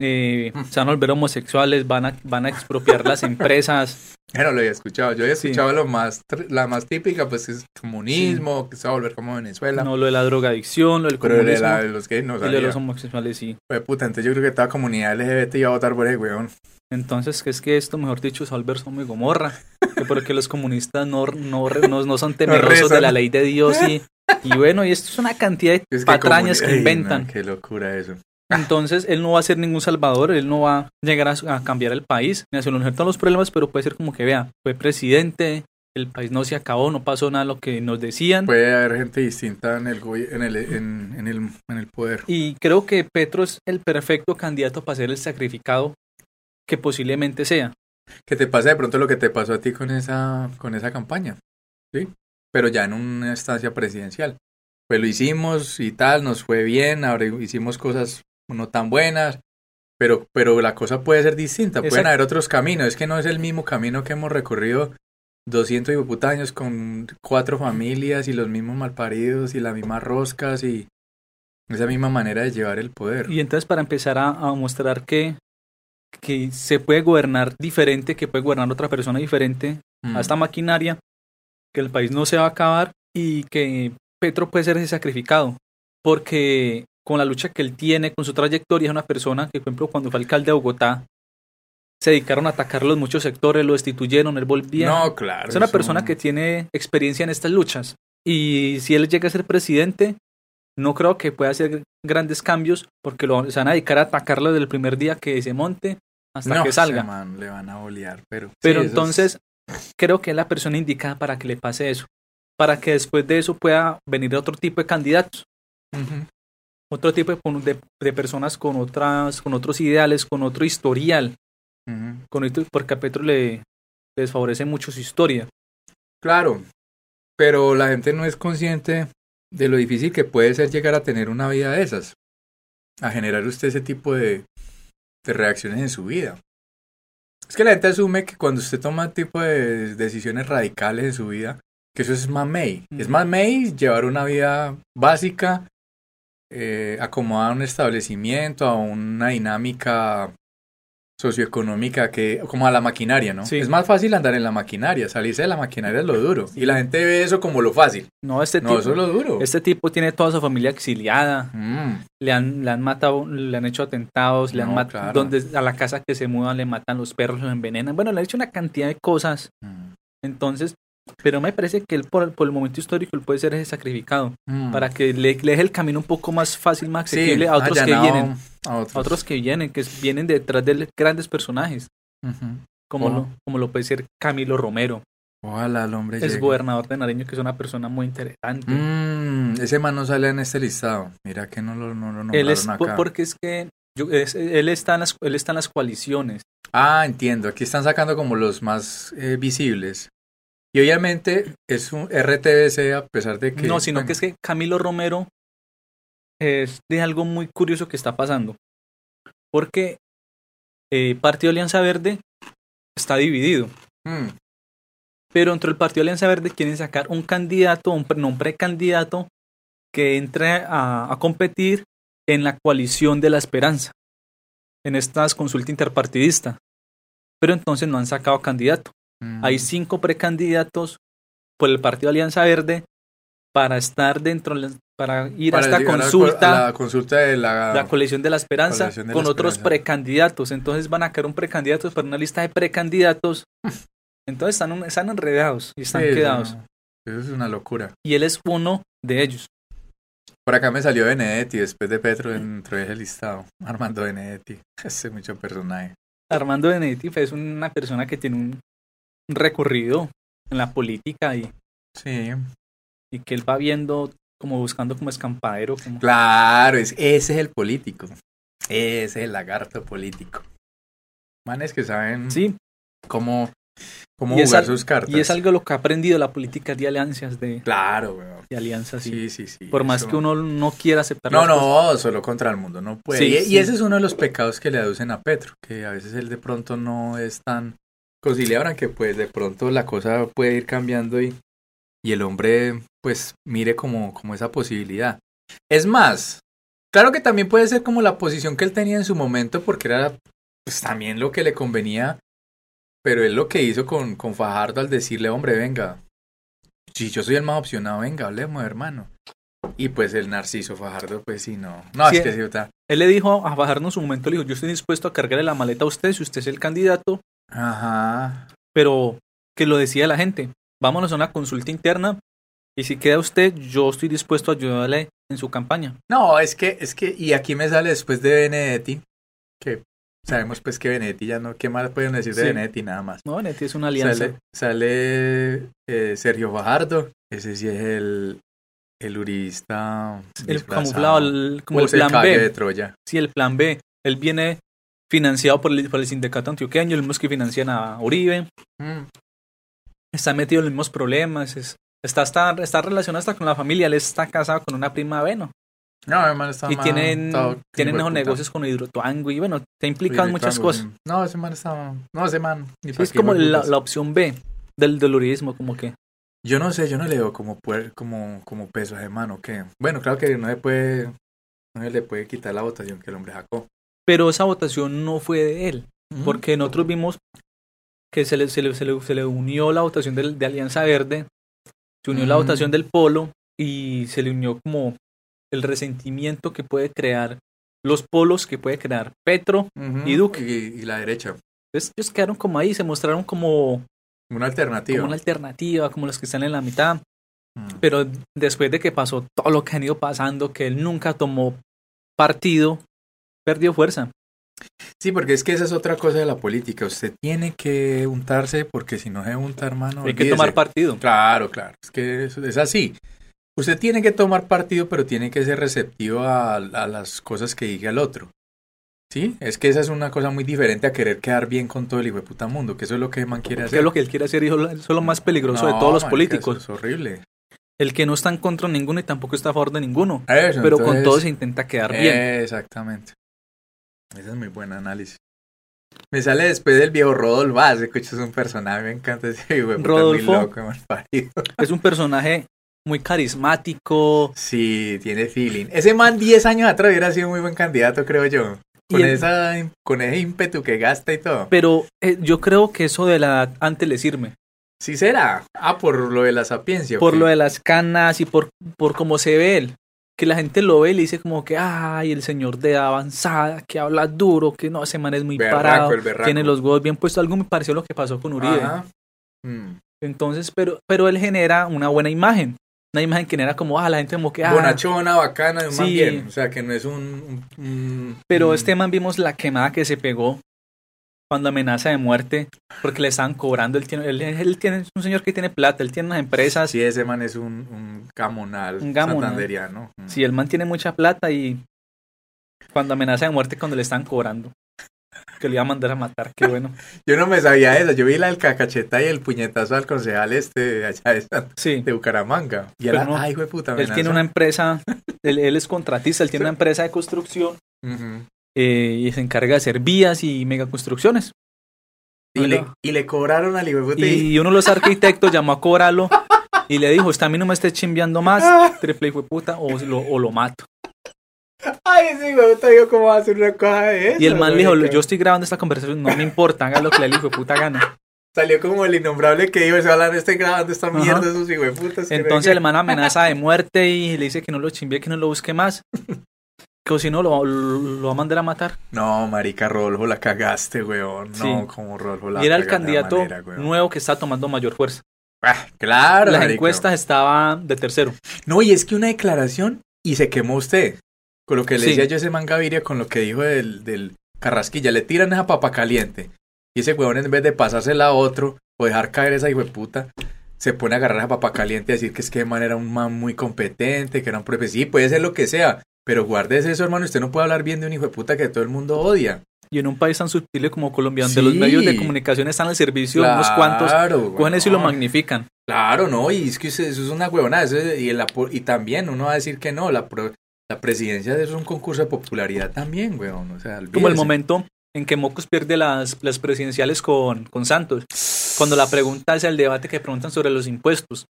eh, se van a volver homosexuales, van a, van a expropiar las empresas. Bueno, lo había escuchado. Yo había Sí. escuchado lo más, la más típica, pues es comunismo, que se va a volver como Venezuela. No lo de la drogadicción, lo del pero de, comunismo la, de los gays no y lo de sabía. los homosexuales, sí. Fue puta, entonces yo creo que toda comunidad LGBT iba a votar por ese weón. Entonces, que es que esto, mejor dicho, es volver Sodoma y Gomorra, que porque los comunistas no, no, no, no son temerosos de la ley de Dios y, y bueno, y esto es una cantidad de Es que patrañas que Ey, inventan. no, qué locura eso. Entonces, él no va a ser ningún salvador, él no va a llegar a, a cambiar el país, ni a solucionar todos los problemas, pero puede ser como que vea, fue presidente, el país no se acabó, no pasó nada lo que nos decían. Puede haber gente distinta en el, en el, en, en el, en el poder. Y creo que Petro es el perfecto candidato para ser el sacrificado que posiblemente sea. Que te pasa de pronto lo que te pasó a ti con esa, con esa campaña, ¿sí? Pero ya en una estancia presidencial. Pues lo hicimos y tal, nos fue bien, ahora hicimos cosas no tan buenas, pero, pero la cosa puede ser distinta, pueden Exacto. haber otros caminos, es que no es el mismo camino que hemos recorrido 200 y puta años con cuatro familias y los mismos malparidos y las mismas roscas y esa misma manera de llevar el poder. Y entonces para empezar a, a mostrar que, que se puede gobernar diferente, que puede gobernar otra persona diferente Mm. a esta maquinaria, que el país no se va a acabar y que Petro puede ser ese sacrificado. Porque con la lucha que él tiene, con su trayectoria, es una persona que, por ejemplo, cuando fue alcalde de Bogotá, se dedicaron a atacar los muchos sectores, lo destituyeron, él volvía. No, claro. es una eso- persona que tiene experiencia en estas luchas. Y si él llega a ser presidente, no creo que pueda hacer grandes cambios porque lo, se van a dedicar a atacarlo desde el primer día que se monte hasta no, que salga. man le van a bolear, pero... Pero sí, eso es- entonces creo que es la persona indicada para que le pase eso. Para que después de eso pueda venir otro tipo de candidatos, Ujú. Otro tipo de, personas con otras, con otros ideales, con otro historial, con esto- porque a Petro le, desfavorece mucho su historia. Claro, pero la gente no es consciente de lo difícil que puede ser llegar a tener una vida de esas, a generar usted ese tipo de, de reacciones en su vida. Es que la gente asume que cuando usted toma tipo de decisiones radicales en su vida, que eso es más May. Es más May llevar una vida básica, eh, acomodar un establecimiento, a una dinámica socioeconómica que como a la maquinaria, ¿no? Sí. Es más fácil andar en la maquinaria, salirse de la maquinaria es lo duro. Y la gente ve eso como lo fácil. No, este No, tipo, eso es lo duro. este tipo tiene toda su familia exiliada, Mm, le han, le han matado, le han hecho atentados, le han matado, claro. donde a la casa que se mudan le matan los perros, los envenenan. Bueno, le han hecho una cantidad de cosas. mm, Entonces, pero me parece que él por, por el momento histórico él puede ser ese sacrificado mm. para que le, le deje el camino un poco más fácil, más Sí, asequible a otros que vienen, A otros. a otros que vienen, que vienen detrás de grandes personajes, como, Oh. lo, como lo puede ser Camilo Romero, Ojalá el hombre es gobernador de Nariño, que es una persona muy interesante. Mm, ese man no sale en este listado. Mira que no lo, no lo nombraron él es acá. por- porque es que yo- es- él está en las él está en las coaliciones. Ah, entiendo. Aquí están sacando como los más eh, visibles. Y obviamente es un RTBC a pesar de que... no, sino bueno, que es que Camilo Romero es de algo muy curioso que está pasando. Porque eh, Partido Alianza Verde está dividido. mm, Pero dentro del Partido Alianza Verde quieren sacar un candidato, un, no, un precandidato que entre a, a competir en la coalición de la esperanza, en estas consulta interpartidista. Pero entonces no han sacado candidato. Mm. Hay cinco precandidatos por el partido Alianza Verde para estar dentro, de para ir Para a esta a la consulta, a la consulta de la, la coalición de la esperanza, de la con otros Esperanza. precandidatos. Entonces van a quedar un precandidato para una lista de precandidatos. Entonces están, están enredados y están Sí, quedados. no, Eso es una locura. Y él es uno de ellos. Por acá me salió Benedetti, después de Petro entró ese listado. Armando Benedetti. Ese es mucho personaje. Armando Benedetti es una persona que tiene un recorrido en la política y, Sí. y que él va viendo como buscando como escampadero. Como... Claro, es, ese es el político. Ese es el lagarto político. Manes que saben Sí, cómo, cómo Y jugar al- sus cartas. y es algo lo que ha aprendido la política de alianzas, de, Claro, de alianzas. Sí, sí, sí. por más que uno no quiera aceptar No, no, solo contra el mundo, no puede. Sí, y, y ese es uno de los pecados que le aducen a Petro, que a veces él de pronto no es tan conciliador, aunque pues de pronto la cosa puede ir cambiando y, y el hombre pues mire como, como esa posibilidad. Es más, claro que también puede ser como la posición que él tenía en su momento, porque era pues también lo que le convenía, pero él lo que hizo con, con Fajardo al decirle, hombre, venga, si yo soy el más opcionado, venga, hablemos, hermano. Y pues el Narciso Fajardo, pues sí, no. No, Sí, es que sí, está. Él le dijo a Fajardo en su momento, le dijo, yo estoy dispuesto a cargarle la maleta a usted si usted es el candidato, Ajá. pero que lo decía la gente. Vámonos a una consulta interna y si queda usted, yo estoy dispuesto a ayudarle en su campaña. No, es que, es que, y aquí me sale después de Benedetti, que sabemos pues que Benedetti ya no, ¿qué más pueden decir de Sí. Benedetti? Nada más. No, Benedetti es una alianza. Sale, sale eh, Sergio Fajardo, ese sí es el, el uribista el camuflado, el- como O el plan caballo B. de Troya. Sí, el plan B. Él viene financiado por el, por el sindicato antioqueño, los mismos que financian a Uribe. Mm. Está metido en los mismos problemas. es- está, está, está relacionado hasta con la familia. Él está casado con una prima de Beno. No, hermano, está y más- tienen, tienen esos negocios con Hidrotuango. Y bueno, te implican muchas cosas. No, ese man está. No, ese man. ni Sí, pa' es como la, opción B del, del uribismo, como que. Yo no sé, yo no le veo como, como, como peso a ese man o qué. Bueno, claro que no se puede. No se le puede quitar la votación que el hombre sacó. Pero esa votación no fue de él. Porque nosotros vimos que se le, se le, se le, se le unió la votación del- de Alianza Verde, se unió la votación del Polo y se le unió como el resentimiento que puede crear, los polos que puede crear Petro. Y Duque. Y, y la derecha. Entonces ellos quedaron como ahí, se mostraron como, Una alternativa. como una alternativa, como los que están en la mitad. Mm. Pero después de que pasó todo lo que han ido pasando, que él nunca tomó partido, perdió fuerza. Sí, porque es que esa es otra cosa de la política. Usted tiene que untarse porque si no se unta, hermano. Hay que tomar partido. Claro, claro. Es que eso es así. Usted tiene que tomar partido, pero tiene que ser receptivo a, a las cosas que diga el otro. ¿Sí? Es que esa es una cosa muy diferente a querer quedar bien con todo el hijo de puta mundo, que eso es lo que man quiere hacer. es lo que él quiere hacer, hijo, eso es lo más peligroso de todos los marica, políticos. eso es horrible. El que no está en contra de ninguno y tampoco está a favor de ninguno. Eso, Pero con todo se intenta quedar bien. Exactamente. Ese es muy buen análisis. Me sale después del viejo Rodolfo. Ah, ese es un personaje, me encanta ese puta, Rodolfo. muy loco. Es un personaje muy carismático. Sí, tiene feeling. Ese man 10 años atrás hubiera sido muy buen candidato, creo yo. Con, el- esa, con ese ímpetu que gasta y todo. Pero eh, yo creo que eso de la edad antes le sirve. Sí será. Ah, por lo de la sapiencia. ¿o Por lo de las canas y por, por cómo se ve él. Que la gente lo ve y le dice como que, ay, el señor de edad avanzada, que habla duro, que no, ese man es muy Berraco, parado, tiene los huevos bien puestos. Algo me pareció lo que pasó con Uribe. Mm. Entonces, pero, pero él genera una buena imagen. Una imagen que genera como, ah, la gente como que, ah, Bonachona, bacana, de un man Sí. bien. O sea, que no es un... un- un- Pero un- este man vimos la quemada que se pegó cuando amenaza de muerte porque le estaban cobrando. Él tiene, él, él tiene, es un señor que tiene plata, él tiene unas empresas. Sí, ese man es un, un gamonal Un gamonal. santanderiano. Mm. Si el man tiene mucha plata y cuando amenaza de muerte cuando le están cobrando. Que le iba a mandar a matar, qué bueno. Yo no me sabía eso. Yo vi la del cacacheta y el puñetazo al concejal este de allá de, San- Sí, de Bucaramanga. Y era, no, ay, hijo de puta, él tiene una empresa, él, él es contratista, él tiene una empresa de construcción Ujú. Eh, y se encarga de hacer vías y megaconstrucciones. y, le, y le cobraron al hijo de y- Y uno de los arquitectos llamó a cobrarlo y le dijo, usted a mí no me esté chimbeando más, triple hijo de puta, o lo, o lo mato. Ay, ese hijo de puta, digo, ¿cómo va a hacer una cosa de eso? Y el man le dijo, yo estoy grabando esta conversación, no me importa, haga lo que le dijo de puta gana. Salió como el innombrable que iba, se hablan este grabando esta mierda, esos putas. Entonces el man amenaza de muerte y le dice que no lo chimbe, que no lo busque más. Que si no, lo, lo, va a mandar a matar. No, marica, Rolfo, la cagaste, weón. No, como Rolfo la Y era el candidato nuevo que está tomando mayor fuerza. Ah, claro. Las encuestas estaban de tercero. No, y es que una declaración y se quemó usted. Con lo que le decía yo ese man Gaviria, con lo que dijo del, del Carrasquilla, le tiran esa papa caliente. Y ese huevón, en vez de pasársela a otro o dejar caer esa hijo de puta, se pone a agarrar esa papa caliente y decir que es que man era un man muy competente, que era un profe. Sí, puede ser lo que sea, pero guárdese eso, hermano. Usted no puede hablar bien de un hijo de puta que todo el mundo odia. Y en un país tan sutil como Colombia, donde los medios de comunicación están al servicio de unos cuantos, cogen eso y lo magnifican. Claro, no, y es que eso es una huevona. y, y también uno va a decir que no, la, la presidencia es un concurso de popularidad también, weón. O sea, como el momento en que Mocos pierde las, las presidenciales con, con Santos. Cuando la pregunta es el debate que preguntan sobre los impuestos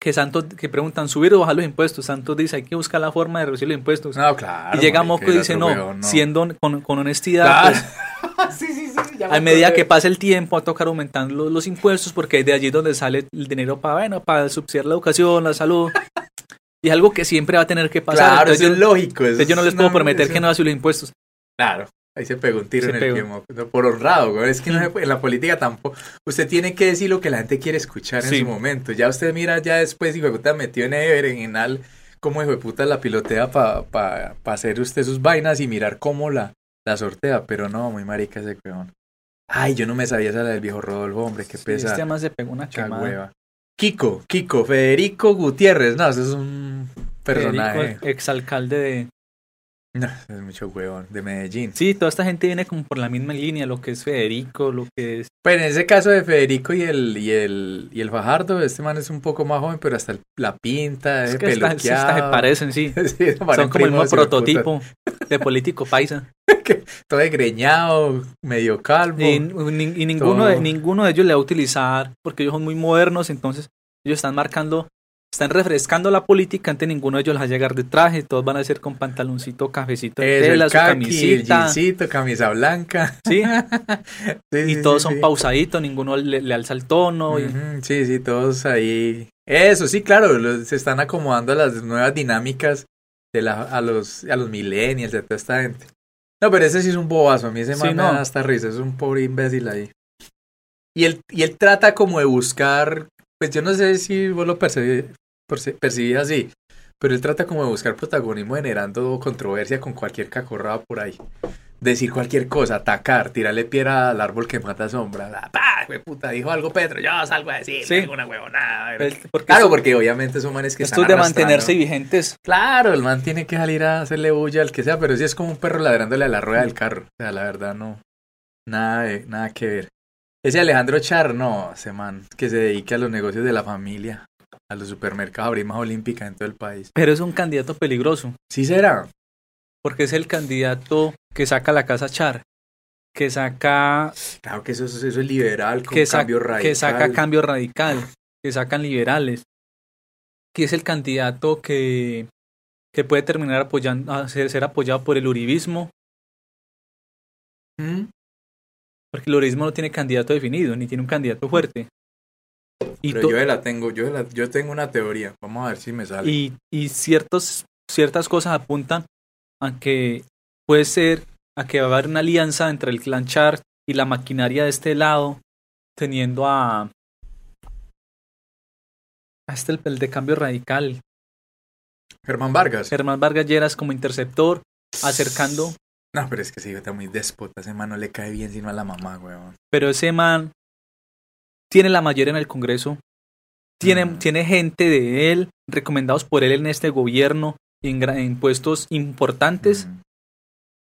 que Santos, que preguntan subir o bajar los impuestos. Santos dice, hay que buscar la forma de reducir los impuestos. No, claro. Y llega Moco y dice, no, siendo con, con honestidad, pues, sí, sí, sí, a medida que pasa el tiempo, a tocar aumentando los, impuestos, porque es de allí donde sale el dinero para, bueno, para subsidiar la educación, la salud. y es algo que siempre va a tener que pasar. Claro, eso es lógico. yo no les puedo prometer que no va a subir los impuestos. Claro. Ahí se pegó un tiro en el pie, por honrado, güey. Es que en la política tampoco. Usted tiene que decir lo que la gente quiere escuchar en su momento. Ya usted mira, ya después, hijo de puta, metió en el como hijo de puta la pilotea para pa, pa hacer usted sus vainas y mirar cómo la, la sortea. Pero no, muy marica ese weón. Ay, yo no me sabía esa del viejo Rodolfo, hombre, qué pesa. Este además se pegó una quemada. Kiko, Kiko, Federico Gutiérrez. No, ese es un personaje. exalcalde de, no, es mucho huevón, de Medellín. Sí, toda esta gente viene como por la misma línea, lo que es Federico, lo que es... Pero en ese caso de Federico y el, y el, y el Fajardo, este man es un poco más joven, pero hasta la pinta, es que se parecen, sí. Son como el mismo prototipo de político paisa. todo egreñado, medio calvo. Y, ninguno, de, ninguno de ellos le va a utilizar, porque ellos son muy modernos, entonces ellos están marcando están refrescando la política, antes ninguno de ellos va a llegar de traje, todos van a ser con pantaloncito, cafecito, tela, su camisita. camisa blanca. Sí. y todos son pausaditos, ninguno le, alza el tono. Sí, sí, todos ahí. Eso, sí, claro, se están acomodando a las nuevas dinámicas de la, a los, a los millennials, de toda esta gente. No, pero ese sí es un bobazo, a mí ese man me da hasta risa, es un pobre imbécil ahí. Y él, y él trata como de buscar pues yo no sé si vos lo percibís, así, pero él trata como de buscar protagonismo generando controversia con cualquier cacorrada por ahí. Decir cualquier cosa, atacar, tirarle piedra al árbol que mata sombra. ¡Pah! puta, dijo algo Pedro, yo salgo a decir sí. una huevonada. claro, porque obviamente son manes que Esto es de mantenerse vigentes. Claro, el man tiene que salir a hacerle bulla al que sea, pero sí es como un perro ladrándole a la rueda del carro. O sea, la verdad no. Nada, nada que ver. Ese Alejandro Char, no, ese man, que se dedique a los negocios de la familia, a los supermercados, abrir más olímpica en todo el país. Pero es un candidato peligroso. Sí será. Porque es el candidato que saca la casa Char, que saca... Claro que eso, eso es liberal, con que cambio radical. Que saca cambio radical, que sacan liberales. Que es el candidato que, que puede terminar apoyando, ser, ser apoyado por el uribismo. ¿Mm? Porque el uribismo no tiene candidato definido, ni tiene un candidato fuerte. Y Pero yo la tengo, yo, yo tengo una teoría, vamos a ver si me sale. Y, y ciertos, ciertas cosas apuntan a que puede ser, a que va a haber una alianza entre el clan Char y la maquinaria de este lado, teniendo a, a este el, de cambio radical. Germán Vargas. Germán Vargas Lleras como interceptor, acercando no, pero es que ese hijo está muy déspota. Ese man no le cae bien sino a la mamá, weón. Pero ese man tiene la mayoría en el Congreso. Tiene, mm. tiene gente de él, recomendados por él en este gobierno, en, puestos importantes.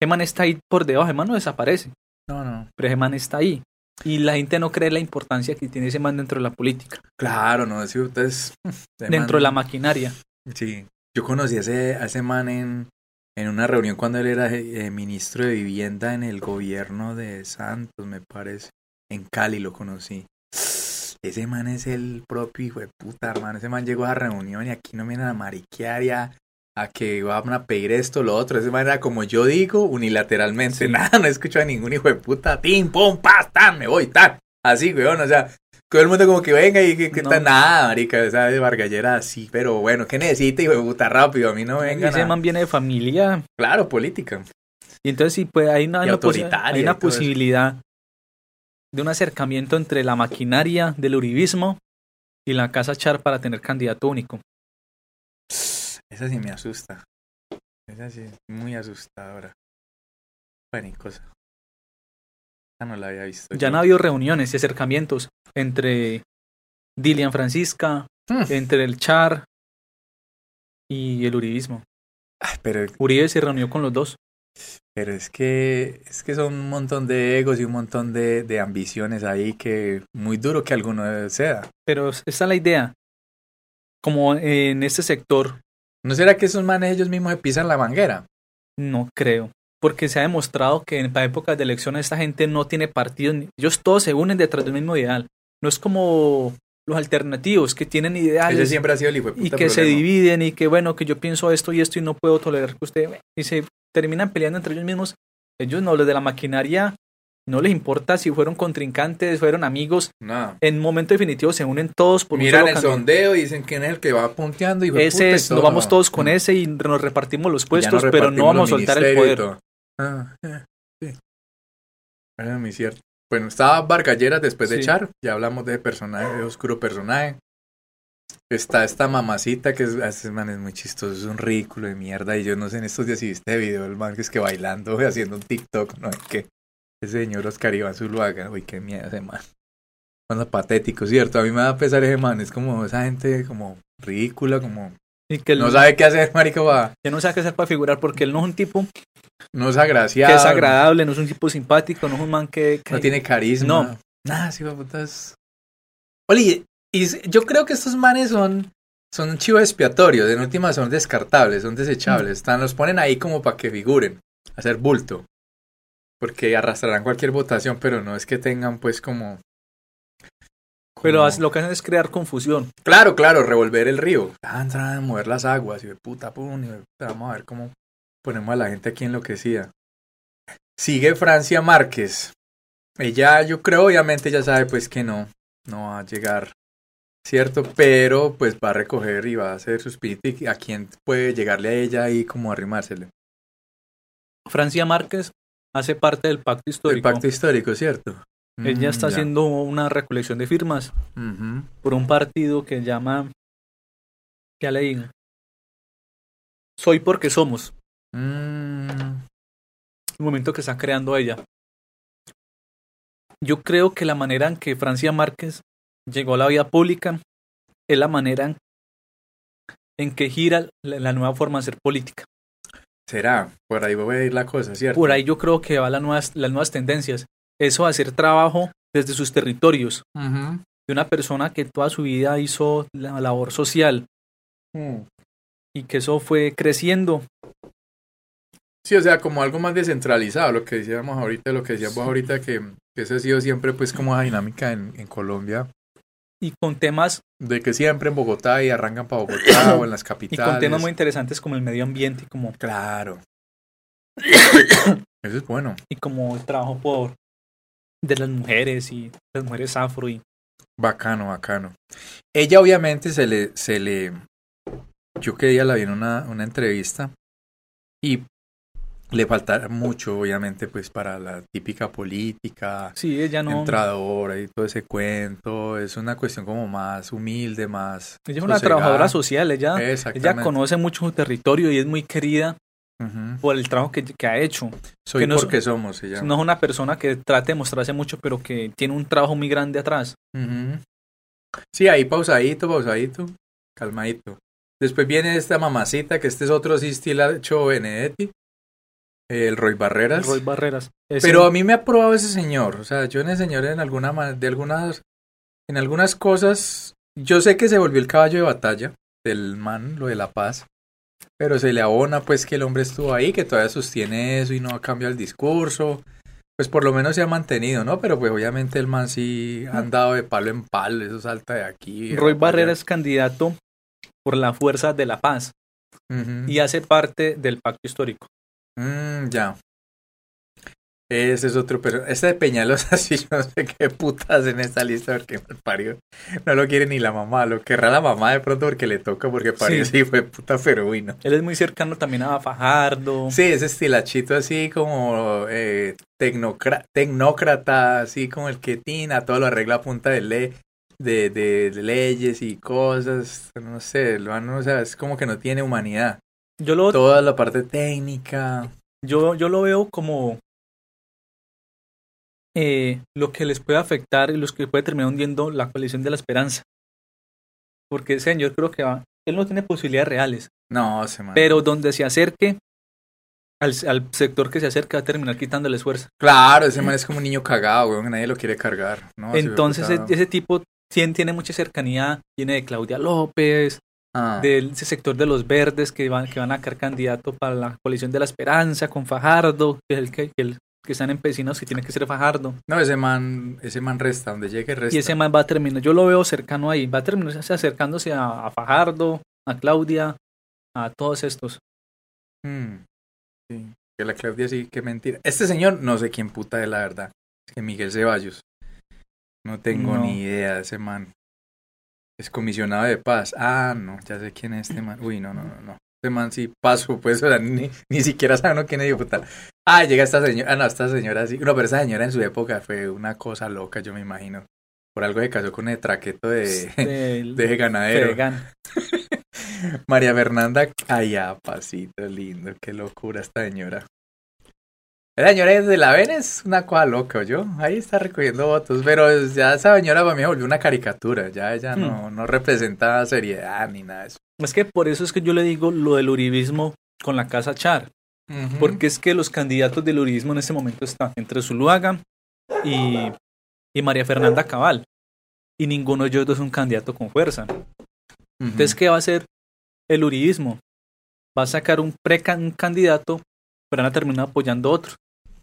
Ese man está ahí por debajo. Ese man no desaparece. No, no. Pero ese man está ahí. Y la gente no cree la importancia que tiene ese man dentro de la política. Claro, no, si ustedes... Dentro de la maquinaria. Sí. Yo conocí a ese, a ese man en, en una reunión cuando él era eh, ministro de vivienda en el gobierno de Santos, me parece. En Cali lo conocí. Ese man es el propio hijo de puta, hermano. Ese man llegó a la reunión y aquí no vienen a mariquear a, a que van a pedir esto, lo otro. Ese man era como yo digo, unilateralmente. Nada, no escucho a ningún hijo de puta. Tim, pum, pas, tan, me voy, tan. Así, weón, o sea, todo el mundo como que venga y que, que está nada, marica, esa de Vargallera así, pero bueno, ¿qué necesita? Y de puta rápido, a mí no venga. Ese man viene de familia. Claro, política. Y entonces sí, pues hay una, hay una posibilidad de un acercamiento entre la maquinaria del uribismo y la Casa Char para tener candidato único. Esa sí me asusta. Esa sí es muy asustadora. Bueno, cosa. no la había visto. Ya han habido reuniones y acercamientos entre Dilian Francisca, hmm. entre el Char y el uribismo. pero... Uribe se reunió con los dos. Pero es que, es que son un montón de egos y un montón de, de ambiciones ahí que muy duro que alguno sea. Pero esa es la idea. Como en este sector. ¿No será que esos manes ellos mismos se pisan la manguera? No creo. Porque se ha demostrado que en épocas de elecciones esta gente no tiene partido. Ellos todos se unen detrás del mismo ideal. No es como los alternativos que tienen ideales. siempre ha sido el Y que se dividen y que bueno, que yo pienso esto y esto y no puedo tolerar que usted. Y se terminan peleando entre ellos mismos. Ellos no, los de la maquinaria, no les importa si fueron contrincantes, fueron amigos. En momento definitivo se unen todos por Miran un solo el sondeo y dicen quién es el que va punteando. Y ese es, nos vamos todos con ese y nos repartimos los puestos, pero no vamos a soltar el poder. Ah, eh, sí. Era muy cierto. Bueno, estaba Barcalleras después de echar. Ya hablamos de personaje, de oscuro personaje. Está esta mamacita que es, ese man es muy chistoso, es un ridículo de mierda. Y yo no sé, en estos días si viste video, el man que es que bailando, haciendo un TikTok, ¿no? Que ese señor Oscar Iván Zuluaga, uy, qué miedo ese man. Bueno, patético, ¿cierto? A mí me da pesar ese man, es como esa gente como ridícula, como... Y que no sabe qué hacer, marico, va. Que no sabe qué hacer para figurar, porque él no es un tipo... No es agraciado. Que es agradable, no es un tipo simpático, no es un man que... No tiene carisma. No. Nada, sí, putas. Oli, y yo creo que estos manes son, son chivos expiatorios, en última son descartables, son desechables, mm. están, los ponen ahí como para que figuren, hacer bulto. Porque arrastrarán cualquier votación, pero no es que tengan pues como... Pero lo que hacen es crear confusión. Claro, claro, revolver el río. Ah, entran a mover las aguas y de puta, pum, y vamos a ver cómo ponemos a la gente aquí enloquecida. Sigue Francia Márquez. Ella, yo creo, obviamente ya sabe pues que no, no va a llegar ¿cierto? Pero pues va a recoger y va a hacer su espíritu y a quién puede llegarle a ella y como arrimársele. Francia Márquez hace parte del pacto histórico. El pacto histórico, ¿cierto? Ella está mm, haciendo una recolección de firmas por un partido que llama, ya le digo, Soy porque somos. Mm. El momento que está creando ella. Yo creo que la manera en que Francia Márquez llegó a la vida pública es la manera en que gira la nueva forma de ser política. Será, por ahí va a ir la cosa, ¿cierto? Por ahí yo creo que van las nuevas, las nuevas tendencias. Eso hacer trabajo desde sus territorios. De una persona que toda su vida hizo la labor social. Mm. Y que eso fue creciendo. Sí, o sea, como algo más descentralizado, lo que decíamos ahorita, lo que decíamos ahorita, que, que ese ha sido siempre pues como la dinámica en, en Colombia y con temas... De que siempre en Bogotá y arrancan para Bogotá o en las capitales. Y con temas muy interesantes como el medio ambiente y como... Claro. Eso es bueno. Y como el trabajo por... de las mujeres y las mujeres afro y... Bacano, bacano. Ella obviamente se le... Se le yo que día la vi en una, una entrevista y le faltará mucho, obviamente, pues para la típica política. Sí, ella no. Entradora y todo ese cuento. Es una cuestión como más humilde, más. Ella es una trabajadora social, ella, ella conoce mucho su territorio y es muy querida por el trabajo que, ha hecho. Soy no porque somos, ella. No es una persona que trate de mostrarse mucho, pero que tiene un trabajo muy grande atrás. Sí, ahí pausadito, pausadito, calmadito. Después viene esta mamacita, que este es otro Sistila hecho Benedetti el Roy Barreras. Roy Barreras. Pero a mí me ha probado ese señor. O sea, yo en el señor en alguna de algunas en algunas cosas yo sé que se volvió el caballo de batalla del man, lo de la paz. Pero se le abona pues que el hombre estuvo ahí, que todavía sostiene eso y no ha cambiado el discurso. Pues por lo menos se ha mantenido, ¿no? Pero pues obviamente el man sí ha andado de palo en palo, eso salta de aquí. Roy Barreras es candidato por la fuerza de la paz y hace parte del pacto histórico. Mm, ya. Ese es otro pero Este de Peñalosa sí, no sé qué putas en esta lista porque mal parió. No lo quiere ni la mamá, lo querrá la mamá de pronto porque le toca, porque parió sí, fue puta pero bueno. Él es muy cercano también a Fajardo. Sí, ese estilachito así como eh, tecnócrata, así como el que tina, todo lo arregla a punta de, le de, de, leyes y cosas, no sé, lo, no, o sea, es como que no tiene humanidad. Yo lo, Toda la parte técnica. Yo, yo lo veo como eh, lo que les puede afectar y los que puede terminar hundiendo la coalición de la esperanza. Porque señor creo que va, él no tiene posibilidades reales. No, se Pero donde se acerque, al, al, sector que se acerca va a terminar quitándole fuerza. Claro, ese man es como un niño cagado, weón, nadie lo quiere cargar. No, Entonces ese, ese, tipo tiene, tiene mucha cercanía, tiene de Claudia López, ah. de ese sector de los verdes que van, que van a caer candidato para la coalición de la esperanza con Fajardo, que es el que, el, que están empecinados que tiene que ser Fajardo. No, ese man, ese man resta, donde llegue resta. Y ese man va a terminar, yo lo veo cercano ahí, va a terminar acercándose a, a Fajardo, a Claudia, a todos estos. Hmm. Sí, que la Claudia sí, qué mentira. Este señor, no sé quién puta de la verdad. Es que Miguel Ceballos. No tengo ni idea de ese man. Es comisionado de paz. Ah, no, ya sé quién es este man. Uy, no, no, no, no. Este man sí paso, pues, o sea, ni, ni siquiera sabe uno quién es puta. Ah, llega esta señora. Ah, no, esta señora sí. No, pero esa señora en su época fue una cosa loca, yo me imagino. Por algo se casó con el traqueto de, de, ganadero. María Fernanda Ay, pasito lindo, qué locura esta señora. La señora de la Ven es una cosa loca, yo. Ahí está recogiendo votos, pero ya esa señora para mí volvió una caricatura. Ya ella no, hmm. no representa seriedad ni nada de eso. Es que por eso es que yo le digo lo del uribismo con la casa Char. Porque es que los candidatos del uribismo en ese momento están entre Zuluaga y, y María Fernanda Cabal. Y ninguno de ellos dos es un candidato con fuerza. Entonces, ¿qué va a hacer el uribismo? Va a sacar un, pre un candidato, pero van a terminar apoyando a otro.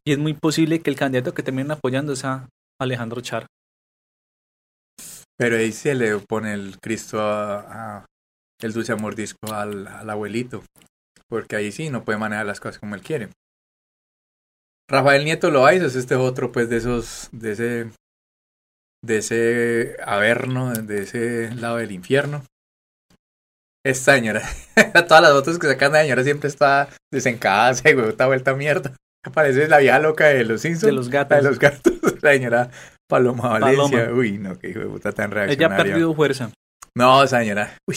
Y es muy posible que el candidato que termine apoyando sea Alejandro Char. Pero ahí se le pone el Cristo a, el dulce amordisco al, al, abuelito. Porque ahí sí no puede manejar las cosas como él quiere. Rafael Nieto lo es este otro pues de esos, de ese, de ese averno, de ese lado del infierno. Esta señora, todas las fotos que sacan de la señora siempre está desencada, se güey, está vuelta mierda. Parece la vieja loca de los Simpsons. De los gatos. De los gatos. La señora Paloma Valencia. Uy, no, qué hijo de puta tan reaccionaria. Ella ha perdido fuerza. No, señora. Uy.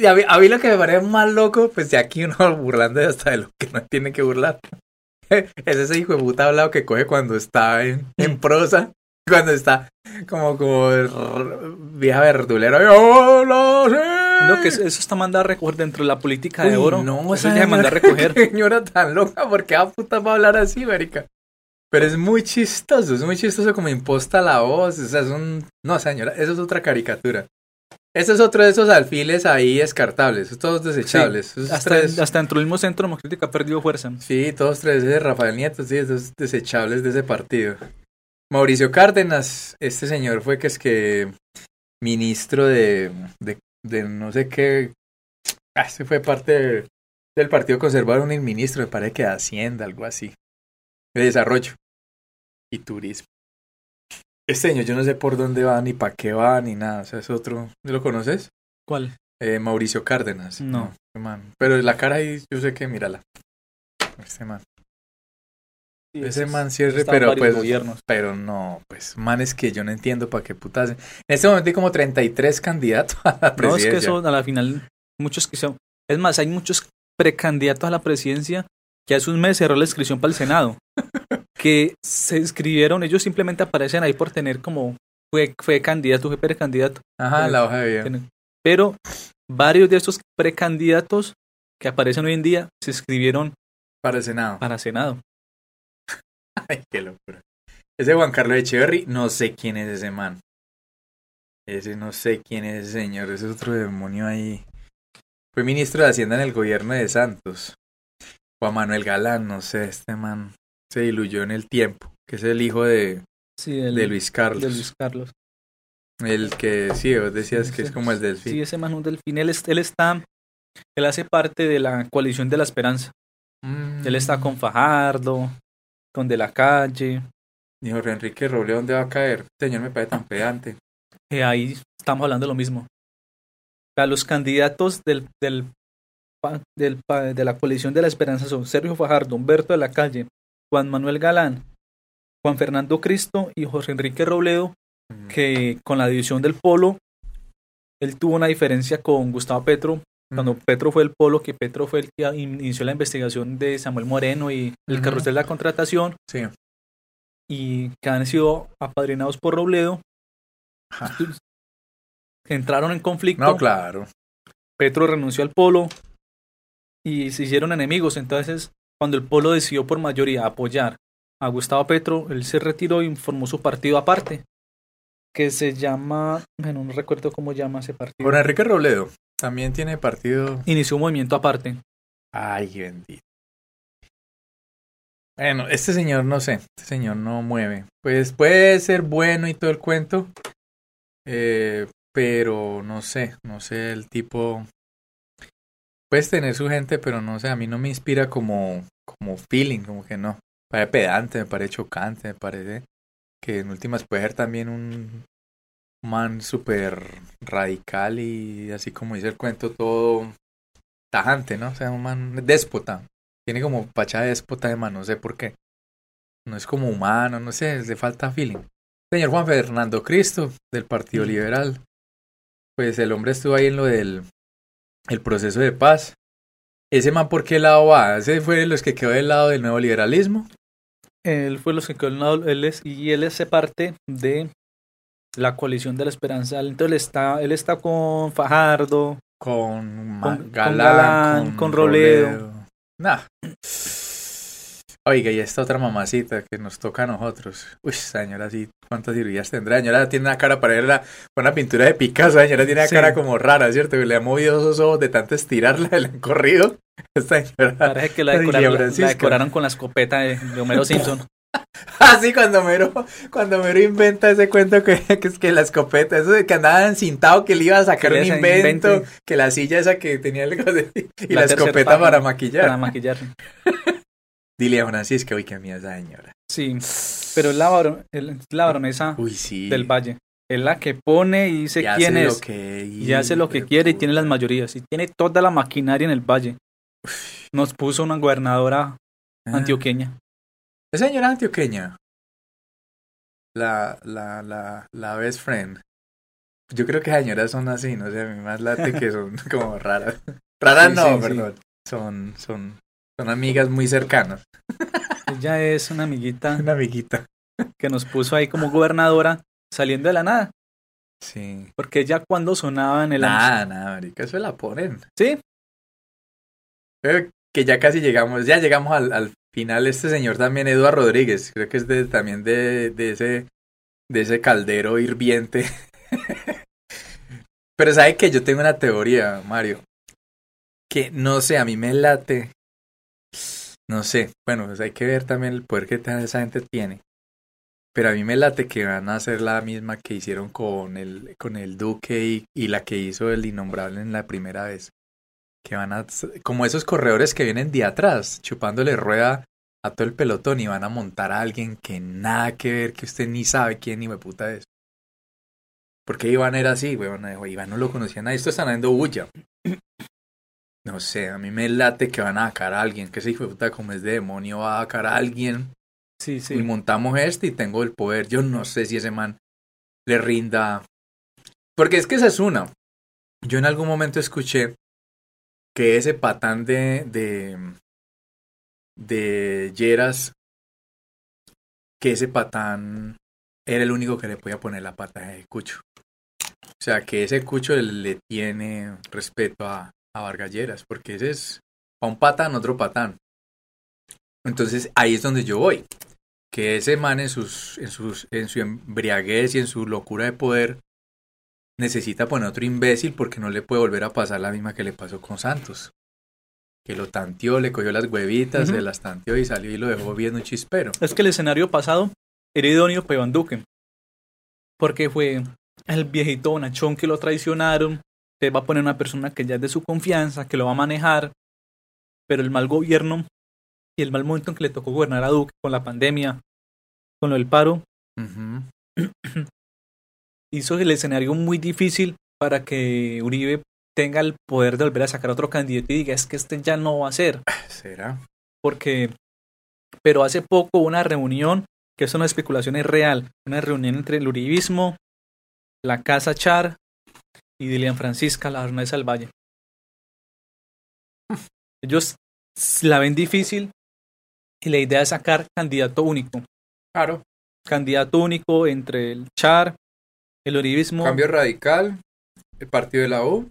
Y a, mí, lo que me parece más loco, pues de aquí uno burlando hasta de lo que no tiene que burlar. es ese hijo de puta hablado que coge cuando está en, en prosa cuando está como como vieja verdulera. No, que eso está mandado a recoger dentro de la política de oro. No, eso ya mandar a recoger. señora tan loca, porque a puta va a hablar así, marica? Pero es muy chistoso, es muy chistoso como imposta la voz. O sea, es un. No, señora, eso es otra caricatura. Ese es otro de esos alfiles ahí descartables, todos desechables. hasta, hasta dentro del mismo centro democrático ha perdido fuerza. Sí, todos tres, ese Rafael Nieto, sí, esos desechables de ese partido. Mauricio Cárdenas, este señor fue que es que ministro de, de, de no sé qué, ah, se fue parte del Partido Conservador, un ministro, me parece que de Hacienda, algo así, de Desarrollo y Turismo. Este señor yo no sé por dónde va, ni para qué va, ni nada, o sea, es otro, ¿lo conoces? ¿Cuál? Eh, Mauricio Cárdenas. No. no man. Pero la cara ahí, yo sé que, mírala. Este man ese man cierre, pero pues, gobiernos. pero no, pues manes que yo no entiendo para qué putas. En este momento hay como 33 candidatos a la presidencia. No, es que eso a la final, muchos que son, es más, hay muchos precandidatos a la presidencia que hace un mes cerró la inscripción para el Senado, que se inscribieron, ellos simplemente aparecen ahí por tener como, fue, fue candidato, fue precandidato. Ajá, la hoja de vida. Pero varios de estos precandidatos que aparecen hoy en día se inscribieron para el Senado. Para Senado. Ay, qué locura. Ese Juan Carlos Echeverry, no sé quién es ese man. Ese no sé quién es ese señor, ese otro demonio ahí. Fue ministro de Hacienda en el gobierno de Santos. Juan Manuel Galán, no sé, este man se diluyó en el tiempo, que es el hijo de, de Luis Carlos. De Luis Carlos. El que, sí, vos decías que es como el delfín. Sí, ese man un delfín. Él, él está, él hace parte de la coalición de la esperanza. Él está con mm. Fajardo, con De la Calle. Y Jorge Enrique Roble, ¿dónde va a caer? Señor, me parece tan pedante. Eh, ahí estamos hablando de lo mismo. A los candidatos del, del, del, de la coalición de la esperanza son Sergio Fajardo, Humberto de la Calle, Juan Manuel Galán, Juan Fernando Cristo y Jorge Enrique Robledo, que con la división del polo, él tuvo una diferencia con Gustavo Petro, cuando Petro fue el polo, que Petro fue el que inició la investigación de Samuel Moreno y el carrusel de la contratación, Sí. y que han sido apadrinados por Robledo, entraron en conflicto. No, claro. Petro renunció al polo y se hicieron enemigos. Entonces, cuando el polo decidió por mayoría apoyar a Gustavo Petro, él se retiró y formó su partido aparte, que se llama, bueno, no recuerdo cómo llama ese partido. Jorge Enrique Robledo también tiene partido. Inició un movimiento aparte. Ay, bendito. Bueno, este señor no sé, este señor no mueve. Pues puede ser bueno y todo el cuento, eh, pero no sé, no sé, el tipo puedes tener su gente, pero no sé, a mí no me inspira como, como feeling, como que no. Me parece pedante, me parece chocante, me parece que en últimas puede ser también un man súper radical y así como dice el cuento, todo tajante, ¿no? O sea, un man déspota. Tiene como pacha de déspota de man, no sé por qué. No es como humano, no sé, le falta feeling. Señor Juan Fernando Cristo, del Partido Liberal. Pues el hombre estuvo ahí en lo del el proceso de paz. ¿Ese man por qué lado va? ¿Ese fue de los que quedó del lado del nuevo liberalismo? Él fue los que quedó del lado, él es, y él es parte de la coalición de la esperanza. Entonces él está, él está con Fajardo, Con, Ma- Con- con Galán, Galán, con Robledo. Nah. Oiga, y esta otra mamacita que nos toca a nosotros. Uy, señora, sí, ¿cuántas cirugías tendrá? Señora tiene una cara para verla con una pintura de Picasso. Señora tiene una Sí. cara como rara, ¿cierto? Que le ha movido esos ojos de tanto estirarla, le han corrido. Esta señora. parece que la decoraron, la- la decoraron con la escopeta de, de Homero Simpson. Así cuando Mero, cuando Mero inventa ese cuento que, que es que la escopeta, eso de que andaba encintado que le iba a sacar un invento, que la silla esa que tenía el y la, escopeta para maquillar. Para maquillar. Dile a Francisca, uy, qué mía esa señora. Sí, pero es la, el- la baronesa Uy, sí. del Valle. Es la que pone y dice Y quién hace es. Lo que, y hace lo que quiere y tiene las mayorías. Y tiene toda la maquinaria en el Valle. Nos puso una gobernadora Ah. antioqueña. Esa señora antioqueña. La, la, la, la best friend. Yo creo que señoras son así, no sé, a mí más late que son como raras. Raras Sí, no, sí, sí. perdón. Son, son, son amigas muy cercanas. Ella es una amiguita Una amiguita. que nos puso ahí como gobernadora saliendo de la nada. Sí. Porque ella cuando sonaba en el... Nada, nada, marica, eso la ponen. Sí, Creo que ya casi llegamos, ya llegamos al, al final. Este señor también, Eduardo Rodríguez, creo que es de, también de, de ese, de ese caldero hirviente. Pero sabe que yo tengo una teoría, Mario, que no sé, a mí me late. No sé, bueno, pues hay que ver también el poder que esa gente tiene. Pero a mí me late que van a hacer la misma que hicieron con el, con el Duque y, y la que hizo el Innombrable en la primera vez que van a, como esos corredores que vienen de atrás, chupándole rueda a todo el pelotón y van a montar a alguien que nada que ver, que usted ni sabe quién ni me puta es. Porque Iván era así, weón, Iván no lo conocía nadie, esto está dando bulla. No sé, a mí me late que van a sacar a alguien, que ese hijo de puta como es de demonio va a sacar a alguien sí, y sí. montamos este y tengo el poder. Yo no sé si ese man le rinda. Porque es que esa es una. Yo en algún momento escuché que ese patán de. de. de Lleras. Que ese patán era el único que le podía poner la pata de Cucho. O sea, que ese Cucho le, le tiene respeto a, a Vargas Lleras, porque ese es a un patán, otro patán. Entonces ahí es donde yo voy que ese man en, sus, en, sus, en su embriaguez y en su locura de poder necesita poner otro imbécil porque no le puede volver a pasar la misma que le pasó con Santos. Que lo tanteó, le cogió las huevitas, Ujú. se las tanteó y salió y lo dejó viendo un chispero. Es que el escenario pasado era idóneo para Iván Duque. Porque fue el viejito bonachón que lo traicionaron. Que va a poner una persona que ya es de su confianza, que lo va a manejar. Pero el mal gobierno y el mal momento en que le tocó gobernar a Duque con la pandemia, con lo del paro, hizo el escenario muy difícil para que Uribe tenga el poder de volver a sacar otro candidato y diga es que este ya no va a ser. ¿Será? Porque, pero hace poco una reunión, que es una especulación es real, una reunión entre el Uribismo, la Casa Char y Dilian Francisca, la Jornada del Valle. Ellos la ven difícil y la idea es sacar candidato único. Claro. Candidato único entre el Char, el Uribismo. Cambio radical, el partido de la U.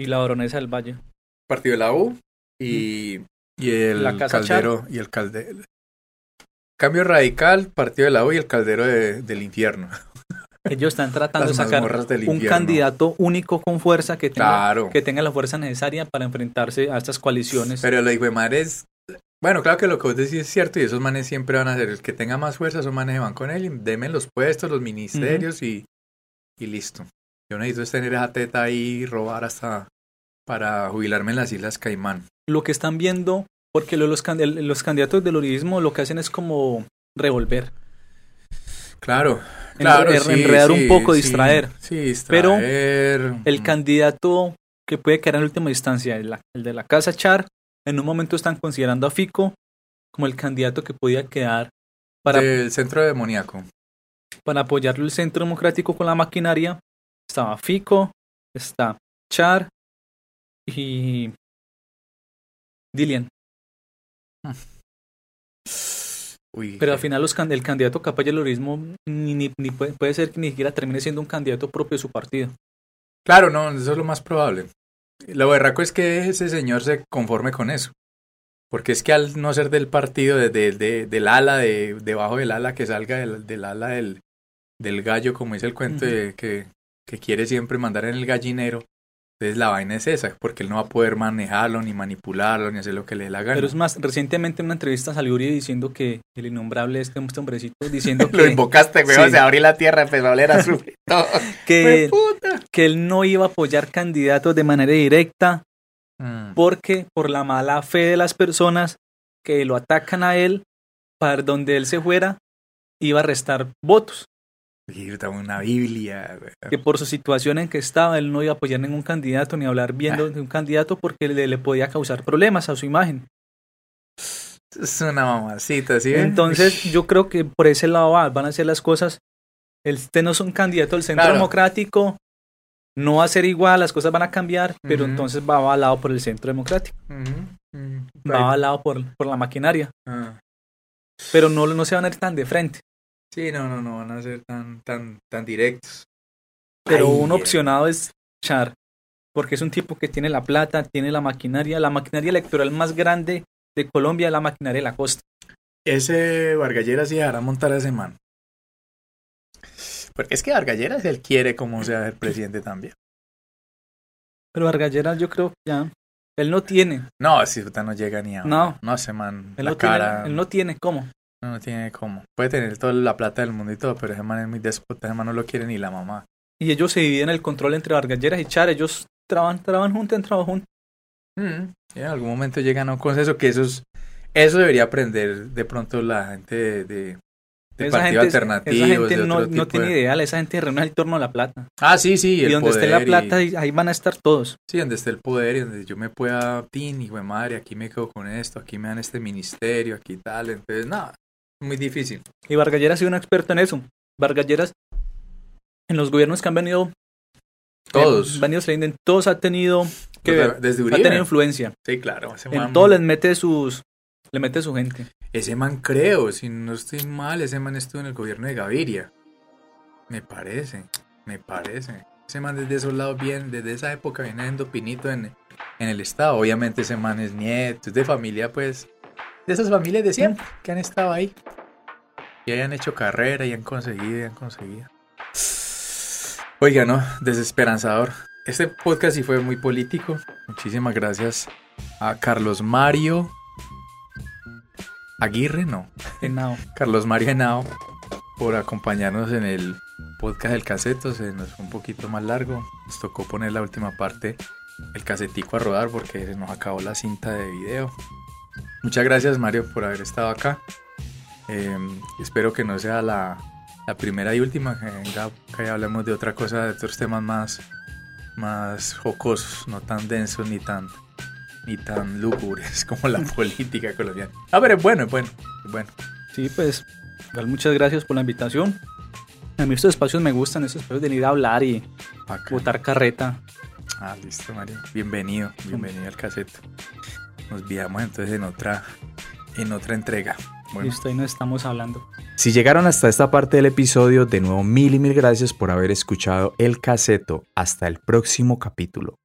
Y la Baronesa del Valle. Partido de la U y, y el La Casa Caldero. Y el Caldero. Cambio radical, partido de la U y el Caldero de- del infierno. Ellos están tratando de sacar un candidato único con fuerza que tenga, Claro. que tenga la fuerza necesaria para enfrentarse a estas coaliciones. Pero lo de es. Bueno, claro que lo que vos decís es cierto y esos manes siempre van a ser el que tenga más fuerza, esos manes van con él y denme los puestos, los ministerios y, y listo. Yo necesito es tener esa teta ahí y robar hasta para jubilarme en las Islas Caimán. Lo que están viendo, porque lo- los, el- los candidatos del uribismo lo que hacen es como revolver. Claro, claro. sí, enredar un poco, sí, distraer. Sí, Pero distraer. El Mm, candidato que puede quedar en última instancia, el, el de la Casa Char, en un momento están considerando a Fico como el candidato que podía quedar para, Del centro demoníaco. Para apoyarlo el Centro Democrático con la maquinaria. Estaba Fico, está Char y Dilian. Uy, Pero al final los can- el candidato ni, ni, ni puede, puede ser que ni siquiera termine siendo un candidato propio de su partido. Claro, no, eso es lo más probable. Lo berraco es que ese señor se conforme con eso. Porque es que al no ser del partido, de, de- de- del ala, de, debajo del ala, que salga del, del ala del, del gallo, como dice el cuento, de que, que quiere siempre mandar en el gallinero. Entonces la vaina es esa, porque él no va a poder manejarlo, ni manipularlo, ni hacer lo que le dé la gana. Pero es más, recientemente en una entrevista salió Uribe diciendo que el innombrable este, este hombrecito, diciendo Lo que, invocaste, güey, Sí. se abrió la tierra, empezó a oler azul. No, que, puta. que él no iba a apoyar candidatos de manera directa Mm. porque por la mala fe de las personas que lo atacan a él, para donde él se fuera, iba a restar votos. Una Biblia. Que por su situación en que estaba, él no iba a apoyar ningún candidato ni hablar bien de un candidato porque le, le podía causar problemas a su imagen. Es una mamacita, ¿sí? Entonces, yo creo que por ese lado va- van a ser las cosas. Este no es un candidato del centro Claro. democrático, no va a ser igual, las cosas van a cambiar, pero entonces va avalado por el centro democrático, va avalado por, por la maquinaria, Ah. pero no, no se van a ir tan de frente. Sí, no, no, no van a ser tan, tan, tan directos. Pero Ay, un opcionado es Char, porque es un tipo que tiene la plata, tiene la maquinaria, la maquinaria electoral más grande de Colombia, es la maquinaria de la costa. Ese Vargalleras sí dejará montar a ese man. Porque es que Vargalleras él quiere como sea el presidente también. Pero Vargalleras yo creo que ya, él no tiene, No, si puta no llega ni a. No. No, ese man. él la no, cara. tiene, él no tiene cómo. no, no tiene cómo. Puede tener toda la plata del mundo y todo, pero ese man es muy déspota. Ese man no lo quiere ni la mamá. Y ellos se dividen el control entre Vargalleras y Char, ellos trabajan, trabajan juntos, trabajan juntos. Mm, y en algún momento llegan a un consenso que eso es, eso debería aprender de pronto la gente de, de, de Esa gente, esa no, tiene de- ideal, esa gente reúne en torno a la plata. Ah, sí, sí. Y, el donde esté la plata, y- ahí- van a estar todos. Sí, donde esté el poder y donde yo me pueda, tin, hijo de madre, aquí me quedo con esto, aquí me dan este ministerio, aquí tal. Entonces, nada, muy difícil. Y Vargalleras ha sido un experto en eso. Vargalleras, en los gobiernos que han venido, Todos. eh, venido saliendo, en todos ha tenido que Desde ha tenido influencia. Sí, claro. En man, todo les mete sus, le mete su gente. Ese man creo, si no estoy mal, ese man estuvo en el gobierno de Gaviria. Me parece, me parece. Ese man desde esos lados bien, desde esa época viene siendo pinito en, en el estado. Obviamente ese man es nieto, es de familia pues, de esas familias de siempre que han estado ahí. Y hayan hecho carrera y han conseguido y han conseguido. Oiga, no, desesperanzador. Este podcast sí fue muy político. Muchísimas gracias a Carlos Mario Aguirre, no. Henao. Carlos Mario Henao por acompañarnos en el podcast del caseto. Se nos fue un poquito más largo. Nos tocó poner la última parte, el casetico a rodar porque se nos acabó la cinta de video. Muchas gracias Mario por haber estado acá. Em, espero que no sea la, primera y última, que, venga, que hablemos de otra cosa, de otros temas más, más jocosos, no tan densos ni tan, ni tan lúgubres como la política colombiana. A ver, es bueno, es bueno, es bueno. Sí, pues, muchas gracias por la invitación. A mí estos espacios me gustan, estos espacios de ir a hablar y botar carreta. Ah, listo, Mario. Bienvenido, bienvenido al caseto. Nos veamos entonces en otra, en otra entrega. Listo, ahí nos estamos hablando. Si llegaron hasta esta parte del episodio, de nuevo mil y mil gracias por haber escuchado el caseto. Hasta el próximo capítulo.